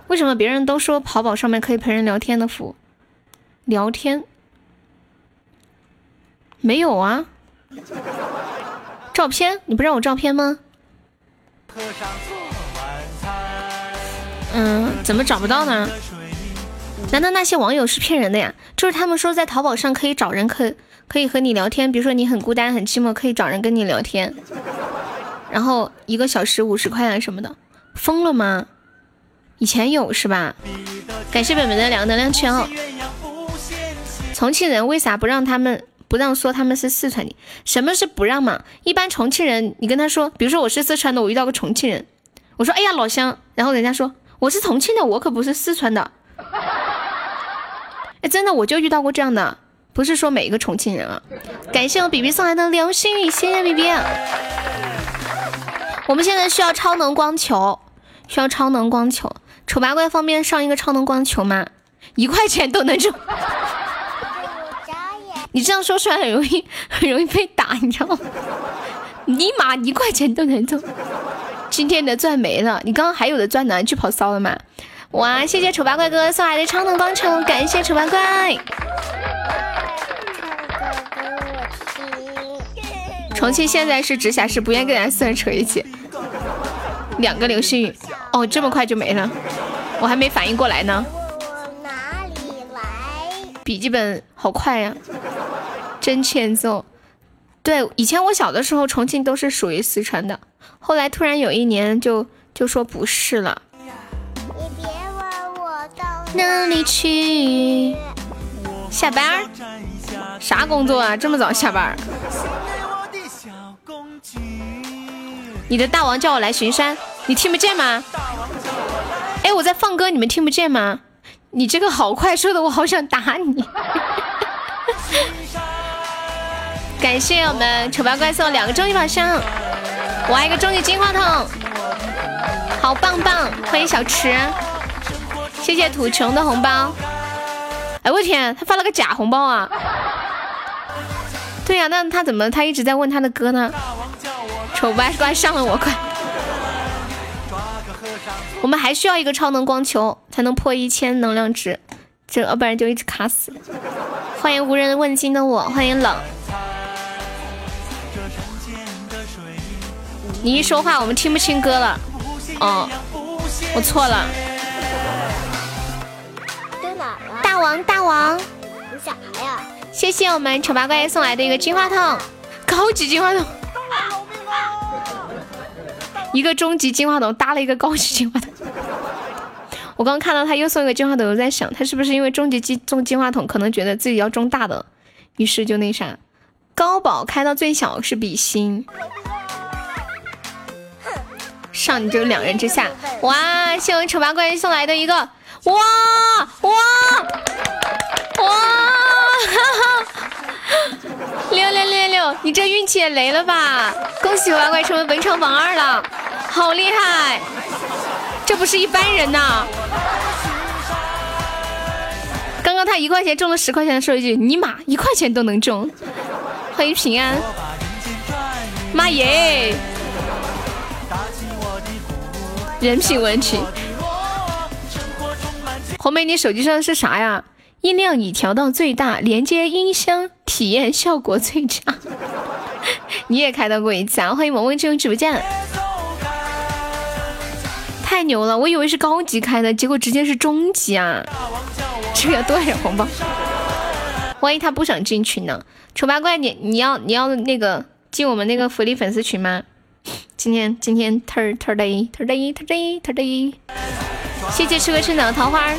为什么别人都说淘宝上面可以陪人聊天的服务？聊天。没有啊，照片你不让我照片吗？嗯，怎么找不到呢？难道那些网友是骗人的呀？就是他们说在淘宝上可以找人，可可以和你聊天，比如说你很孤单、很寂寞，可以找人跟你聊天，然后一个小时五十块啊什么的，疯了吗？以前有是吧？感谢本本的两个能量圈哦。重庆人为啥不让他们？不让说他们是四川的，什么是不让嘛？一般重庆人，你跟他说，比如说我是四川的，我遇到个重庆人，我说哎呀老乡，然后人家说我是重庆的，我可不是四川的。哎，真的我就遇到过这样的，不是说每一个重庆人啊。感谢我 B B 送来的流星雨，谢谢 B B。我们现在需要超能光球，需要超能光球，丑八怪方便上一个超能光球吗？一块钱都能中。你这样说出来很容易，很容易被打，你知道吗？尼玛一块钱都能中，今天的钻没了，你刚刚还有的钻呢，去跑骚了吗？哇，谢谢丑八怪哥送来的超能光球，感谢丑八怪。重庆现在是直辖市，不愿意跟咱四人扯一起。两个流星雨，哦，这么快就没了，我还没反应过来呢。笔记本好快呀，真欠揍。对，以前我小的时候，重庆都是属于四川的，后来突然有一年就就说不是了。你别问我到哪里去。下班？啥工作啊？这么早下班？你的大王叫我来巡山，你听不见吗？哎，我在放歌，你们听不见吗？你这个好快，说的我好想打你。感谢我们丑八怪送两个终极宝箱，我还一个终极金话筒，好棒棒！欢迎小池，谢谢土穷的红包。哎，我天，他发了个假红包啊！对呀，那他怎么他一直在问他的歌呢？丑八怪上了我快！我们还需要一个超能光球才能破一千能量值，这要不然就一直卡死。欢迎无人问津的我，欢迎冷。你一说话，我们听不清歌了。哦，我错了。大王，大王，你啥呀？谢谢我们丑八怪送来的一个金话筒，高级金话筒。一个终极金话筒搭了一个高级金话筒。我刚看到他又送一个金话筒，我在想他是不是因为终极金中金话筒，可能觉得自己要中大的，于是就那啥，高保开到最小是比心。上你这两人之下，哇！谢我们丑八怪送来的一个，哇哇哇！哈哈，六六六六，你这运气也雷了吧？恭喜丑八怪成为本场榜二了，好厉害！这不是一般人呐！刚刚他一块钱中了十块钱，说一句尼玛一块钱都能中，欢迎平安，妈耶！人品问题。红梅，你手机上是啥呀？音量已调到最大，连接音箱，体验效果最佳。你也开到过一次啊？欢迎萌萌进入直播间，太牛了！我以为是高级开的，结果直接是中级啊！这要多少红包？万一他不想进群呢？丑八怪，你你要你要那个进我们那个福利粉丝群吗？今天今天特儿特儿的特儿的特儿的特儿的，谢谢吃个生长的桃花。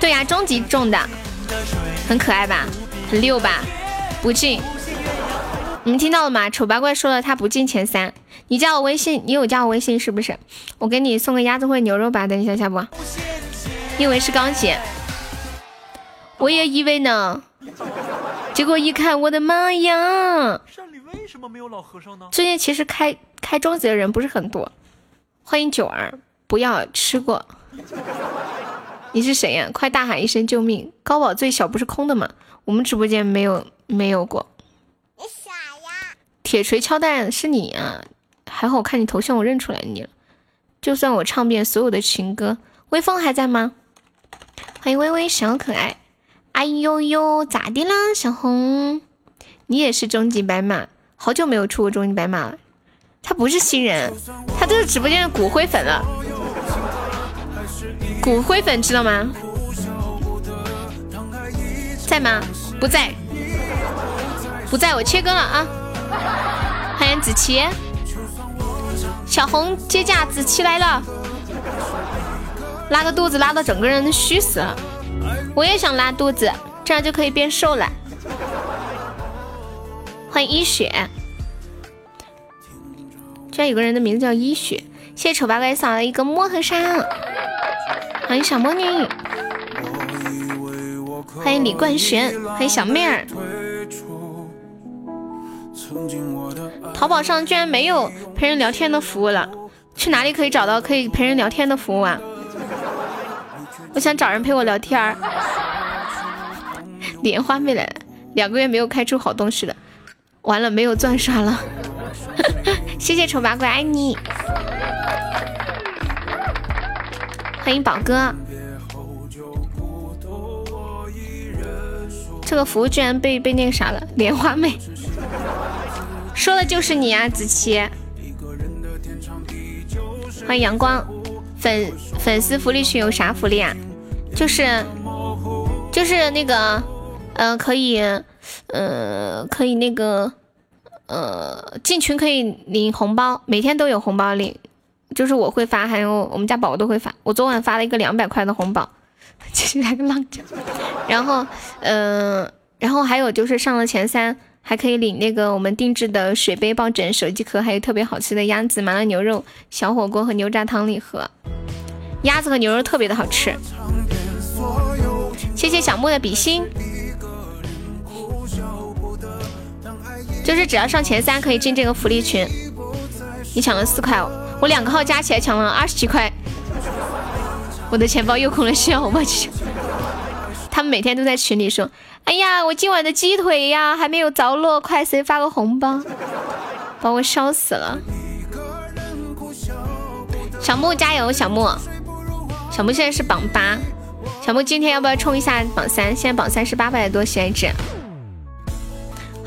对呀，终极中的，很可爱吧，很六吧，不进。你们听到了吗？丑八怪说了他不进前三。你加我微信，你有加我微信是不是？我给你送个鸭子会牛肉吧，等一下下播。因为是高级，我也以为呢，结果一看，我的妈呀！为什么没有老和尚呢？最近其实开开终极的人不是很多。欢迎九儿，不要吃过。你是谁呀？快大喊一声救命！高宝最小不是空的吗？我们直播间没有没有过。你傻呀！铁锤敲蛋是你啊！还好我看你头像我认出来你了。就算我唱遍所有的情歌，微风还在吗？欢迎微微小可爱。哎呦呦，咋的啦，小红？你也是终极白马。好久没有出过终极白马了，他不是新人，他都是直播间的骨灰粉了。骨灰粉知道吗？在吗？不在，不在我切割了啊！欢迎子琪，小红接驾，子琪来了，拉个肚子拉到整个人都虚死了。我也想拉肚子，这样就可以变瘦了。欢迎一雪，居然有个人的名字叫一雪，谢谢丑八怪送了一个摩托车。欢迎小魔女，欢迎李冠璇，欢迎小妹儿。淘宝上居然没有陪人聊天的服务了，去哪里可以找到可以陪人聊天的服务啊？我想找人陪我聊天儿。莲花妹来，两个月没有开出好东西了，完了没有钻刷了。谢谢丑八怪，爱你。欢迎宝哥。这个服务居然被被那个啥了，莲花妹。说的就是你啊，子琪。欢迎阳光。粉粉丝福利群有啥福利啊？就是就是那个，呃，可以，呃，可以那个，呃，进群可以领红包，每天都有红包领，就是我会发，还有我们家宝宝都会发。我昨晚发了一个两百块的红包，继续来个浪奖。然后，嗯，然后还有就是上了前三，还可以领那个我们定制的水杯、抱枕、手机壳，还有特别好吃的鸭子、麻辣牛肉、小火锅和牛轧糖礼盒。鸭子和牛肉特别的好吃。谢谢小莫的比心，就是只要上前三可以进这个福利群。你抢了四块哦，我两个号加起来抢了二十几块，我的钱包又空了，需要我帮去他们每天都在群里说：“哎呀，我今晚的鸡腿呀还没有着落，快谁发个红包，把我笑死了。”小木加油，小木，小木现在是榜八。小木今天要不要冲一下榜三？现在榜三是八百多喜爱值。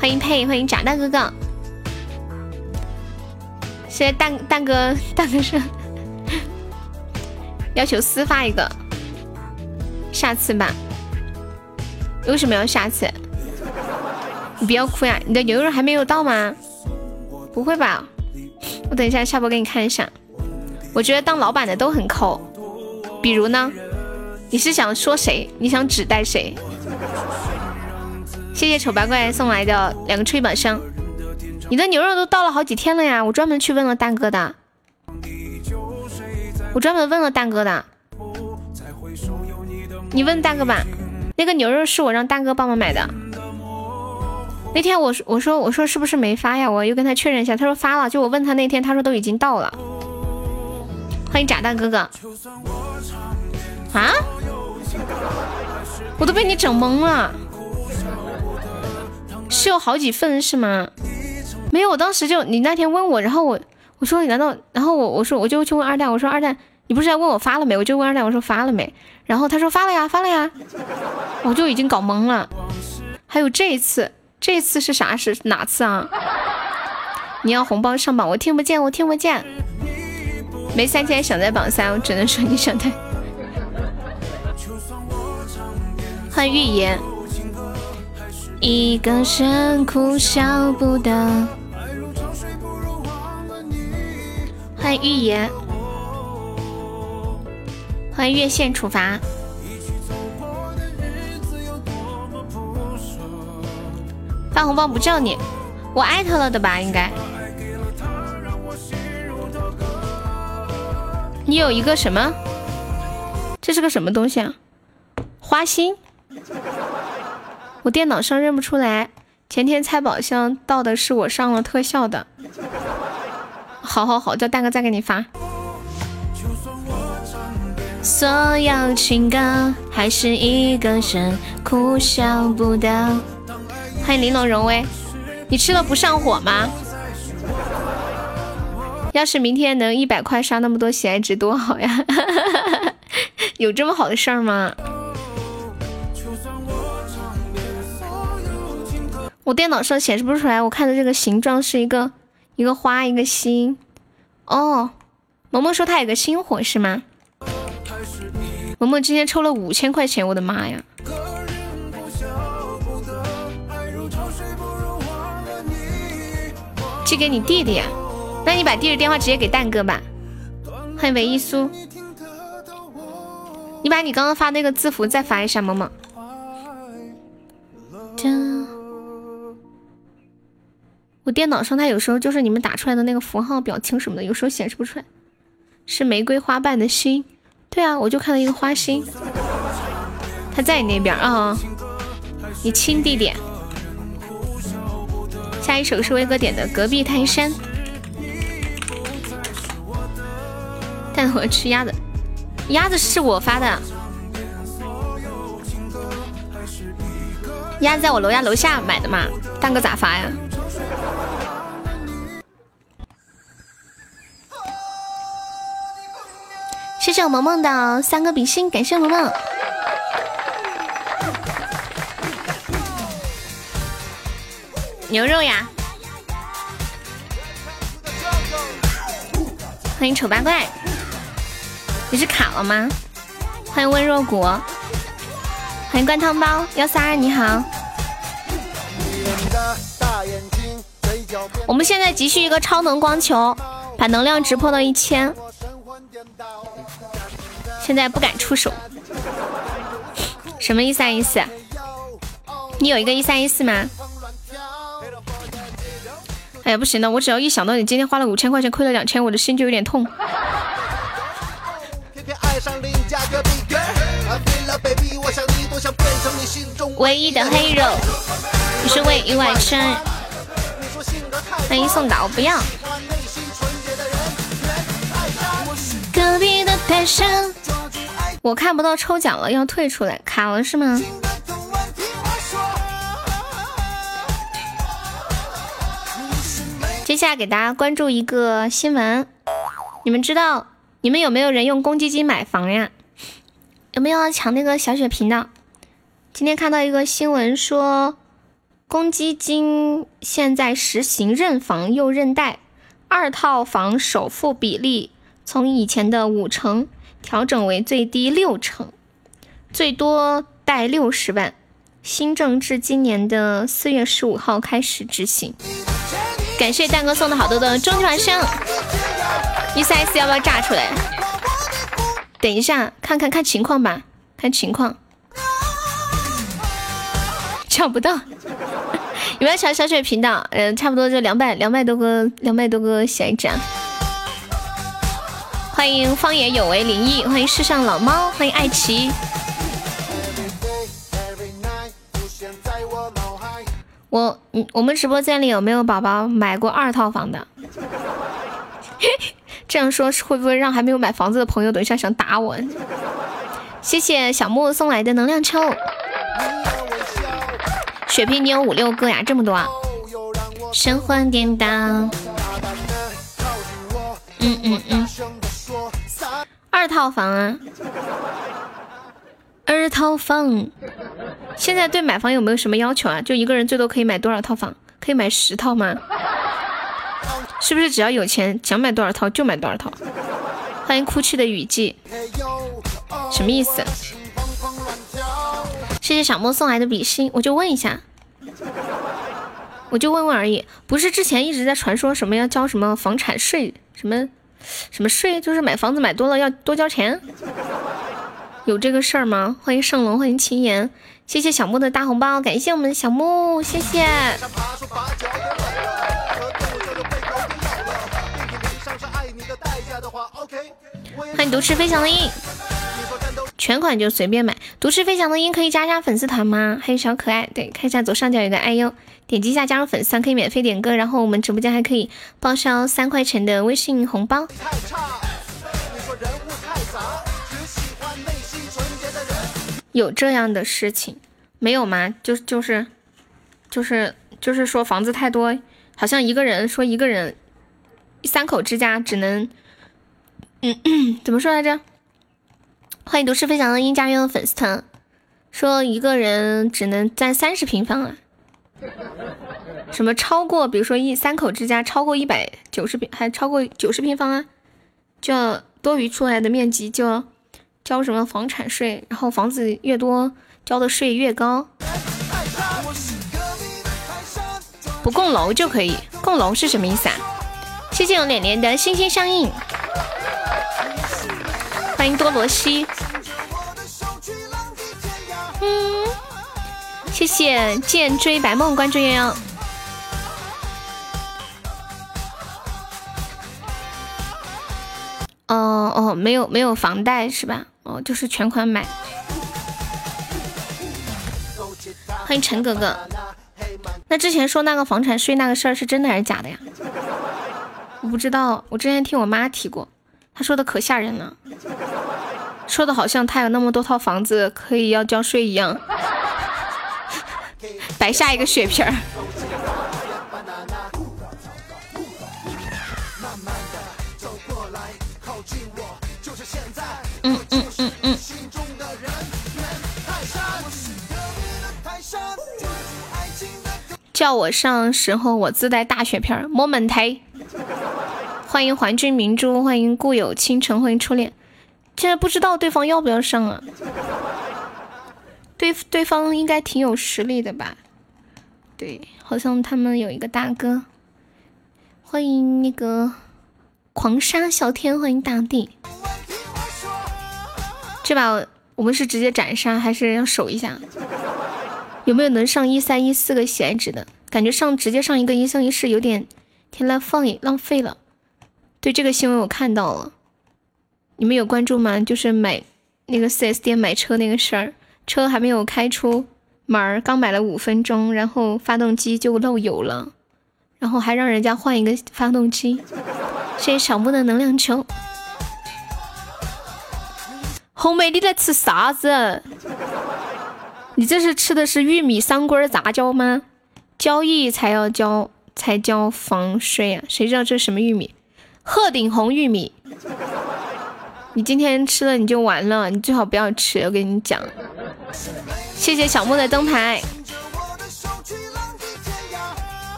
欢迎佩，欢迎炸蛋哥哥。现在蛋蛋哥蛋哥是要求私发一个，下次吧。为什么要下次？你不要哭呀，你的牛肉还没有到吗？不会吧？我等一下下播给你看一下。我觉得当老板的都很抠，比如呢？你是想说谁？你想指代谁？谢谢丑八怪送来的两个吹宝箱。你的牛肉都到了好几天了呀！我专门去问了蛋哥的，我专门问了蛋哥的。你问蛋哥吧，那个牛肉是我让蛋哥帮忙买的。那天我说我说我说是不是没发呀？我又跟他确认一下，他说发了。就我问他那天，他说都已经到了。欢迎炸弹哥哥。啊！我都被你整懵了，是有好几份是吗？没有，我当时就你那天问我，然后我我说你难道，然后我我说我就去问二蛋，我说二蛋，你不是在问我发了没？我就问二蛋，我说发了没？然后他说发了呀，发了呀，我就已经搞懵了。还有这一次，这一次是啥是哪次啊？你要红包上榜，我听不见，我听不见。没三千想在榜三，我只能说你想太。欢迎预言，一个人哭笑不得。欢迎预言，欢迎越线处罚。发红包不叫你，我艾特了的吧？应该。你有一个什么？这是个什么东西啊？花心。我电脑上认不出来，前天拆宝箱到的是我上了特效的。好好好，叫大哥再给你发。所有情歌还是一个人哭笑不得。欢迎玲珑荣威，你吃了不上火吗？要是明天能一百块刷那么多喜爱值多好呀！有这么好的事儿吗？我电脑上显示不出来，我看的这个形状是一个一个花一个心。哦，萌萌说他有个心火是吗？萌萌今天抽了五千块钱，我的妈呀！寄给你弟弟，那你把弟弟电话直接给蛋哥吧。欢迎唯一苏，你把你刚刚发那个字符再发一下，萌萌。我电脑上它有时候就是你们打出来的那个符号、表情什么的，有时候显示不出来。是玫瑰花瓣的心，对啊，我就看到一个花心。他在你那边啊，你亲弟弟。下一首是威哥点的《隔壁泰山》。但我吃鸭子，鸭子是我发的。鸭子在我楼下楼下买的嘛，蛋哥咋发呀？谢谢我萌萌的三个比心，感谢萌萌。牛肉呀！欢迎丑八怪，你是卡了吗？欢迎温若谷，欢迎灌汤包幺三二，你好。我们现在急需一个超能光球，把能量值破到一千。现在不敢出手，什么一三一四？你有一个一三一四吗？哎呀，不行了，我只要一想到你今天花了五千块钱亏了两千，我的心就有点痛。唯一的黑肉，你是为意外圈。欢迎送达，不要。隔壁的单身，我看不到抽奖了，要退出来，卡了是吗？接下来给大家关注一个新闻，你们知道你们有没有人用公积金买房呀？有没有要抢那个小血瓶的？今天看到一个新闻说，公积金现在实行认房又认贷，二套房首付比例从以前的五成调整为最低六成，最多贷六十万。新政至今年的四月十五号开始执行。感谢蛋哥送的好多的终极晚上，一三 S 要不要炸出来？等一下，看看看情况吧，看情况。抢不到，有没有抢小雪瓶的？嗯，差不多就两百两百多个，两百多个喜爱值。欢迎方言有为灵异，欢迎世上老猫，欢迎爱奇。我，嗯，我们直播间里有没有宝宝买过二套房的？这样说会不会让还没有买房子的朋友等一下想打我？谢谢小木送来的能量球，血瓶你有五六个呀，这么多啊！神魂颠倒，嗯嗯嗯，二套房啊。二套房，现在对买房有没有什么要求啊？就一个人最多可以买多少套房？可以买十套吗？是不是只要有钱，想买多少套就买多少套？欢迎哭泣的雨季，什么意思？谢谢小莫送来的比心，我就问一下，我就问问而已，不是之前一直在传说什么要交什么房产税，什么什么税，就是买房子买多了要多交钱。有这个事儿吗？欢迎圣龙，欢迎秦言，谢谢小木的大红包，感谢我们小木，谢谢。欢迎独吃飞翔的鹰，全款就随便买。独吃飞翔的鹰可以加加粉丝团吗？还有小可爱，对，看一下左上角有个哎呦，点击一下加入粉丝团可以免费点歌，然后我们直播间还可以报销三块钱的微信红包。有这样的事情没有吗？就就是就是就是说房子太多，好像一个人说一个人三口之家只能，嗯，怎么说来着？欢迎都市飞翔的殷家园的粉丝团，说一个人只能占三十平方啊。什么超过，比如说一三口之家超过一百九十平，还超过九十平方啊，就要多余出来的面积就。交什么房产税？然后房子越多，交的税越高。不供楼就可以，供楼是什么意思啊？谢谢我脸脸的心心相印，欢迎多罗西。嗯，谢谢剑追白梦关注悠悠。哦哦，没有没有房贷是吧？哦，就是全款买。欢迎陈哥哥。那之前说那个房产税那个事儿是真的还是假的呀？我不知道，我之前听我妈提过，他说的可吓人了，说的好像他有那么多套房子可以要交税一样。白下一个血瓶儿。嗯嗯嗯嗯。叫我上时候我自带大血瓶儿，moment。欢迎环君明珠，欢迎故友倾城，欢迎初恋。现在不知道对方要不要上啊？对，对方应该挺有实力的吧？对，好像他们有一个大哥。欢迎那个狂沙小天，欢迎大地。这把我们是直接斩杀，还是要守一下？有没有能上一三一四个喜爱值的？感觉上直接上一个一生一世有点天来放也浪费了。对这个新闻我看到了，你们有关注吗？就是买那个四 S 店买车那个事儿，车还没有开出门儿，刚买了五分钟，然后发动机就漏油了，然后还让人家换一个发动机。谢谢小木的能量球。红梅，你在吃啥子？你这是吃的是玉米三棍杂交吗？交易才要交才交房税啊？谁知道这是什么玉米？鹤顶红玉米，你今天吃了你就完了，你最好不要吃，我跟你讲。谢谢小莫的灯牌。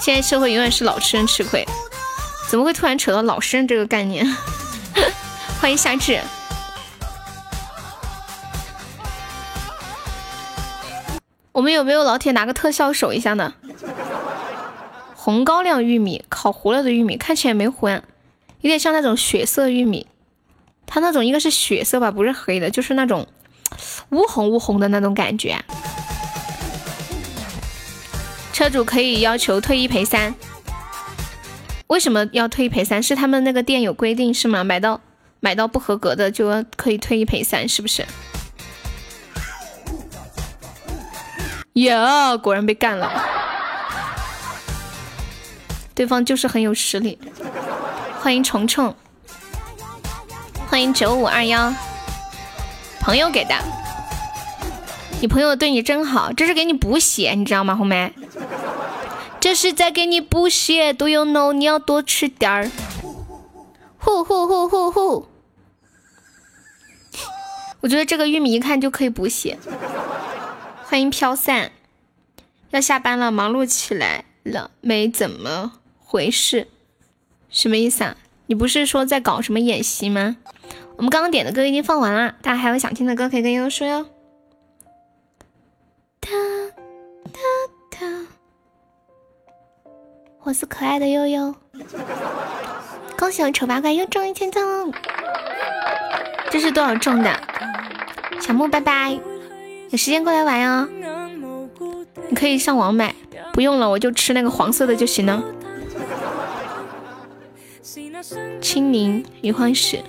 现在社会永远是老实人吃亏，怎么会突然扯到老实人这个概念？欢迎夏至。我们有没有老铁拿个特效守一下呢？红高粱玉米，烤糊了的玉米，看起来没糊呀。有点像那种血色玉米，它那种应该是血色吧，不是黑的，就是那种乌红乌红的那种感觉。车主可以要求退一赔三，为什么要退一赔三？是他们那个店有规定是吗？买到买到不合格的就要可以退一赔三，是不是？呀，果然被干了，对方就是很有实力。欢迎虫虫，欢迎九五二幺，朋友给的，你朋友对你真好，这是给你补血，你知道吗，红梅？这是在给你补血，Do you know？你要多吃点儿。呼呼呼呼呼！我觉得这个玉米一看就可以补血。欢迎飘散，要下班了，忙碌起来了，没怎么回事。什么意思啊？你不是说在搞什么演习吗？我们刚刚点的歌已经放完了，大家还有想听的歌可以跟悠悠说哟。哒哒哒，我是可爱的悠悠，恭喜我丑八怪又中一千赞，这是多少中的？小木拜拜，有时间过来玩哦。你可以上网买，不用了，我就吃那个黄色的就行了。清明余欢喜，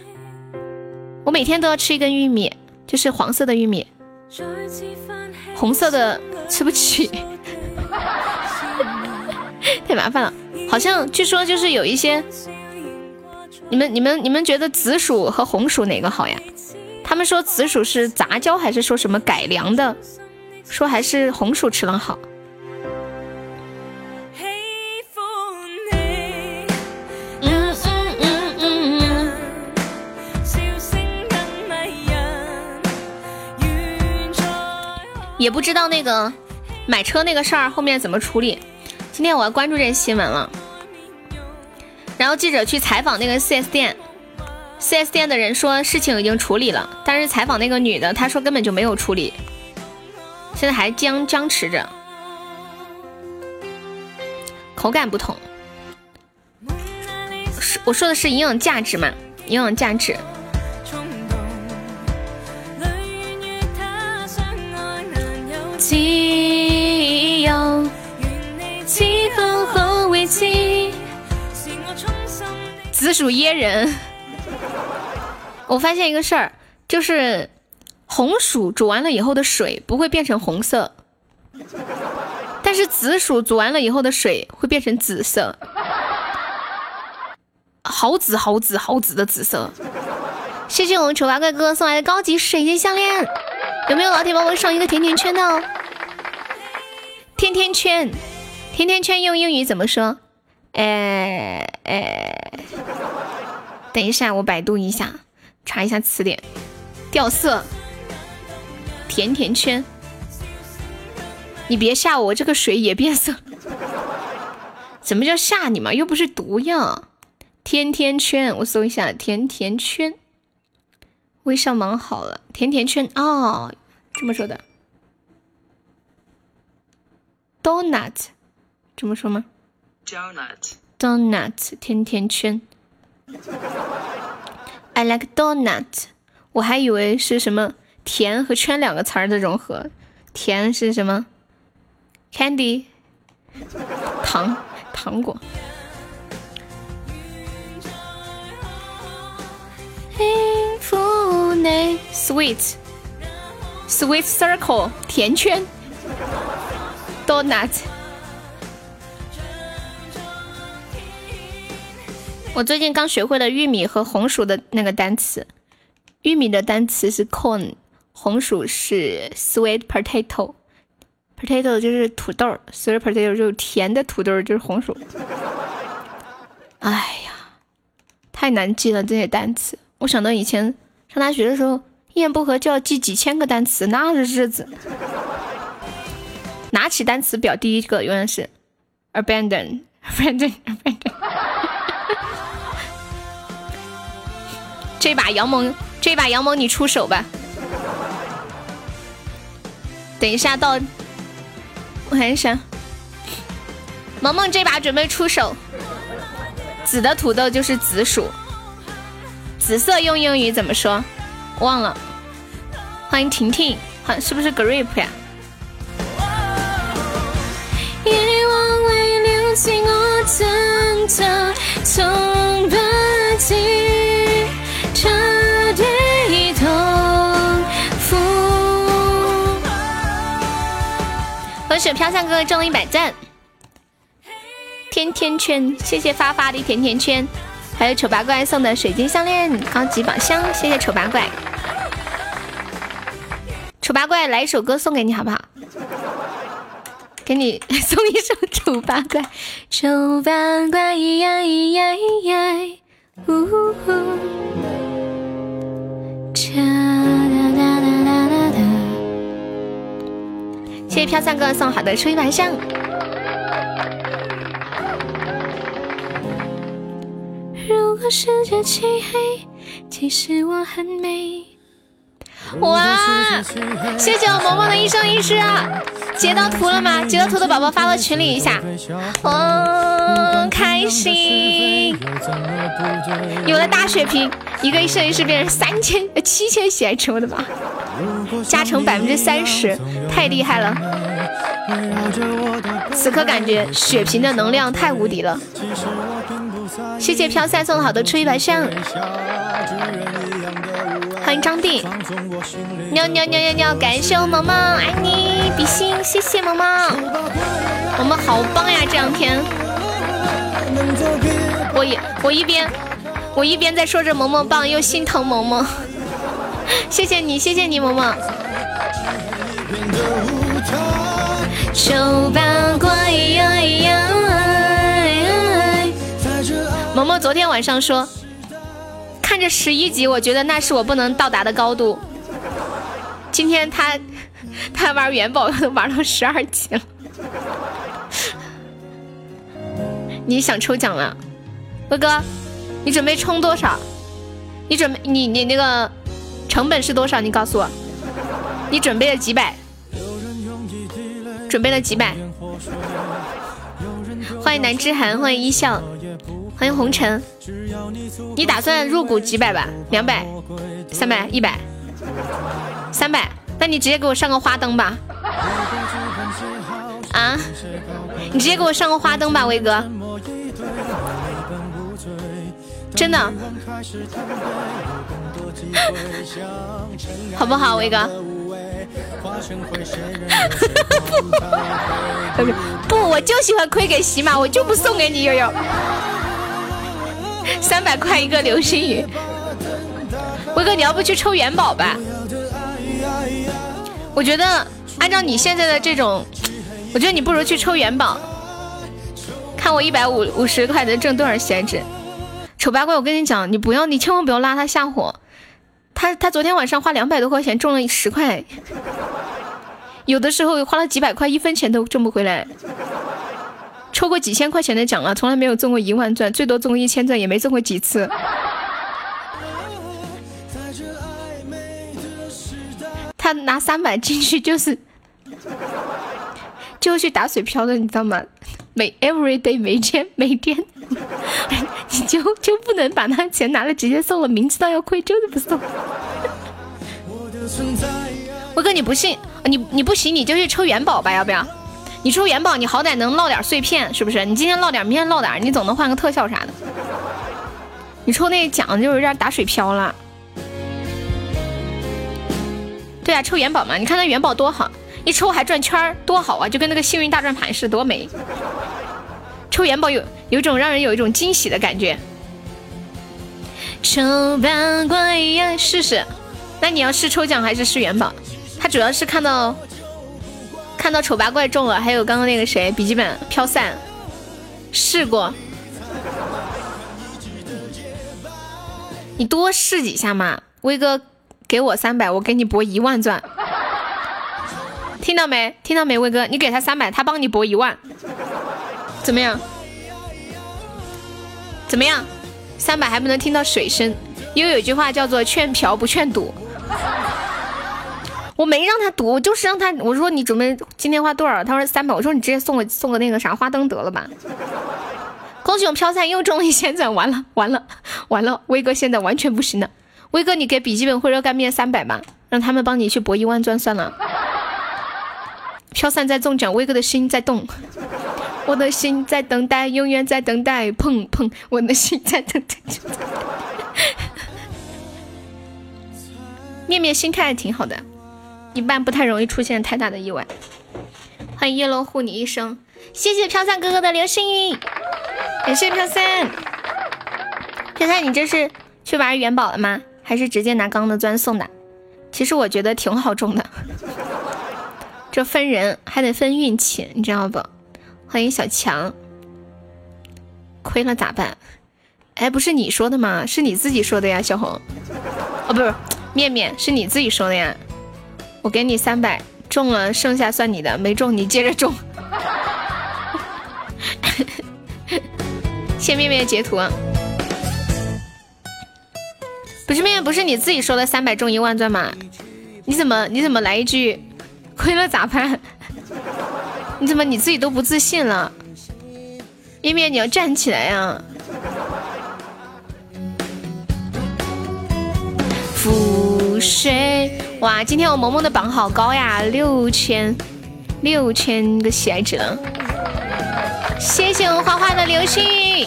我每天都要吃一根玉米，就是黄色的玉米，红色的吃不起，太麻烦了。好像据说就是有一些，你们你们你们觉得紫薯和红薯哪个好呀？他们说紫薯是杂交还是说什么改良的？说还是红薯吃了好。也不知道那个买车那个事儿后面怎么处理。今天我要关注这新闻了。然后记者去采访那个 4S 店，4S 店的人说事情已经处理了，但是采访那个女的，她说根本就没有处理，现在还僵僵持着，口感不同。我说的是营养价值嘛？营养价值。紫薯噎人。我发现一个事儿，就是红薯煮完了以后的水不会变成红色，但是紫薯煮完了以后的水会变成紫色，好紫好紫好紫的紫色。谢谢我们丑八怪哥哥送来的高级水晶项链，有没有老铁帮我上一个甜甜圈的？甜甜圈，甜甜圈用英语怎么说？哎哎，等一下，我百度一下，查一下词典。掉色，甜甜圈。你别吓我，这个水也变色。怎么叫吓你嘛？又不是毒药。甜甜圈，我搜一下甜甜圈。微笑忙好了，甜甜圈哦，这么说的。Donut，这么说吗？Donut，Donut，甜甜圈。I like donut。我还以为是什么甜和圈两个词儿的融合。甜是什么？Candy，糖，糖果。幸福内 Sweet，Sweet Circle，甜圈。Donut，我最近刚学会了玉米和红薯的那个单词。玉米的单词是 corn，红薯是 sweet potato，potato 就是土豆，sweet potato 就是甜的土豆，就是红薯。哎呀，太难记了这些单词。我想到以前上大学的时候，一言不合就要记几千个单词，那日子。拿起单词表，第一个永远是 abandon，abandon，abandon。这把杨萌，这把杨萌你出手吧。等一下到，我看一下，萌萌这把准备出手。紫的土豆就是紫薯，紫色用英语怎么说？忘了。欢迎婷婷，好是不是 grape 呀？和雪飘散哥哥中了一百赞，甜甜圈，谢谢发发的甜甜圈，还有丑八怪送的水晶项链高级宝箱，谢谢丑八怪。丑八怪来一首歌送给你好不好？给你 送一首《丑八怪》，丑八怪咿呀咿呀咿呀，呜呼，哒哒哒哒哒哒。谢谢飘散哥送好的初一晚上。如果世界漆黑，其实我很美。哇！谢谢我萌萌的一生一世啊！截到图了吗？截到图的宝宝发到群里一下。嗯，开心！有了大血瓶，一个一生一世变成三千呃七千血值，我的妈！加成百分之三十，太厉害了！此刻感觉血瓶的能量太无敌了。谢谢飘散送的好的初一白象。欢迎张弟，喵喵喵喵喵！感谢我萌萌，爱你，比心，谢谢萌萌，萌萌好棒呀！这两天，我一我一边我一边在说着萌萌棒，又心疼萌萌，谢谢你，谢谢你，萌萌。丑八怪萌萌昨天晚上说。看着十一级，我觉得那是我不能到达的高度。今天他 他玩元宝都玩到十二级了。你想抽奖了，哥哥？你准备充多少？你准备你你那个成本是多少？你告诉我。你准备了几百？准备了几百？欢迎南之寒，欢迎一笑。欢迎红尘，你打算入股几百吧？两百、三百、一百、三百？那你直接给我上个花灯吧！啊，你直接给我上个花灯吧，威哥，真的，好不好，威哥？不不，我就喜欢亏给喜马，我就不送给你悠悠。三百块一个流星雨，威哥，你要不去抽元宝吧？我觉得按照你现在的这种我觉得你不如去抽元宝，看我一百五五十块能挣多少闲置。丑八怪，我跟你讲，你不要，你千万不要拉他下火。他他昨天晚上花两百多块钱中了十块，有的时候花了几百块，一分钱都挣不回来。抽过几千块钱的奖了，从来没有中过一万钻，最多中过一千钻，也没中过几次。他拿三百进去就是，就去打水漂的，你知道吗？每 every day 每天 每天，你就就不能把那钱拿了直接送了？明知道要亏，就是不送。辉哥，你不信？你你不行，你就去抽元宝吧，要不要？你抽元宝，你好歹能落点碎片，是不是？你今天落点，明天落点，你总能换个特效啥的。你抽那奖就有点打水漂了。对啊，抽元宝嘛，你看那元宝多好，一抽还转圈儿，多好啊，就跟那个幸运大转盘似的，多美。抽元宝有有种让人有一种惊喜的感觉。抽八怪呀，试试。那你要试抽奖还是试元宝？他主要是看到。看到丑八怪中了，还有刚刚那个谁笔记本飘散，试过，你多试几下嘛。威哥给我三百，我给你博一万钻，听到没？听到没？威哥，你给他三百，他帮你博一万，怎么样？怎么样？三百还不能听到水声，因为有句话叫做劝嫖不劝赌。我没让他赌，就是让他。我说你准备今天花多少？他说三百。我说你直接送个送个那个啥花灯得了吧。恭喜我飘散又中了一千钻，完了完了完了！威哥现在完全不行了。威哥，你给笔记本或热干面三百吧，让他们帮你去博一万钻算了。飘散在中奖，威哥的心在动，我的心在等待，永远在等待，砰砰，我的心在等待。面面心态挺好的。一般不太容易出现太大的意外。欢迎叶落护你一生，谢谢飘散哥哥的流星雨，感谢飘散。飘散，你这是去玩元宝了吗？还是直接拿刚的钻送的？其实我觉得挺好中的，这分人还得分运气，你知道不？欢迎小强，亏了咋办？哎，不是你说的吗？是你自己说的呀，小红。哦，不是，面面是你自己说的呀。我给你三百，中了剩下算你的，没中你接着中。谢面面截图，不是面面，不是你自己说的三百中一万钻吗？你怎么你怎么来一句亏了咋办？你怎么你自己都不自信了？面面你要站起来呀！覆水。哇，今天我萌萌的榜好高呀，六千六千个喜爱值了！谢谢我花花的流星雨，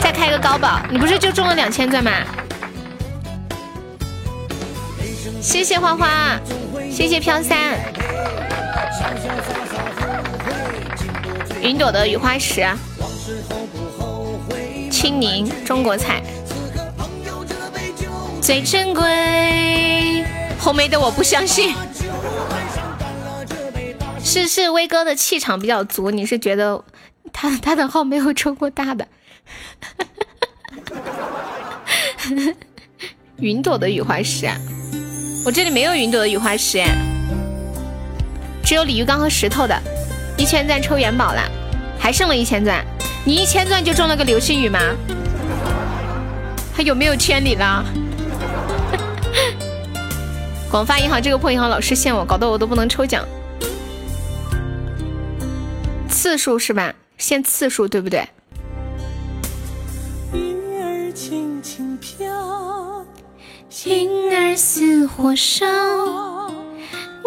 再开个高宝，你不是就中了两千钻吗？谢谢花花，谢谢飘散，云朵的雨花石，青柠中国菜，最珍贵。红梅的我不相信，是是威哥的气场比较足，你是觉得他他的号没有抽过大的？云朵的雨花石，我这里没有云朵的雨花石，只有鲤鱼缸和石头的。一千钻抽元宝了，还剩了一千钻，你一千钻就中了个流星雨吗？还有没有千里了？广发银行这个破银行老是限我，搞得我都不能抽奖。次数是吧？限次数对不对？云儿轻轻飘，儿似火烧，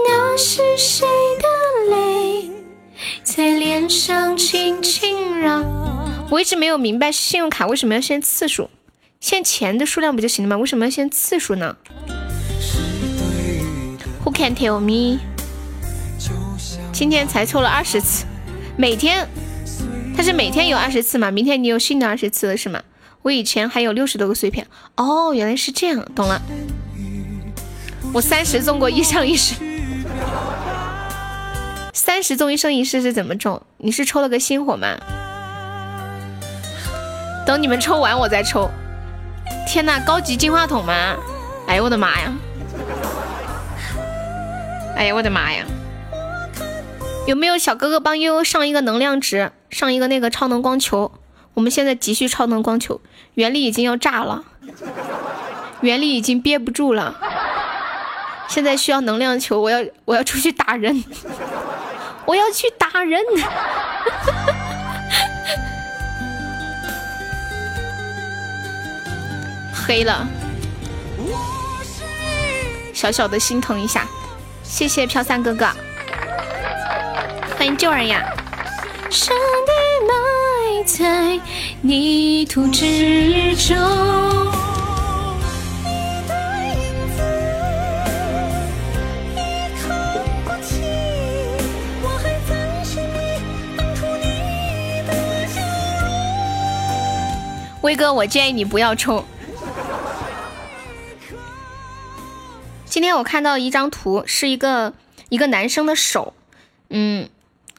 那是谁的泪在脸上轻轻绕？我一直没有明白信用卡为什么要限次数，限钱的数量不就行了吗？为什么要限次数呢？Who can tell me？今天才抽了二十次，每天，他是每天有二十次嘛？明天你有新的二十次了是吗？我以前还有六十多个碎片，哦，原来是这样，懂了。我三十中过一生一世，三十中一生一世是怎么中？你是抽了个星火吗？等你们抽完我再抽。天呐，高级金话筒吗？哎呦我的妈呀！哎呀我的妈呀！有没有小哥哥帮悠悠上一个能量值，上一个那个超能光球？我们现在急需超能光球，原力已经要炸了，原力已经憋不住了，现在需要能量球，我要我要出去打人，我要去打人，黑了，小小的心疼一下，谢谢飘散哥哥，欢迎救人呀。上帝埋在泥土之中。威哥，我建议你不要抽。今天我看到一张图，是一个一个男生的手，嗯，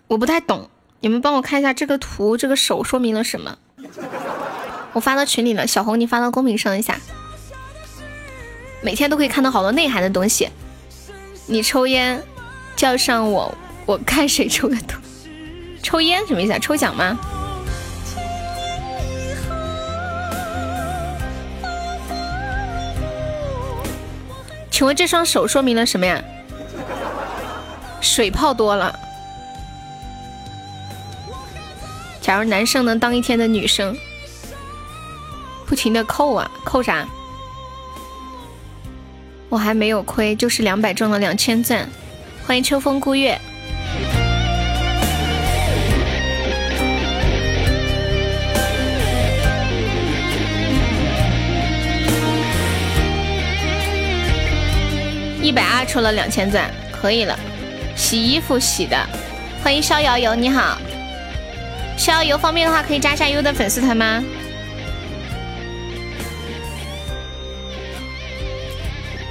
我不太懂。你们帮我看一下这个图，这个手说明了什么？我发到群里了，小红你发到公屏上一下。每天都可以看到好多内涵的东西。你抽烟，叫上我，我看谁抽的多。抽烟什么意思啊？抽奖吗？请问这双手说明了什么呀？水泡多了。假如男生能当一天的女生，不停的扣啊扣啥？我还没有亏，就是两百中了两千钻。欢迎秋风孤月，一百二抽了两千钻，可以了。洗衣服洗的，欢迎逍遥游，你好。逍遥游方便的话，可以加下优的粉丝团吗？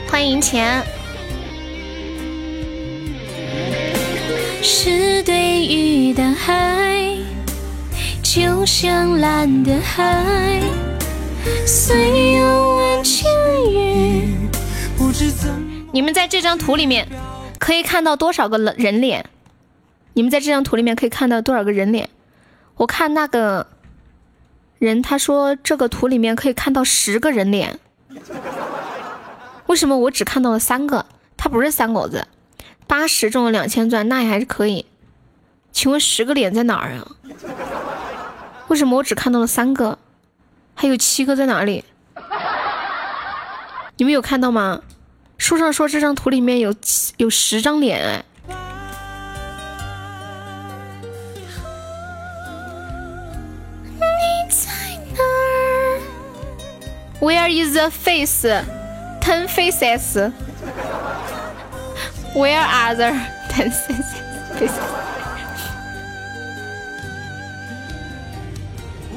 欢迎钱。是对雨的爱，就像蓝的海，虽有万千语。你们在这张图里面可以看到多少个人脸？你们在这张图里面可以看到多少个人脸？我看那个人，他说这个图里面可以看到十个人脸，为什么我只看到了三个？他不是三狗子，八十中了两千钻，那也还是可以。请问十个脸在哪儿啊？为什么我只看到了三个？还有七个在哪里？你们有看到吗？书上说这张图里面有有十张脸哎。Where is the face? Ten faces. Where are the ten faces?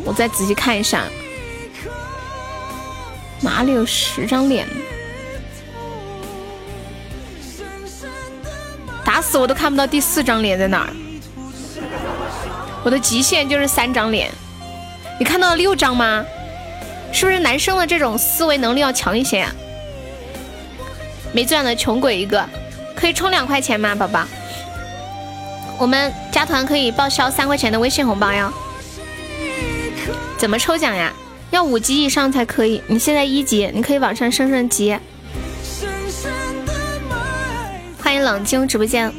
我再仔细看一下，哪里有十张脸？打死我都看不到第四张脸在哪儿。我的极限就是三张脸。你看到了六张吗？是不是男生的这种思维能力要强一些呀？没钻的穷鬼一个，可以充两块钱吗，宝宝？我们加团可以报销三块钱的微信红包哟。怎么抽奖呀？要五级以上才可以。你现在一级，你可以往上升升级。欢迎冷清直播间。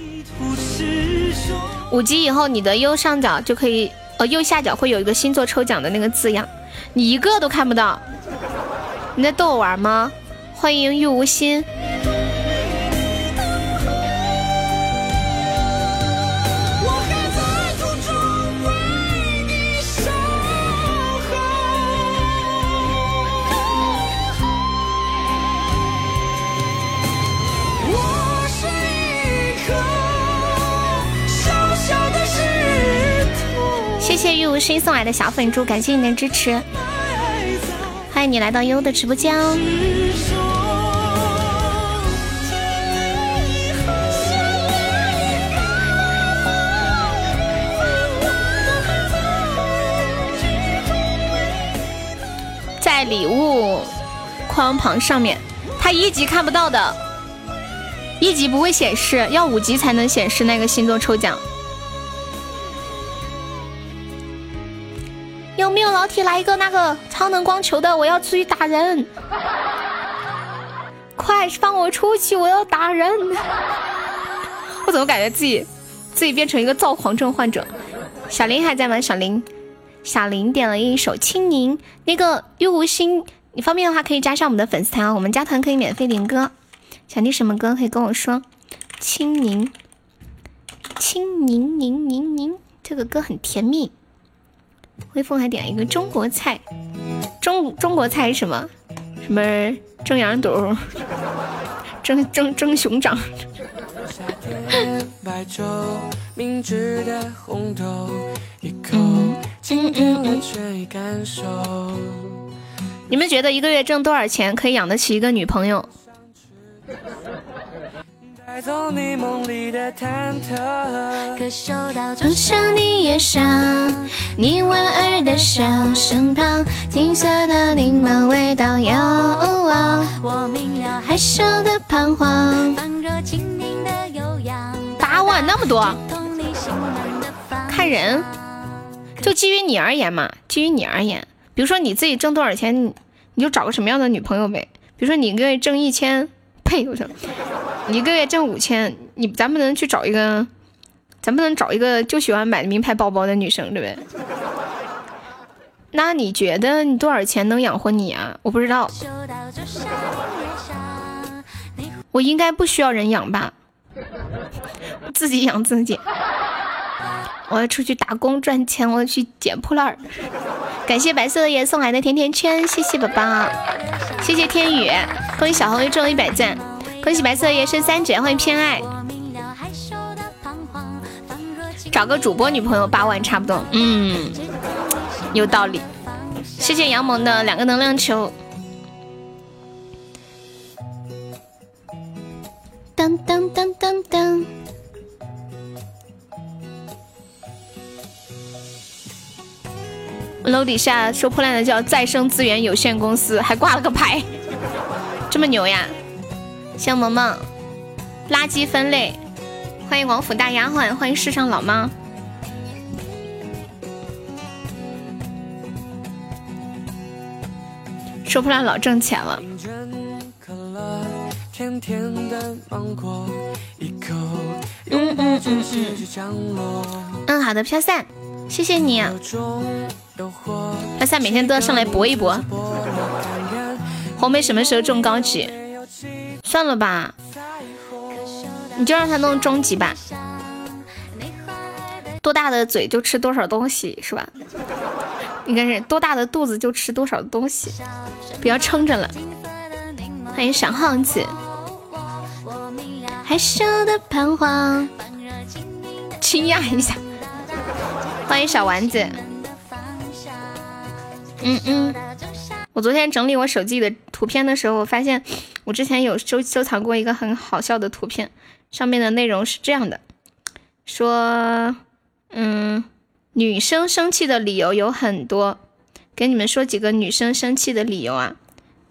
五级以后，你的右上角就可以，呃，右下角会有一个星座抽奖的那个字样。你一个都看不到，你在逗我玩吗？欢迎玉无心。玉无心送来的小粉猪，感谢你的支持，欢迎你来到优的直播间哦。在礼物框旁上面，他一级看不到的，一级不会显示，要五级才能显示那个星座抽奖。老铁来一个那个超能光球的？我要出去打人！快放我出去！我要打人！我怎么感觉自己自己变成一个躁狂症患者？小林还在吗？小林，小林点了一首《青柠》。那个玉无心，你方便的话可以加上我们的粉丝团，我们加团可以免费点歌。想听什么歌可以跟我说。《青柠》，青柠柠柠柠，这个歌很甜蜜。微风还点了一个中国菜，中中国菜是什么？什么蒸羊肚？蒸蒸蒸熊掌？你们觉得一个月挣多少钱可以养得起一个女朋友？带走你梦里的忐忑，可嗅到从小你眼上，你莞尔的笑身旁，金色的柠檬味道遥望，我明了害羞的彷徨，仿若轻盈的悠扬。八万那么多，看人，就基于你而言嘛，基于你而言，比如说你自己挣多少钱，你就找个什么样的女朋友呗。比如说你一个月挣一千。呸！我操，你一个月挣五千，你咱不能去找一个，咱不能找一个就喜欢买名牌包包的女生，对不对？那你觉得你多少钱能养活你啊？我不知道，我应该不需要人养吧？自己养自己。我要出去打工赚钱，我要去捡破烂儿。感谢白色的叶送来的甜甜圈，谢谢宝宝，谢谢天宇，恭喜小红又中了一百赞，恭喜白色的叶升三级，欢迎偏爱。找个主播女朋友八万差不多，嗯，有道理。谢谢杨萌的两个能量球。当当当当当。楼底下收破烂的叫再生资源有限公司，还挂了个牌，这么牛呀！谢萌萌，垃圾分类，欢迎王府大丫鬟，欢迎世上老妈。收破烂老挣钱了。嗯嗯嗯嗯嗯，好的，飘散，谢谢你。他下每天都要上来搏一搏。红梅什么时候中高级？算了吧，你就让他弄中级吧。多大的嘴就吃多少东西，是吧？应该是多大的肚子就吃多少东西，不要撑着了。欢迎小耗子，害羞的彷徨，惊讶一下。欢迎小丸子。嗯嗯，我昨天整理我手机的图片的时候，我发现我之前有收收藏过一个很好笑的图片，上面的内容是这样的：说，嗯，女生生气的理由有很多，给你们说几个女生生气的理由啊。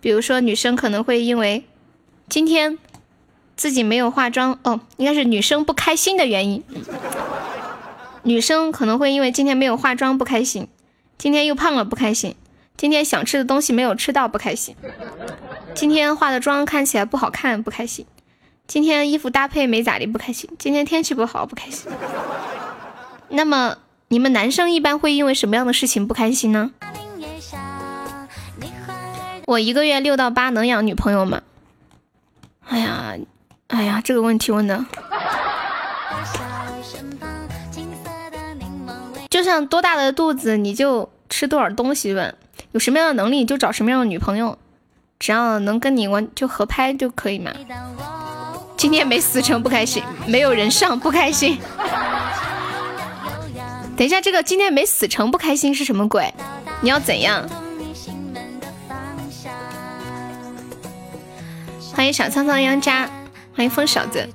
比如说，女生可能会因为今天自己没有化妆，哦，应该是女生不开心的原因。女生可能会因为今天没有化妆不开心，今天又胖了不开心。今天想吃的东西没有吃到，不开心。今天化的妆看起来不好看，不开心。今天衣服搭配没咋地，不开心。今天天气不好，不开心。那么你们男生一般会因为什么样的事情不开心呢？我一个月六到八能养女朋友吗？哎呀，哎呀，这个问题问的，就像多大的肚子你就吃多少东西问。有什么样的能力就找什么样的女朋友，只要能跟你玩就合拍就可以嘛。今天没死成不开心，没有人上不开心。等一下，这个今天没死成不开心是什么鬼？你要怎样？欢迎小苍苍央渣，欢迎风小子。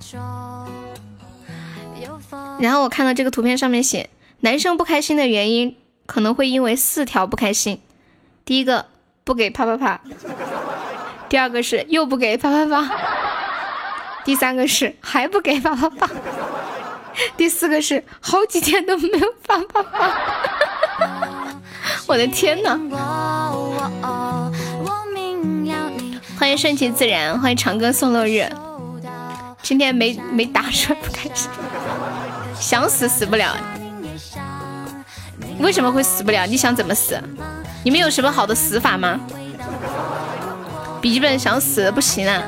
然后我看到这个图片上面写，男生不开心的原因可能会因为四条不开心。第一个，不给啪啪啪。第二个是又不给啪啪啪。第三个是还不给啪啪啪。第四个是好几天都没有啪啪啪。我的天哪！欢迎顺其自然，欢迎长歌送落日。今天没没打出来不开心，想死死不了。为什么会死不了？你想怎么死？你们有什么好的死法吗？笔记本想死不行啊！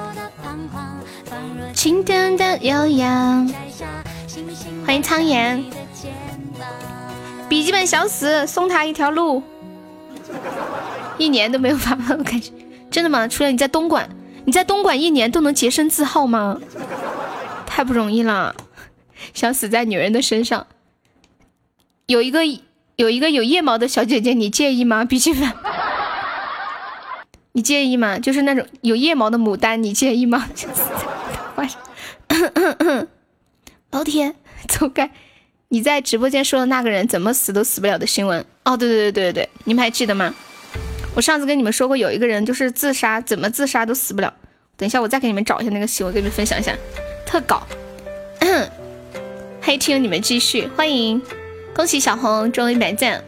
清淡的悠扬，欢迎苍颜。笔记本想死，送他一条路。一年都没有发发，我感觉真的吗？除了你在东莞，你在东莞一年都能洁身自好吗？太不容易了，想死在女人的身上。有一个有一个有腋毛的小姐姐，你介意吗？笔记本，你介意吗？就是那种有腋毛的牡丹，你介意吗？老 铁，走开！你在直播间说的那个人怎么死都死不了的新闻？哦，对对对对对，你们还记得吗？我上次跟你们说过，有一个人就是自杀，怎么自杀都死不了。等一下，我再给你们找一下那个新闻，给你们分享一下。特稿，黑听你们继续，欢迎，恭喜小红中一百赞。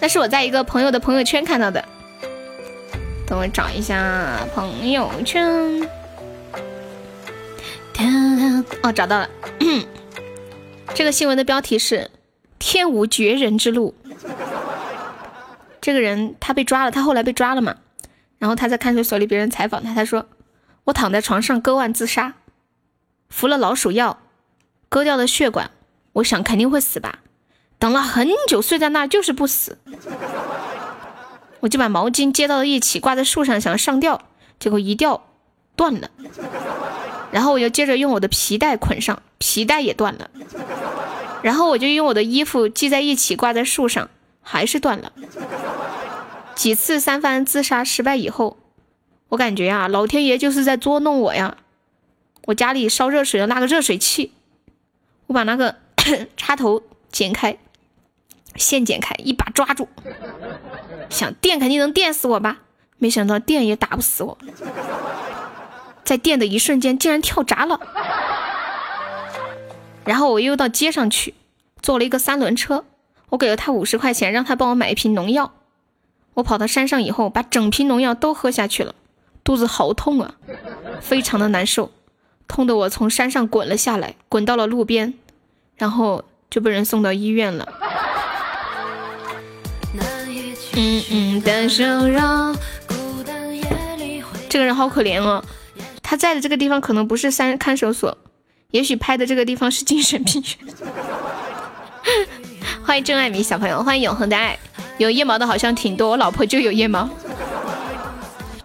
那是我在一个朋友的朋友圈看到的，等我找一下朋友圈。哦，找到了。这个新闻的标题是“天无绝人之路”。这个人他被抓了，他后来被抓了嘛？然后他在看守所里，别人采访他，他说：“我躺在床上割腕自杀，服了老鼠药，割掉了血管，我想肯定会死吧。等了很久，睡在那就是不死。我就把毛巾接到了一起，挂在树上想上吊，结果一吊断了。然后我又接着用我的皮带捆上，皮带也断了。然后我就用我的衣服系在一起，挂在树上，还是断了。”几次三番自杀失败以后，我感觉啊，老天爷就是在捉弄我呀！我家里烧热水的那个热水器，我把那个 插头剪开，线剪开，一把抓住，想电肯定能电死我吧？没想到电也打不死我，在电的一瞬间竟然跳闸了。然后我又到街上去，坐了一个三轮车，我给了他五十块钱，让他帮我买一瓶农药。我跑到山上以后，把整瓶农药都喝下去了，肚子好痛啊，非常的难受，痛得我从山上滚了下来，滚到了路边，然后就被人送到医院了。嗯嗯的瘦肉，这个人好可怜哦，他在的这个地方可能不是三看守所，也许拍的这个地方是精神病院。欢迎真爱迷小朋友，欢迎永恒的爱。有腋毛的好像挺多，我老婆就有腋毛。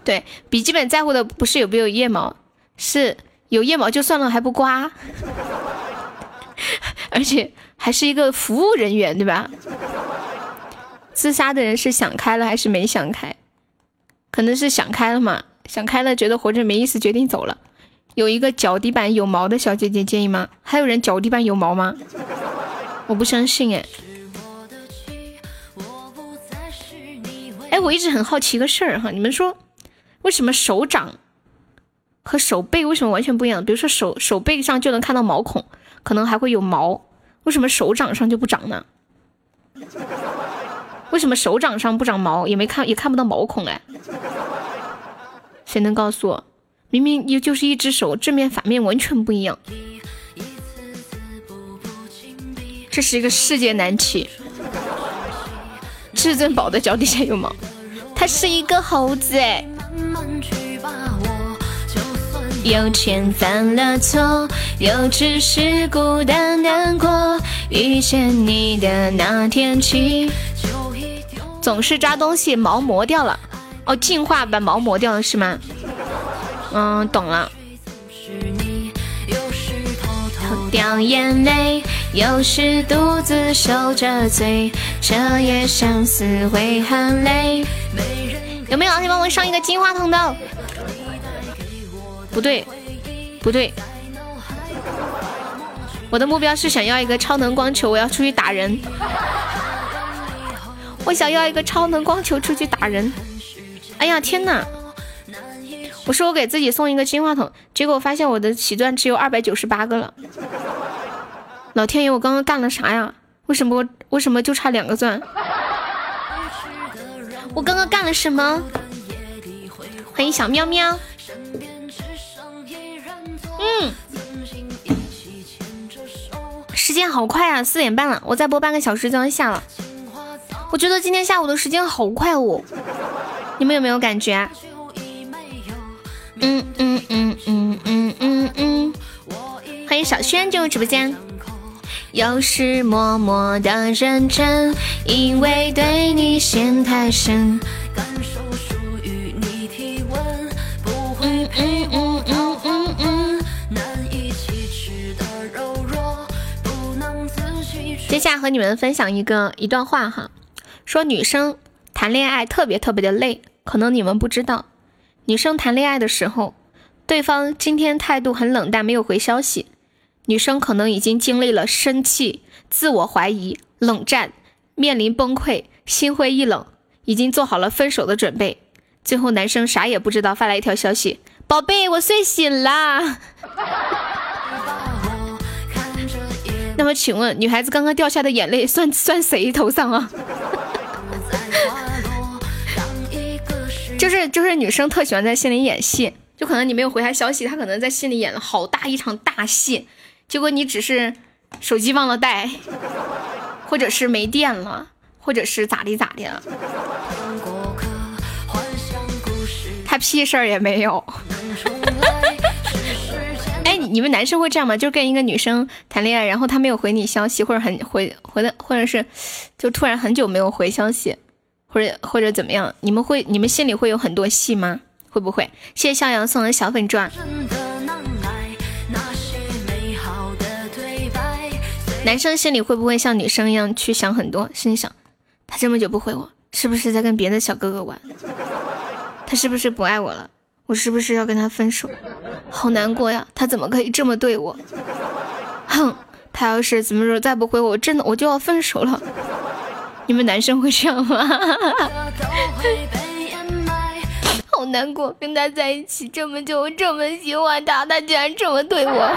对，笔记本在乎的不是有没有腋毛，是有腋毛就算了还不刮，而且还是一个服务人员，对吧？自杀的人是想开了还是没想开？可能是想开了嘛，想开了觉得活着没意思，决定走了。有一个脚底板有毛的小姐姐建议吗？还有人脚底板有毛吗？我不相信哎。哎，我一直很好奇一个事儿哈，你们说为什么手掌和手背为什么完全不一样？比如说手手背上就能看到毛孔，可能还会有毛，为什么手掌上就不长呢？为什么手掌上不长毛，也没看也看不到毛孔哎？谁能告诉我？明明又就是一只手，正面反面完全不一样，这是一个世界难题。至尊宝的脚底下有毛，他是一个猴子哎。有钱犯了错，又只是孤单难过。遇见你的那天起，总是抓东西毛磨掉了。哦，进化把毛磨掉了是吗？嗯，懂了。掉眼泪，有时独自受着罪，彻夜相思会很累。有没有老铁帮我上一个金话筒的？不对，不对，我的目标是想要一个超能光球，我要出去打人。我想要一个超能光球出去打人。哎呀天哪！我说我给自己送一个金话筒，结果发现我的起钻只有二百九十八个了。老天爷，我刚刚干了啥呀？为什么为什么就差两个钻？我刚刚干了什么？欢迎小喵喵。嗯，时间好快啊，四点半了，我再播半个小时就要下了。我觉得今天下午的时间好快哦，你们有没有感觉？嗯嗯嗯嗯嗯嗯嗯，欢迎小轩进入直播间。有时默默的认真，因为对你陷太深。感受属于你体温，不会嗯嗯嗯嗯嗯，难以启齿的柔弱，不能自己。接下来和你们分享一个一段话哈，说女生谈恋爱特别特别的累，可能你们不知道。女生谈恋爱的时候，对方今天态度很冷淡，没有回消息，女生可能已经经历了生气、自我怀疑、冷战，面临崩溃、心灰意冷，已经做好了分手的准备。最后男生啥也不知道，发来一条消息：“宝贝，我睡醒啦。”那么请问，女孩子刚刚掉下的眼泪算算谁头上啊？就是就是女生特喜欢在心里演戏，就可能你没有回她消息，她可能在心里演了好大一场大戏，结果你只是手机忘了带，或者是没电了，或者是咋地咋的了，他屁事儿也没有。哎，你们男生会这样吗？就跟一个女生谈恋爱，然后她没有回你消息，或者很回回的，或者是就突然很久没有回消息。或者或者怎么样？你们会你们心里会有很多戏吗？会不会？谢谢向阳送的小粉钻。男生心里会不会像女生一样去想很多？心里想，他这么久不回我，是不是在跟别的小哥哥玩？他是不是不爱我了？我是不是要跟他分手？好难过呀！他怎么可以这么对我？哼！他要是怎么说再不回我，真的我就要分手了。你们男生会这样吗？好难过，跟他在一起这么久，我这么喜欢他，他竟然这么对我。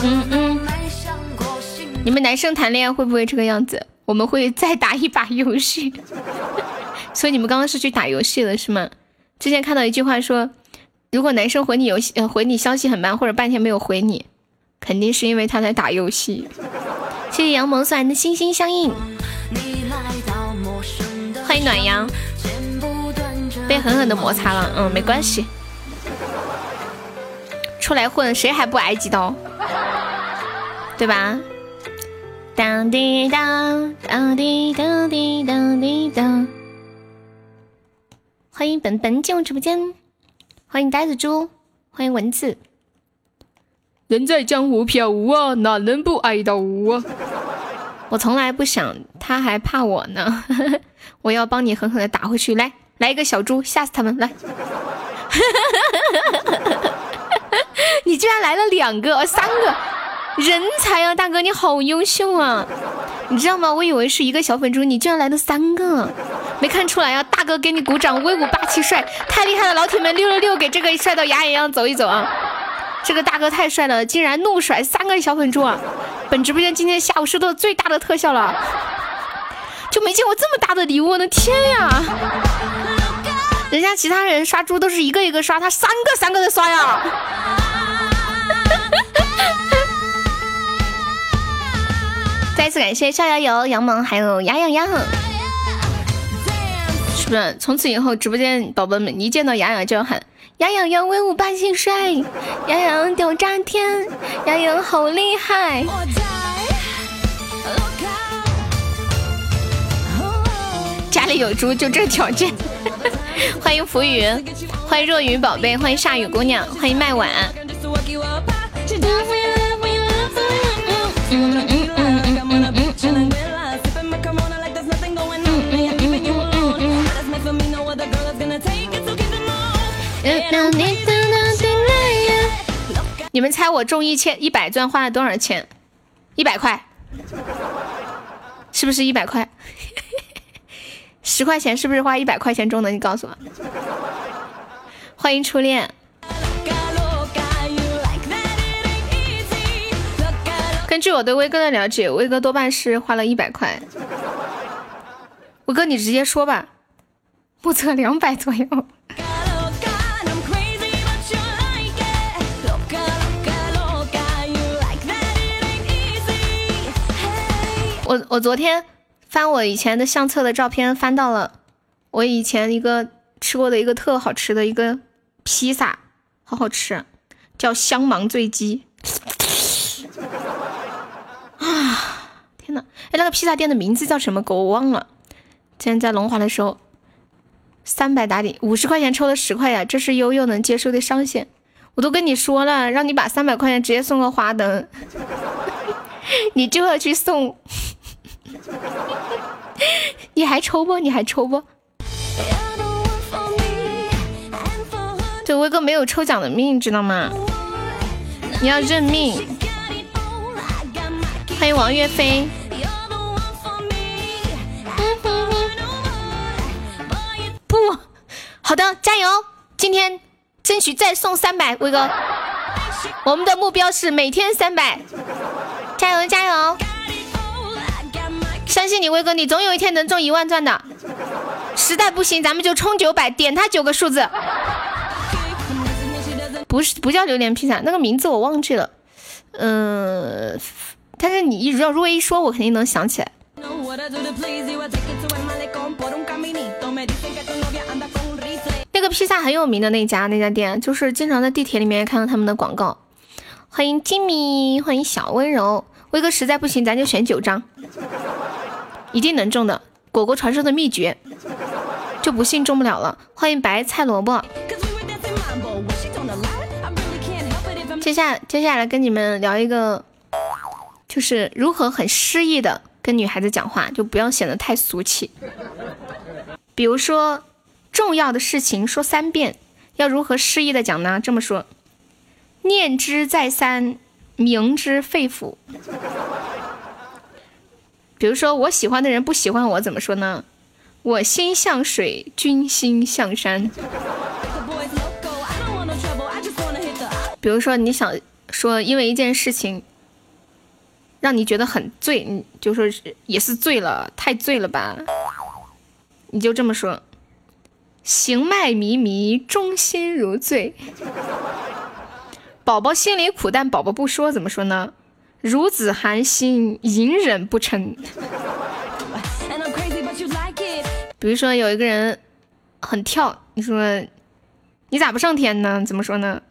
嗯嗯。你们男生谈恋爱会不会这个样子？我们会再打一把游戏。所以你们刚刚是去打游戏了是吗？之前看到一句话说，如果男生回你游戏，呃，回你消息很慢，或者半天没有回你，肯定是因为他在打游戏。谢谢杨萌送来的心心相印，欢迎暖阳，被狠狠的摩擦了，嗯，没关系，出来混谁还不挨几刀，对吧？当滴当当滴当滴当滴当，欢迎本本进入直播间，欢迎呆子猪，欢迎蚊子。人在江湖飘啊，哪能不挨刀啊？我从来不想，他还怕我呢。我要帮你狠狠的打回去，来，来一个小猪，吓死他们！来，你居然来了两个，三个，人才啊，大哥，你好优秀啊！你知道吗？我以为是一个小粉猪，你居然来了三个，没看出来啊！大哥给你鼓掌，威武霸气帅，太厉害了！老铁们，六六六，给这个帅到牙痒痒走一走啊！这个大哥太帅了，竟然怒甩三个小粉猪啊！本直播间今天下午收到最大的特效了，就没见过这么大的礼物，我的天呀！人家其他人刷猪都是一个一个刷，他三个三个的刷呀！再次感谢逍遥游、杨萌还有牙痒痒，是不是？从此以后直播间宝宝们一见到牙痒就要喊。杨洋洋威武霸气帅，杨洋屌炸天，杨洋好厉害。家里有猪就这条件。欢迎浮云，欢迎若雨宝贝，欢迎夏雨姑娘，欢迎麦晚。你们猜我中一千一百钻花了多少钱？一百块，是不是一百块？十块钱是不是花一百块钱中的？你告诉我。欢迎初恋。根据我对威哥的了解，威哥多半是花了一百块。威哥，你直接说吧，目测两百左右。我我昨天翻我以前的相册的照片，翻到了我以前一个吃过的一个特好吃的一个披萨，好好吃，叫香芒醉鸡。啊，天呐，哎，那个披萨店的名字叫什么？我忘了。今天在龙华的时候，三百打底，五十块钱抽了十块呀，这是悠悠能接受的上限。我都跟你说了，让你把三百块钱直接送个花灯，你就要去送。你还抽不？你还抽不？这威哥没有抽奖的命，知道吗？你要认命。欢迎王岳飞。不好的，加油！今天争取再送三百，威哥。我们的目标是每天三百，加油加油！相信你，威哥，你总有一天能中一万钻的。实在不行，咱们就充九百，点他九个数字。不是，不叫榴莲披萨，那个名字我忘记了。嗯。但是你如果如果一说，我肯定能想起来。那个披萨很有名的那家那家店，就是经常在地铁里面看到他们的广告。欢迎金米，欢迎小温柔。威哥实在不行，咱就选九张，一定能中的。果果传授的秘诀，就不信中不了了。欢迎白菜萝卜。接下接下来跟你们聊一个。就是如何很诗意的跟女孩子讲话，就不要显得太俗气。比如说，重要的事情说三遍，要如何诗意的讲呢？这么说：念之再三，明之肺腑。比如说，我喜欢的人不喜欢我，怎么说呢？我心向水，君心向山。比如说，你想说，因为一件事情。让你觉得很醉，你就说是也是醉了，太醉了吧？你就这么说，行迈迷迷，中心如醉。宝宝心里苦，但宝宝不说，怎么说呢？孺子寒心，隐忍不成。比如说有一个人很跳，你说你咋不上天呢？怎么说呢？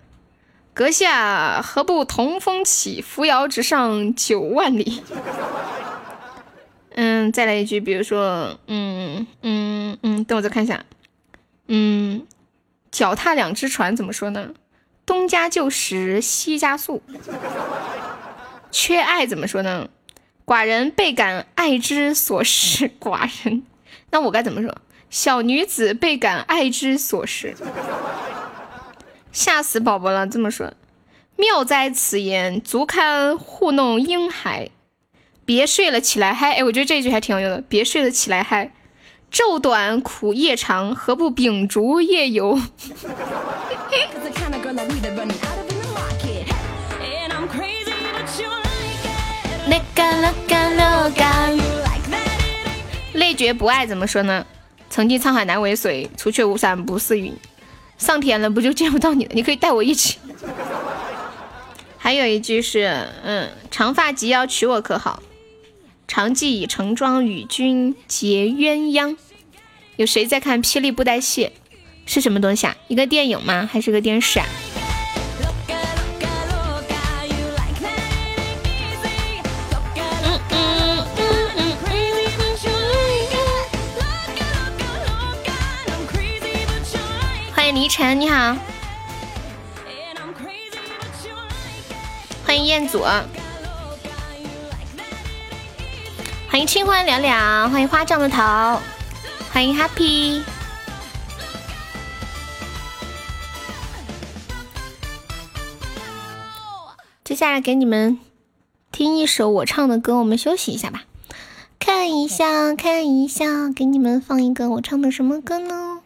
阁下何不同风起，扶摇直上九万里？嗯，再来一句，比如说，嗯嗯嗯，等我再看一下。嗯，脚踏两只船怎么说呢？东家旧时，西家速。缺爱怎么说呢？寡人倍感爱之所失。寡人，那我该怎么说？小女子倍感爱之所失。吓死宝宝了！这么说，妙哉此言，足堪糊弄婴孩。别睡了，起来嗨！哎，我觉得这句还挺有用的。别睡了，起来嗨！昼短苦夜长，何不秉烛夜游？累觉不爱怎么说呢？曾经沧海难为水，除却巫山不是云。上天了，不就见不到你了？你可以带我一起。还有一句是，嗯，长发及腰娶我可好？长记已成妆与君结鸳鸯。有谁在看《霹雳布袋戏》？是什么东西啊？一个电影吗？还是个电视啊？倪晨，你好，欢迎彦祖，欢迎清欢了了，欢迎花帐的头，欢迎 Happy。接下来给你们听一首我唱的歌，我们休息一下吧。看一下，看一下，给你们放一个我唱的什么歌呢？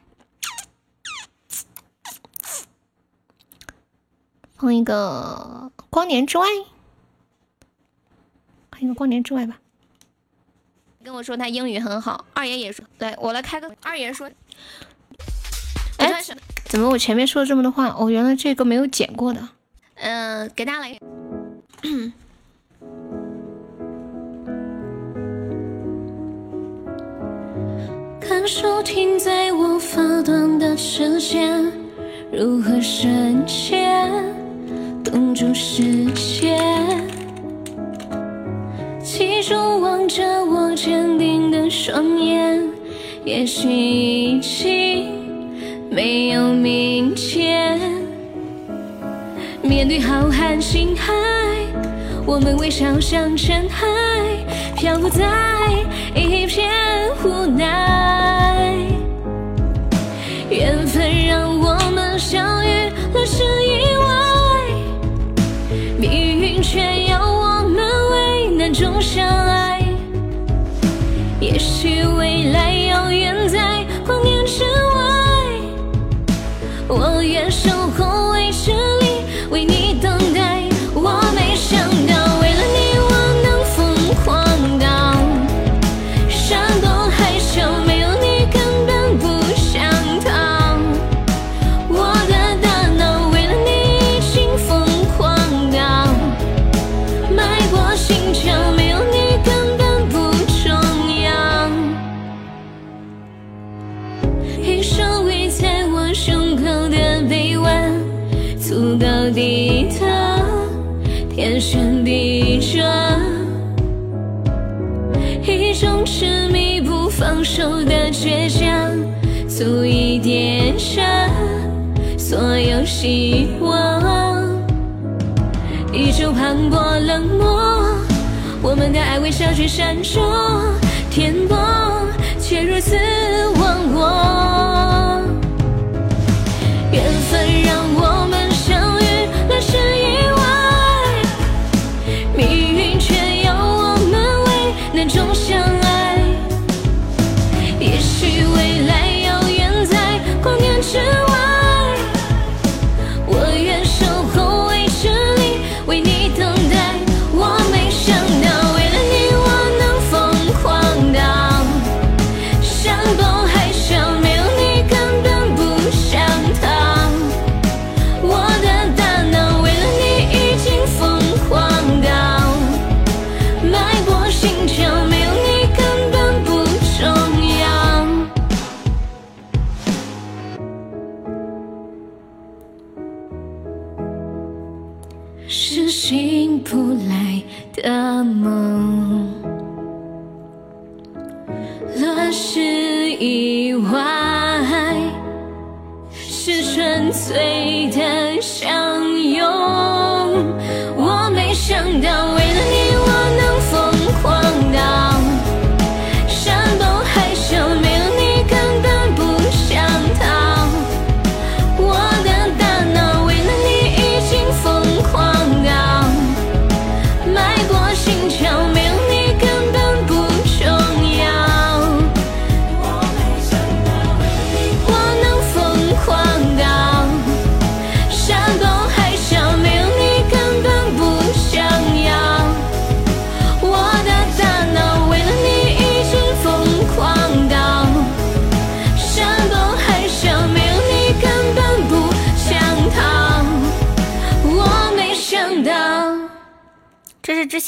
放一个《光年之外》，放一个《光年之外》吧。跟我说他英语很好，二爷也说，来，我来开个。二爷说，哎，怎么我前面说了这么多话？哦，原来这个没有剪过的。嗯，给大家来。感受停在我发端的视线，如何深切，冻住世界。其中望着我坚定的双眼，也许已经没有明天。面对浩瀚星海，我们微笑像尘埃，漂浮在一片无奈。缘分相爱。也许未来倔强，足以点燃所有希望。依旧磅礴冷漠，我们的爱微小却闪烁，天簸却如此忘我。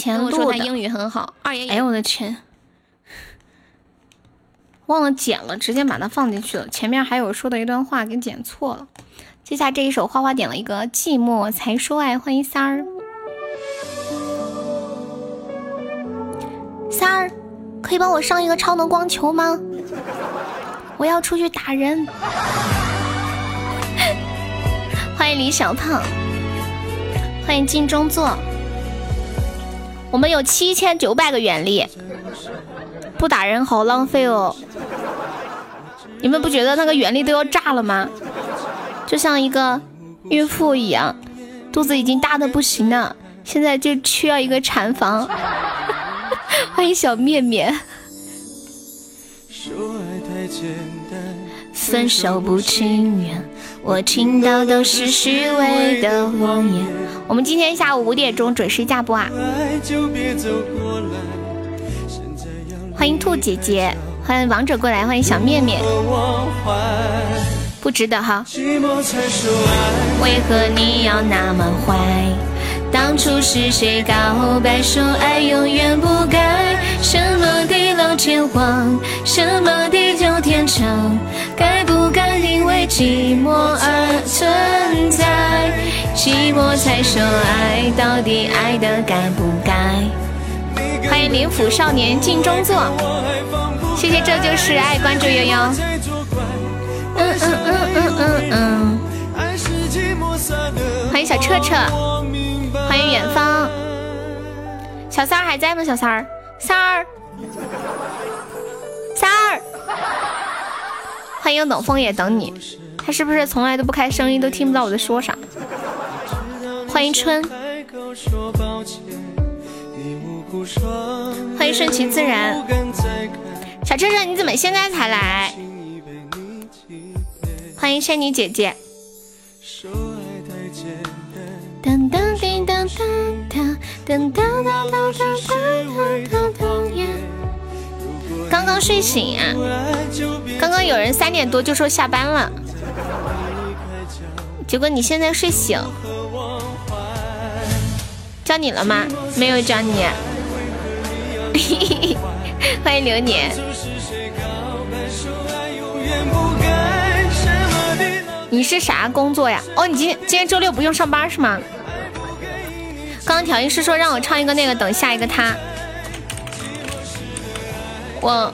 前录的。说他英语很好，二爷。哎呦我的天！忘了剪了，直接把它放进去了。前面还有说的一段话给剪错了。接下来这一首花花点了一个寂寞才说爱，欢迎三儿。三儿，可以帮我上一个超能光球吗？我要出去打人。欢迎李小胖，欢迎金钟座。我们有七千九百个原力，不打人好浪费哦。你们不觉得那个原力都要炸了吗？就像一个孕妇一样，肚子已经大的不行了，现在就需要一个产房。欢迎小面面，分手不情愿，我听到都是虚伪的谎言。我们今天下午五点钟准时下播啊！欢迎兔姐姐，欢迎王者过来，欢迎小面面。不值得哈。为何你要那么坏？当初是谁告白说爱永远不改？什么地老天荒，什么地久天长？该不该因为寂寞而存在？寂寞才说爱，到底爱的该不该？欢迎灵府少年镜中坐，谢谢这就是爱关注悠悠。嗯嗯嗯嗯嗯嗯。欢迎小彻彻，欢迎远方。小三儿还在吗？小三儿，三儿，三儿。欢迎等风也等你，他是不是从来都不开声音，都听不到我在说啥？欢迎春，欢迎顺其自然。小车车，你怎么现在才来？欢迎仙女姐姐。噔噔叮当当当噔噔噔噔噔噔噔刚刚睡醒啊！刚刚有人三点多就说下班了，结果你现在睡醒，叫你了吗？没有叫你。欢迎流年。你是啥工作呀？哦，你今天今天周六不用上班是吗？刚刚调音师说让我唱一个那个，等下一个他。我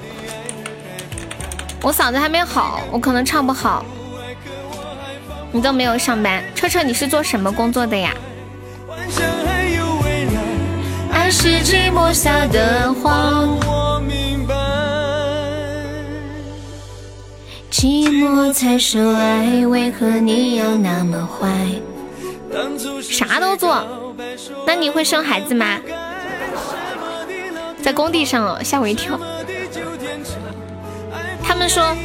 我嗓子还没好，我可能唱不好。你都没有上班，车车你是做什么工作的呀？爱是寂寞下的谎。寂寞才说爱，为何你要那么坏？啥都做，那你会生孩子吗？在工地上哦，吓我一跳。他们说，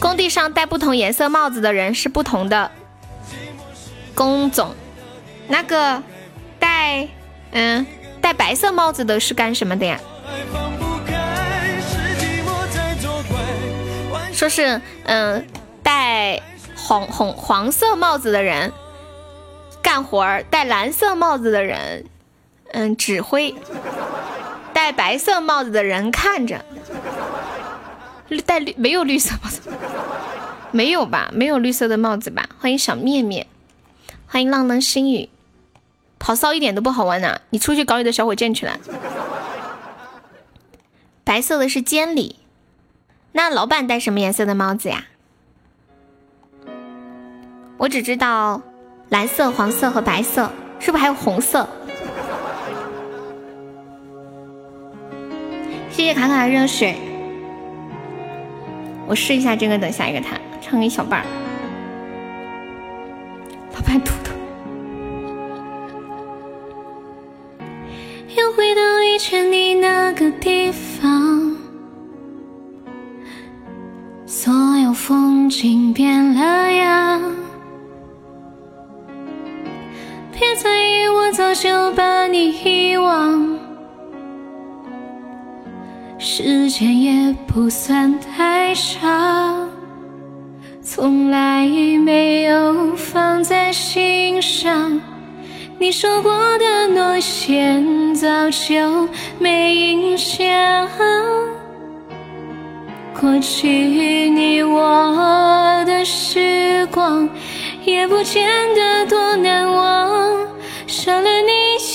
工地上戴不同颜色帽子的人是不同的工种。那个戴嗯戴白色帽子的是干什么的呀？说是嗯，戴红红黄色帽子的人干活儿，戴蓝色帽子的人嗯指挥，戴白色帽子的人看着，绿戴绿没有绿色帽子，没有吧？没有绿色的帽子吧？欢迎小面面，欢迎浪浪心语，跑骚一点都不好玩呐！你出去搞你的小火箭去了。白色的是监理。那老板戴什么颜色的帽子呀？我只知道蓝色、黄色和白色，是不是还有红色？谢谢卡卡的热水，我试一下这个，等下一个他唱一小半儿。老板秃秃。又回到以前你那个地方。所有风景变了样，别在意，我早就把你遗忘。时间也不算太长，从来没有放在心上。你说过的诺言，早就没印象。过去你我的时光，也不见得多难忘。少了你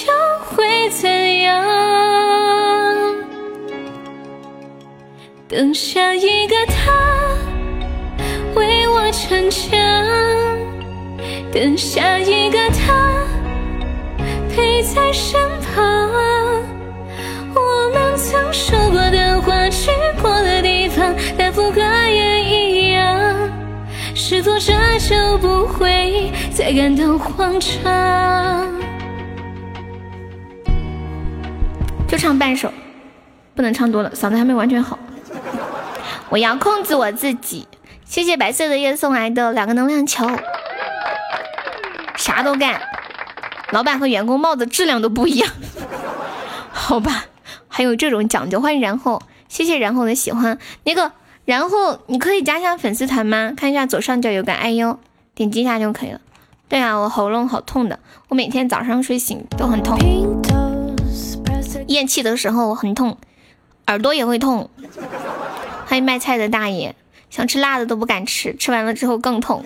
又会怎样？等下一个他为我逞强，等下一个他陪在身旁。我们曾说过的话，去过的地方，但风格也一样。是否这就不会再感到慌张？就唱半首，不能唱多了，嗓子还没完全好。我要控制我自己。谢谢白色的夜送来的两个能量球，啥都干。老板和员工帽子质量都不一样，好吧？还有这种讲究。欢迎然后，谢谢然后的喜欢。那个然后你可以加一下粉丝团吗？看一下左上角有个哎呦，点击一下就可以了。对啊，我喉咙好痛的，我每天早上睡醒都很痛，咽气的时候很痛，耳朵也会痛。欢迎卖菜的大爷，想吃辣的都不敢吃，吃完了之后更痛。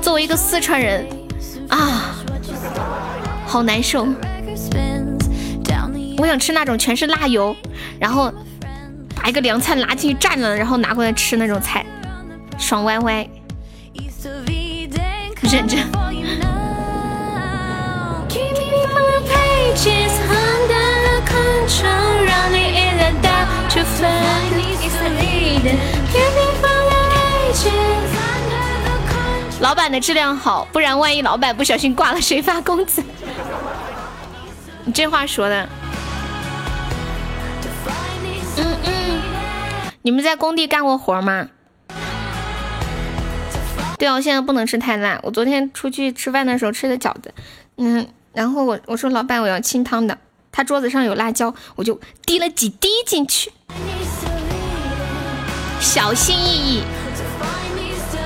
作为一个四川人。啊，好难受！我想吃那种全是辣油，然后把一个凉菜拿进去蘸了，然后拿过来吃那种菜，爽歪歪！忍着。老板的质量好，不然万一老板不小心挂了，谁发工资？你这话说的。嗯嗯，你们在工地干过活吗？对啊，我现在不能吃太辣。我昨天出去吃饭的时候吃的饺子，嗯，然后我我说老板我要清汤的，他桌子上有辣椒，我就滴了几滴进去，小心翼翼。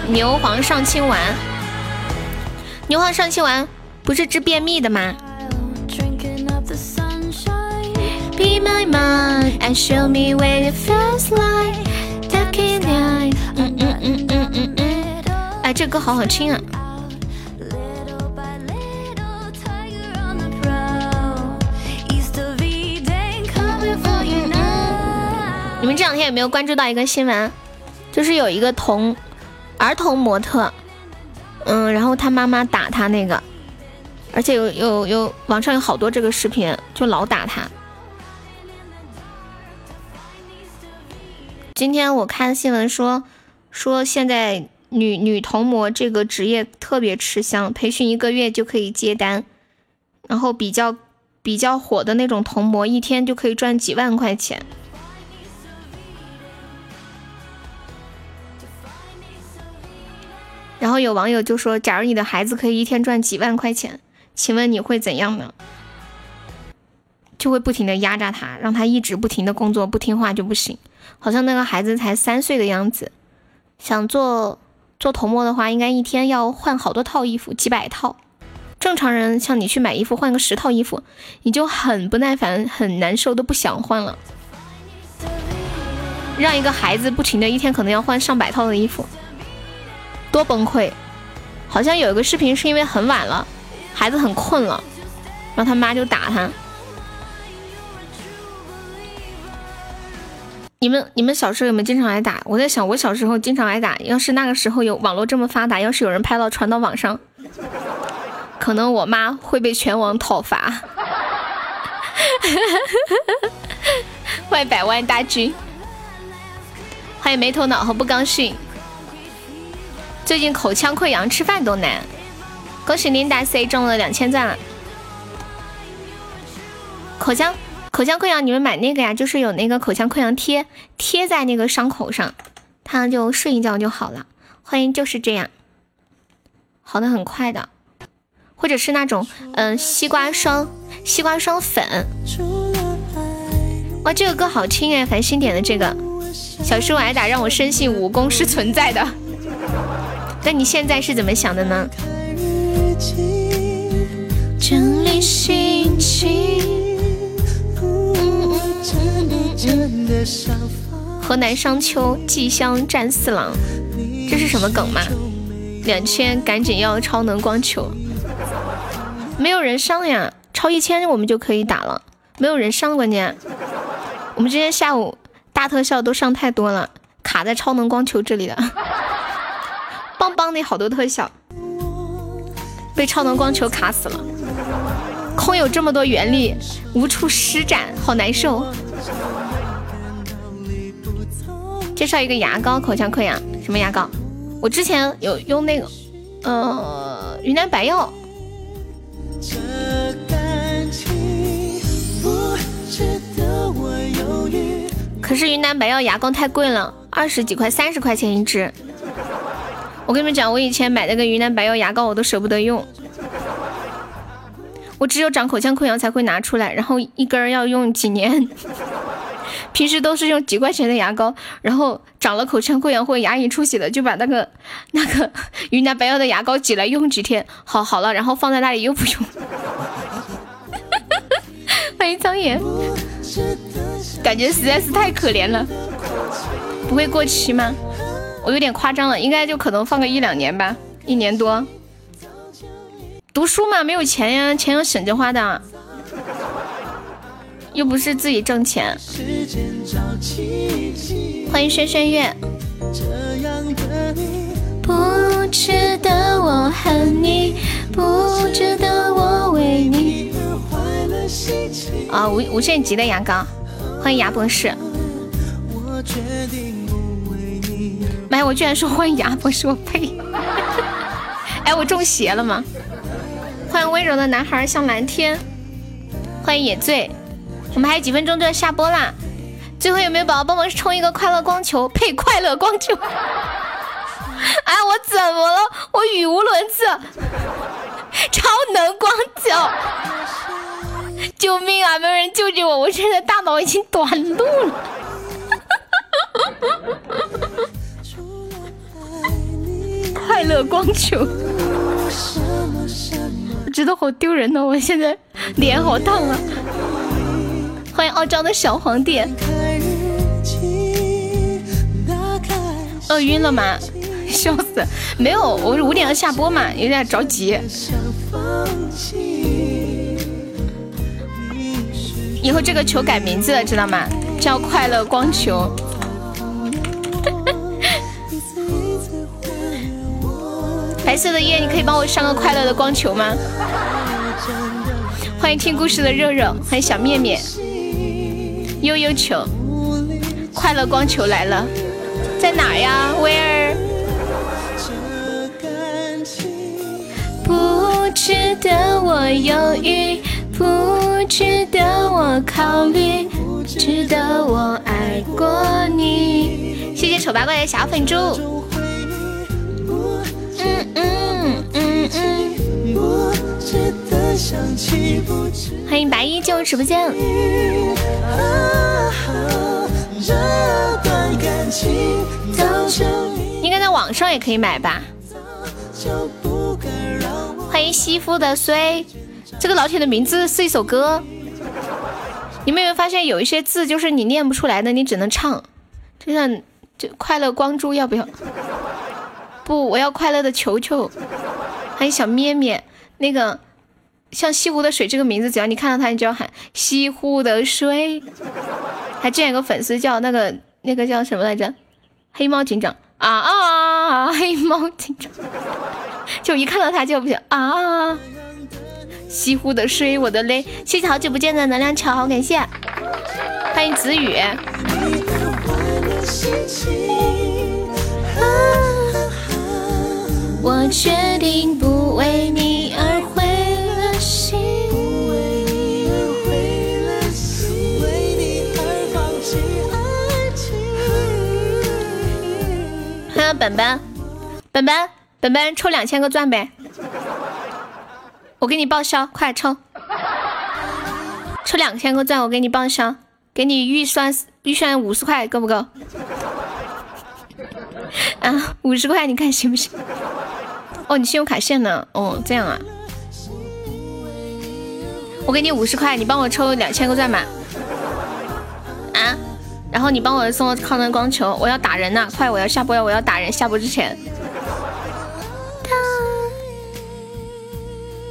牛黄上清丸，牛黄上清丸不是治便秘的吗？Be my mind and show me where it feels like talking night. 嗯嗯嗯嗯嗯。哎，这歌好好听啊。你们这两天有没有关注到一个新闻？就是有一个童儿童模特，嗯，然后他妈妈打他那个，而且有有有网上有好多这个视频，就老打他。今天我看新闻说，说现在女女童模这个职业特别吃香，培训一个月就可以接单，然后比较比较火的那种童模，一天就可以赚几万块钱。然后有网友就说：“假如你的孩子可以一天赚几万块钱，请问你会怎样呢？”就会不停的压榨他，让他一直不停的工作，不听话就不行。好像那个孩子才三岁的样子，想做做童模的话，应该一天要换好多套衣服，几百套。正常人像你去买衣服，换个十套衣服，你就很不耐烦，很难受，都不想换了。让一个孩子不停的一天可能要换上百套的衣服。多崩溃！好像有一个视频是因为很晚了，孩子很困了，然后他妈就打他。你们你们小时候有没有经常挨打？我在想，我小时候经常挨打。要是那个时候有网络这么发达，要是有人拍到传到网上，可能我妈会被全网讨伐。欢迎百万大军，欢迎没头脑和不高兴。最近口腔溃疡，吃饭都难。恭喜琳达 C 中了两千钻了。口腔口腔溃疡，你们买那个呀？就是有那个口腔溃疡贴，贴在那个伤口上，它就睡一觉就好了。欢迎就是这样，好的很快的。或者是那种嗯西瓜霜，西瓜霜粉。哇，这个歌好听哎，繁星点的这个。小时候挨打，让我深信武功是存在的。那你现在是怎么想的呢？整理心情河南商丘季香战四郎，这是什么梗吗？两千赶紧要超能光球，没有人上呀，超一千我们就可以打了，没有人上关键。我们今天下午大特效都上太多了，卡在超能光球这里了。邦邦的好多特效，被超能光球卡死了。空有这么多原力，无处施展，好难受。介绍一个牙膏，口腔溃疡什么牙膏？我之前有用那个，呃，云南白药。可是云南白药牙膏太贵了，二十几块、三十块钱一支。我跟你们讲，我以前买那个云南白药牙膏，我都舍不得用。我只有长口腔溃疡才会拿出来，然后一根要用几年。平时都是用几块钱的牙膏，然后长了口腔溃疡或牙龈出血的，就把那个那个云南白药的牙膏挤来用几天，好好了，然后放在那里又不用。欢迎苍岩，感觉实在是太可怜了。不会过期吗？我有点夸张了，应该就可能放个一两年吧，一年多。读书嘛，没有钱呀，钱要省着花的。又不是自己挣钱。欢迎轩轩月。不值得我恨你，不值得我为你。啊，无无限极的牙膏，欢迎牙博士。妈呀，我居然说欢迎牙博士，我呸！哎，我中邪了吗？欢迎温柔的男孩像蓝天。欢迎野醉。我们还有几分钟就要下播啦，最后有没有宝宝帮忙冲一个快乐光球？配快乐光球！哎，我怎么了？我语无伦次！超能光球！救命啊！没有人救救我！我现在大脑已经短路了！快乐光球！觉得好丢人哦！我现在脸好烫啊！欢迎傲娇的小皇帝。饿晕了吗？笑死！没有，我五点要下播嘛，有点着急。以后这个球改名字了，知道吗？叫快乐光球。色的夜，你可以帮我上个快乐的光球吗？欢迎听故事的肉肉，欢迎小面面。悠悠球，快乐光球来了，在哪呀，威尔？不值得我犹豫，不值得我考虑，不值得我爱过你。谢谢丑八怪的小粉猪。嗯嗯嗯。嗯。欢迎白衣进入直播间。应该在网上也可以买吧。欢迎西夫的衰，这个老铁的名字是一首歌。你们有没有发现有一些字就是你念不出来的，你只能唱？就像就快乐光珠要不要？不，我要快乐的球球。欢迎小咩咩，那个。像西湖的水这个名字，只要你看到它，你就要喊西湖的水。还之前有个粉丝叫那个那个叫什么来着？黑猫警长啊啊！黑猫警长，就一看到他就不行啊！西湖的水，我的泪。谢谢好久不见的能量球，感谢。欢迎子雨。我决定不为你而回。本本，本本，本本，抽两千个钻呗！我给你报销，快抽！抽两千个钻，我给你报销，给你预算预算五十块，够不够？啊，五十块，你看行不行？哦，你信用卡限呢？哦，这样啊？我给你五十块，你帮我抽两千个钻吧。啊？然后你帮我送抗能光球，我要打人呢！快，我要下播，我要打人！下播之前，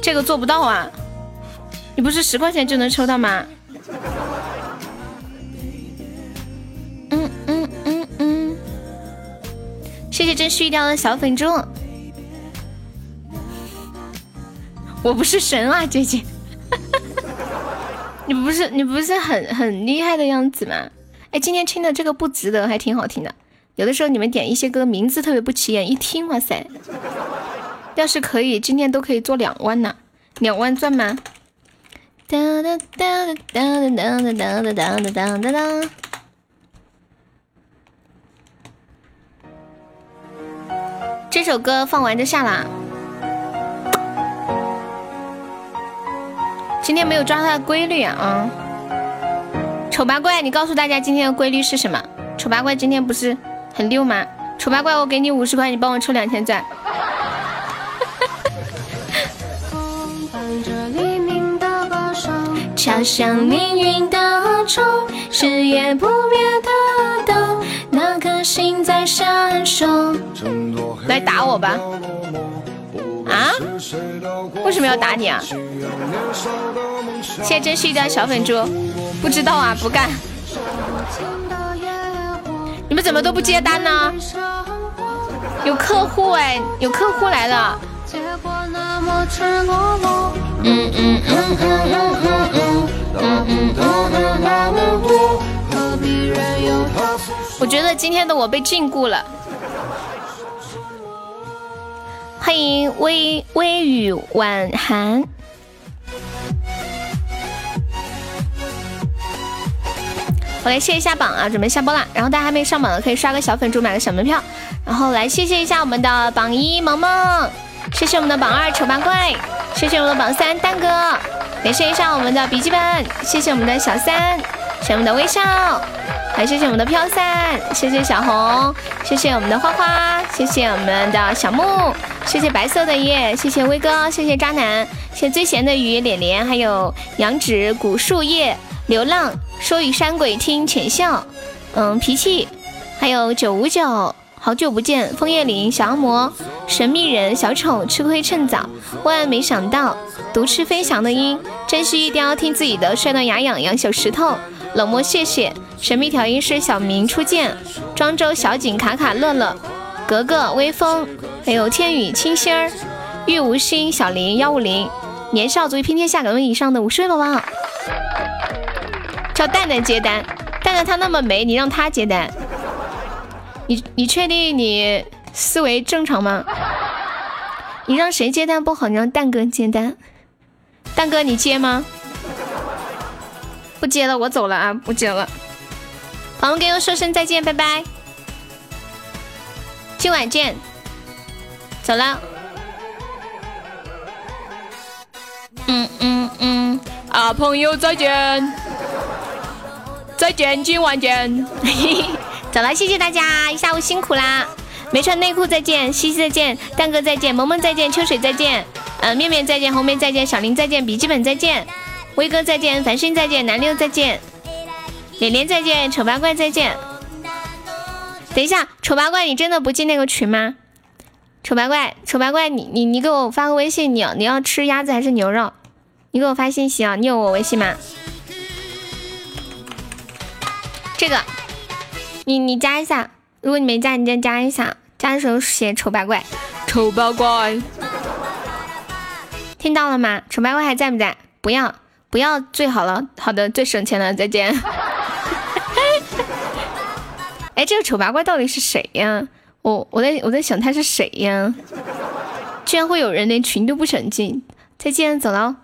这个做不到啊！你不是十块钱就能抽到吗？嗯嗯嗯嗯，谢谢真虚掉的小粉猪，我不是神啊，姐姐，你不是你不是很很厉害的样子吗？哎，今天听的这个不值得，还挺好听的。有的时候你们点一些歌名字特别不起眼，一听哇塞！要是可以，今天都可以做两万呢，两万钻吗。哒哒哒哒哒哒哒哒哒哒哒哒哒哒。这首歌放完就下啦。今天没有抓它的规律啊！丑八怪，你告诉大家今天的规律是什么？丑八怪今天不是很溜吗？丑八怪，我给你五十块，你帮我抽两千钻。敲响命运的钟，是夜不灭的灯，那颗心在闪烁。来打我吧！啊？为什么要打你啊？谢谢真是一条小粉猪，不知道啊，不干。你们怎么都不接单呢？有客户哎，有客户来了。嗯嗯嗯嗯嗯嗯嗯嗯我觉得今天的我被禁锢了。欢迎微微雨晚寒。我来谢一下榜啊，准备下播了。然后大家还没上榜的，可以刷个小粉猪，买个小门票。然后来谢谢一下我们的榜一萌萌，谢谢我们的榜二丑八怪，谢谢我们的榜三蛋哥，感谢一下我们的笔记本，谢谢我们的小三，谢谢我们的微笑，还谢谢我们的飘散，谢谢小红，谢谢我们的花花，谢谢我们的小木，谢谢白色的叶，谢谢威哥，谢谢渣男，谢谢最闲的鱼脸脸，还有羊脂古树叶流浪。说与山鬼听浅笑，嗯，脾气，还有九五九，好久不见，枫叶林，小恶魔，神秘人，小丑，吃亏趁早，万万没想到，独吃飞翔的鹰，真是一雕，听自己的，帅到牙痒痒，小石头，冷漠，谢谢，神秘调音师小明初见，庄周小景，卡卡，乐乐，格格，微风，还有天宇，清新儿，玉无心，小林，幺五零，年少足以拼天下，敢问以上的五十位宝宝。叫蛋蛋接单，蛋蛋她那么美，你让她接单，你你确定你思维正常吗？你让谁接单不好，你让蛋哥接单，蛋哥你接吗？不接了，我走了啊，不接了。朋友们跟我说声再见，拜拜，今晚见，走了。嗯嗯嗯，啊，朋友再见。再见，今晚见。走了，谢谢大家，一下午辛苦啦。没穿内裤再见，西西再见，蛋哥再见，萌萌再见，秋水再见，嗯，面面再见，红梅再见，小林再见，笔记本再见，威哥再见，繁星再见，南六再见，脸脸再见，丑八怪再见。等一下，丑八怪，你真的不进那个群吗？丑八怪，丑八怪，你你你给我发个微信，你你要吃鸭子还是牛肉？你给我发信息啊，你有我微信吗？这个，你你加一下，如果你没加，你再加一下。加的时候写丑八怪，丑八怪，听到了吗？丑八怪还在不在？不要不要，最好了，好的，最省钱了，再见。哎，这个丑八怪到底是谁呀？我我在我在想他是谁呀？居然会有人连群都不想进，再见，走了。